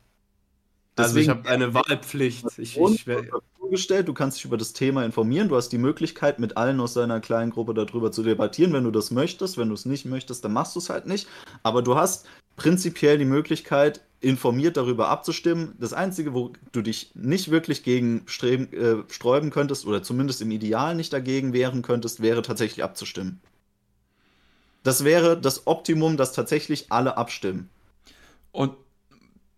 Also Deswegen, ich habe eine Wahlpflicht. Ich, ich, gestellt, du kannst dich über das Thema informieren, du hast die Möglichkeit, mit allen aus deiner kleinen Gruppe darüber zu debattieren, wenn du das möchtest. Wenn du es nicht möchtest, dann machst du es halt nicht. Aber du hast prinzipiell die Möglichkeit, informiert darüber abzustimmen. Das Einzige, wo du dich nicht wirklich gegen streben, äh, sträuben könntest, oder zumindest im Ideal nicht dagegen wehren könntest, wäre tatsächlich abzustimmen. Das wäre das Optimum, dass tatsächlich alle abstimmen. Und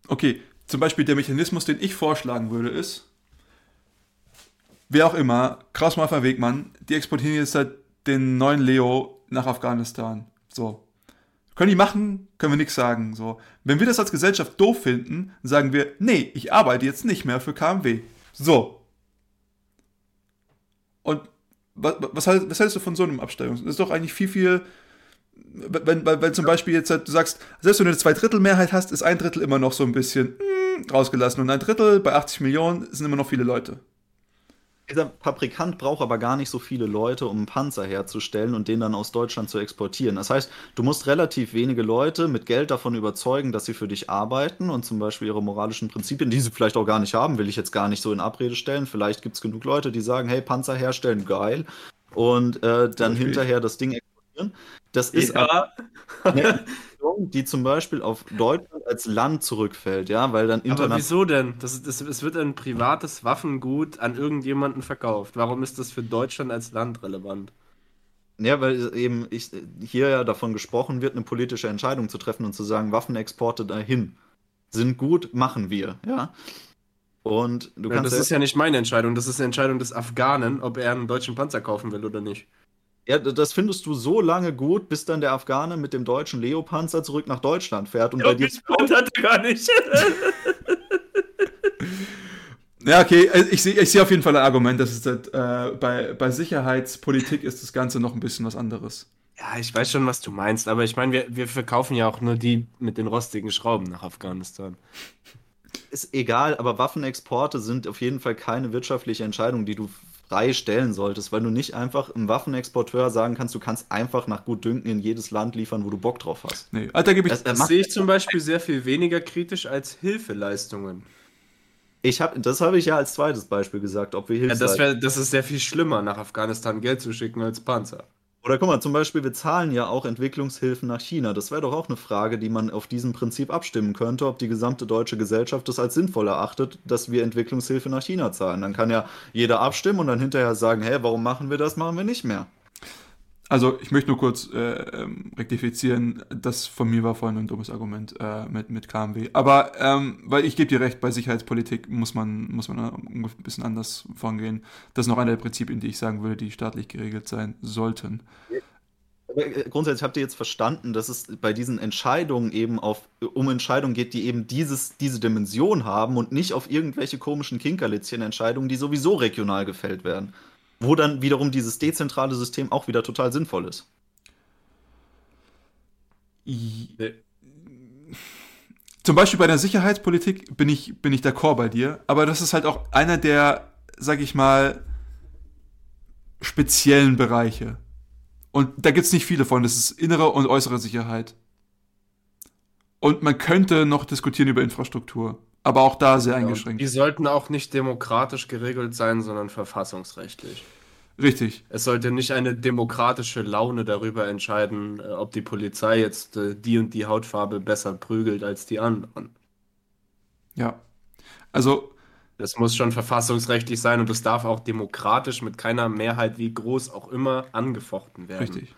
okay, zum Beispiel der Mechanismus, den ich vorschlagen würde, ist, wer auch immer, Kraus Maffei Wegmann, die exportieren jetzt halt den neuen Leo nach Afghanistan. So. Können die machen, können wir nichts sagen. So. Wenn wir das als Gesellschaft doof finden, sagen wir, nee, ich arbeite jetzt nicht mehr für KMW. So. Und was, was, was hältst du von so einem Abstellung? Das ist doch eigentlich viel, viel. Wenn, wenn, wenn zum Beispiel jetzt halt, du sagst, selbst wenn du eine Zweidrittelmehrheit hast, ist ein Drittel immer noch so ein bisschen mh, hm, rausgelassen. Und ein Drittel bei 80 Millionen sind immer noch viele Leute. Dieser Fabrikant braucht aber gar nicht so viele Leute, um einen Panzer herzustellen und den dann aus Deutschland zu exportieren. Das heißt, du musst relativ wenige Leute mit Geld davon überzeugen, dass sie für dich arbeiten und zum Beispiel ihre moralischen Prinzipien, die sie vielleicht auch gar nicht haben, will ich jetzt gar nicht so in Abrede stellen. Vielleicht gibt es genug Leute, die sagen, hey, Panzer herstellen, geil. Und äh, dann okay. hinterher das Ding exportieren. Das ist ja. Entwicklung, die zum Beispiel auf Deutschland als Land zurückfällt, ja, weil dann Aber wieso denn? Das, das, es wird ein privates Waffengut an irgendjemanden verkauft. Warum ist das für Deutschland als Land relevant? Ja, weil eben ich, hier ja davon gesprochen wird, eine politische Entscheidung zu treffen und zu sagen, Waffenexporte dahin sind gut, machen wir, ja. Und du ja, kannst. Das ist ja nicht meine Entscheidung, das ist eine Entscheidung des Afghanen, ob er einen deutschen Panzer kaufen will oder nicht. Ja, das findest du so lange gut, bis dann der Afghane mit dem deutschen Leopanzer zurück nach Deutschland fährt und ja, bei dir. hat gar nicht. ja, okay, äh, ich sehe ich seh auf jeden Fall ein Argument, dass es halt, äh, bei, bei Sicherheitspolitik ist das Ganze noch ein bisschen was anderes. Ja, ich weiß schon, was du meinst, aber ich meine, wir, wir verkaufen ja auch nur die mit den rostigen Schrauben nach Afghanistan. Ist egal, aber Waffenexporte sind auf jeden Fall keine wirtschaftliche Entscheidung, die du frei stellen solltest, weil du nicht einfach einem Waffenexporteur sagen kannst, du kannst einfach nach Gutdünken in jedes Land liefern, wo du Bock drauf hast. Nee, Alter, gebe ich. Das, das sehe ich zum Beispiel sehr viel weniger kritisch als Hilfeleistungen. Ich hab, das habe ich ja als zweites Beispiel gesagt, ob wir Hilfe. Ja, das, wär, das ist sehr viel schlimmer, nach Afghanistan Geld zu schicken als Panzer. Oder guck mal, zum Beispiel, wir zahlen ja auch Entwicklungshilfen nach China. Das wäre doch auch eine Frage, die man auf diesem Prinzip abstimmen könnte, ob die gesamte deutsche Gesellschaft das als sinnvoll erachtet, dass wir Entwicklungshilfe nach China zahlen. Dann kann ja jeder abstimmen und dann hinterher sagen, hey, warum machen wir das, machen wir nicht mehr. Also ich möchte nur kurz äh, ähm, rektifizieren, das von mir war vorhin ein dummes Argument äh, mit, mit KMW. Aber ähm, weil ich gebe dir recht, bei Sicherheitspolitik muss man, muss man ein bisschen anders vorgehen. Das ist noch einer der Prinzipien, die ich sagen würde, die staatlich geregelt sein sollten. äh, grundsätzlich habt ihr jetzt verstanden, dass es bei diesen Entscheidungen eben auf, um Entscheidungen geht, die eben dieses, diese Dimension haben und nicht auf irgendwelche komischen Kinkerlitzchen-Entscheidungen, die sowieso regional gefällt werden. Wo dann wiederum dieses dezentrale System auch wieder total sinnvoll ist. Zum Beispiel bei der Sicherheitspolitik bin ich, bin ich d'accord bei dir, aber das ist halt auch einer der, sag ich mal, speziellen Bereiche. Und da gibt es nicht viele von. Das ist innere und äußere Sicherheit. Und man könnte noch diskutieren über Infrastruktur, aber auch da sehr eingeschränkt. die sollten auch nicht demokratisch geregelt sein, sondern verfassungsrechtlich. Richtig. Es sollte nicht eine demokratische Laune darüber entscheiden, äh, ob die Polizei jetzt äh, die und die Hautfarbe besser prügelt als die anderen. Ja. Also das muss schon verfassungsrechtlich sein und es darf auch demokratisch mit keiner Mehrheit, wie groß auch immer, angefochten werden. Richtig.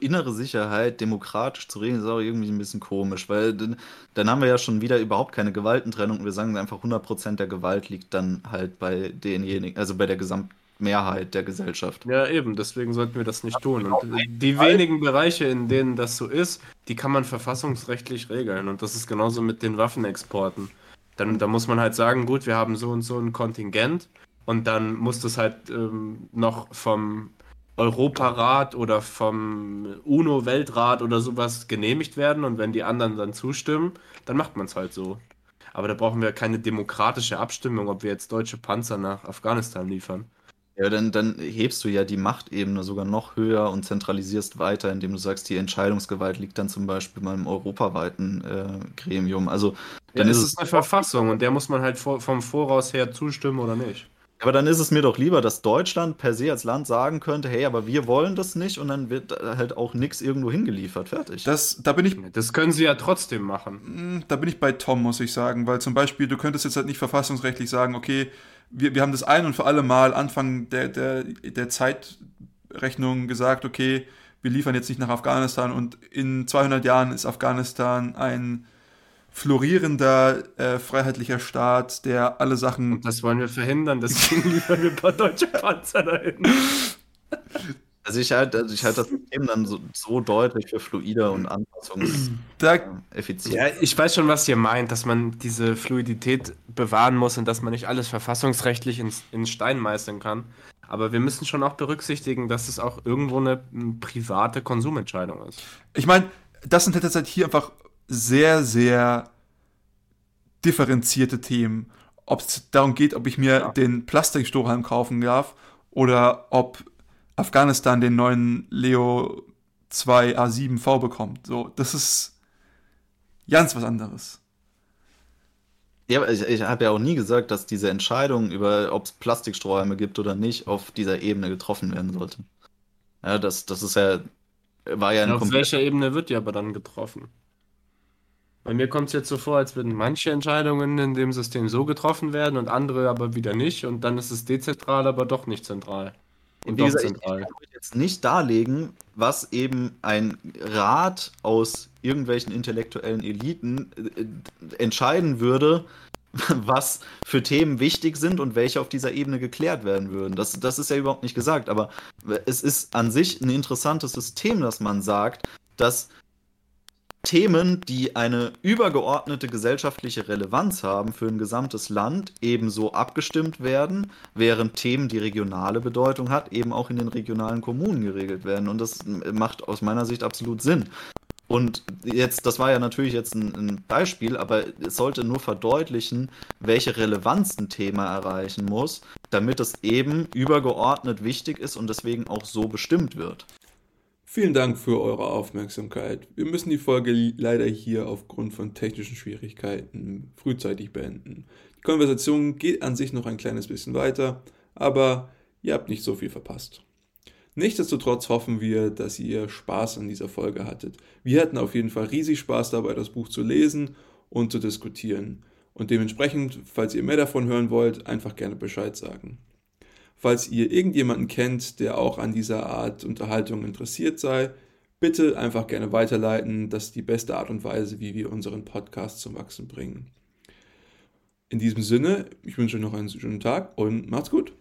Innere Sicherheit demokratisch zu regeln, ist auch irgendwie ein bisschen komisch, weil dann, dann haben wir ja schon wieder überhaupt keine Gewaltentrennung. Wir sagen einfach, 100% der Gewalt liegt dann halt bei denjenigen, also bei der Gesamtmehrheit der Gesellschaft. Ja, eben, deswegen sollten wir das nicht tun. Und die wenigen Bereiche, in denen das so ist, die kann man verfassungsrechtlich regeln. Und das ist genauso mit den Waffenexporten. Dann, dann muss man halt sagen, gut, wir haben so und so ein Kontingent und dann muss das halt ähm, noch vom Europarat oder vom UNO-Weltrat oder sowas genehmigt werden und wenn die anderen dann zustimmen, dann macht man es halt so. Aber da brauchen wir keine demokratische Abstimmung, ob wir jetzt deutsche Panzer nach Afghanistan liefern. Ja, dann, dann hebst du ja die Machtebene sogar noch höher und zentralisierst weiter, indem du sagst, die Entscheidungsgewalt liegt dann zum Beispiel beim europaweiten äh, Gremium. Also dann ja, ist es eine Verfassung und der muss man halt vor, vom Voraus her zustimmen oder nicht. Aber dann ist es mir doch lieber, dass Deutschland per se als Land sagen könnte, hey, aber wir wollen das nicht und dann wird halt auch nichts irgendwo hingeliefert. Fertig. Das, da bin ich. Das können sie ja trotzdem machen. Hm, da bin ich bei Tom, muss ich sagen, weil zum Beispiel, du könntest jetzt halt nicht verfassungsrechtlich sagen, okay, wir, wir haben das ein und für alle Mal Anfang der, der, der Zeitrechnung gesagt, okay, wir liefern jetzt nicht nach Afghanistan und in 200 Jahren ist Afghanistan ein florierender, äh, freiheitlicher Staat, der alle Sachen. Und das wollen wir verhindern, deswegen liefern wir ein paar deutsche Panzer dahin. Also ich halte also ich halt das System dann so, so, deutlich für fluider und anpassungseffizient. Ja, ich weiß schon, was ihr meint, dass man diese Fluidität bewahren muss und dass man nicht alles verfassungsrechtlich ins, in Stein meißeln kann. Aber wir müssen schon auch berücksichtigen, dass es auch irgendwo eine, private Konsumentscheidung ist. Ich meine, das sind tatsächlich hier einfach sehr, sehr differenzierte Themen. Ob es darum geht, ob ich mir ja. den Plastikstrohhalm kaufen darf oder ob Afghanistan den neuen Leo 2 A7V bekommt. So, das ist ganz was anderes. Ja, ich, ich habe ja auch nie gesagt, dass diese Entscheidung über, ob es Plastikstrohhalme gibt oder nicht, auf dieser Ebene getroffen werden sollte. Ja, das, das ist ja, war ja ein Auf welcher Ebene wird die aber dann getroffen? Bei mir kommt es jetzt so vor, als würden manche Entscheidungen in dem System so getroffen werden und andere aber wieder nicht und dann ist es dezentral, aber doch nicht zentral. Und wie gesagt, ich kann jetzt nicht darlegen, was eben ein Rat aus irgendwelchen intellektuellen Eliten äh, entscheiden würde, was für Themen wichtig sind und welche auf dieser Ebene geklärt werden würden. Das, das ist ja überhaupt nicht gesagt, aber es ist an sich ein interessantes System, dass man sagt, dass Themen, die eine übergeordnete gesellschaftliche Relevanz haben für ein gesamtes Land, ebenso abgestimmt werden, während Themen, die regionale Bedeutung hat, eben auch in den regionalen Kommunen geregelt werden. Und das macht aus meiner Sicht absolut Sinn. Und jetzt, das war ja natürlich jetzt ein, ein, Beispiel, aber es sollte nur verdeutlichen, welche Relevanz ein Thema erreichen muss, damit es eben übergeordnet wichtig ist und deswegen auch so bestimmt wird. Vielen Dank für eure Aufmerksamkeit. Wir müssen die Folge leider hier aufgrund von technischen Schwierigkeiten frühzeitig beenden. Die Konversation geht an sich noch ein kleines bisschen weiter, aber ihr habt nicht so viel verpasst. Nichtsdestotrotz hoffen wir, dass ihr Spaß an dieser Folge hattet. Wir hatten auf jeden Fall riesig Spaß dabei, das Buch zu lesen und zu diskutieren. Und dementsprechend, falls ihr mehr davon hören wollt, einfach gerne Bescheid sagen. Falls ihr irgendjemanden kennt, der auch an dieser Art Unterhaltung interessiert sei, bitte einfach gerne weiterleiten. Das ist die beste Art und Weise, wie wir unseren Podcast zum Wachsen bringen. In diesem Sinne, ich wünsche euch noch einen schönen Tag und macht's gut.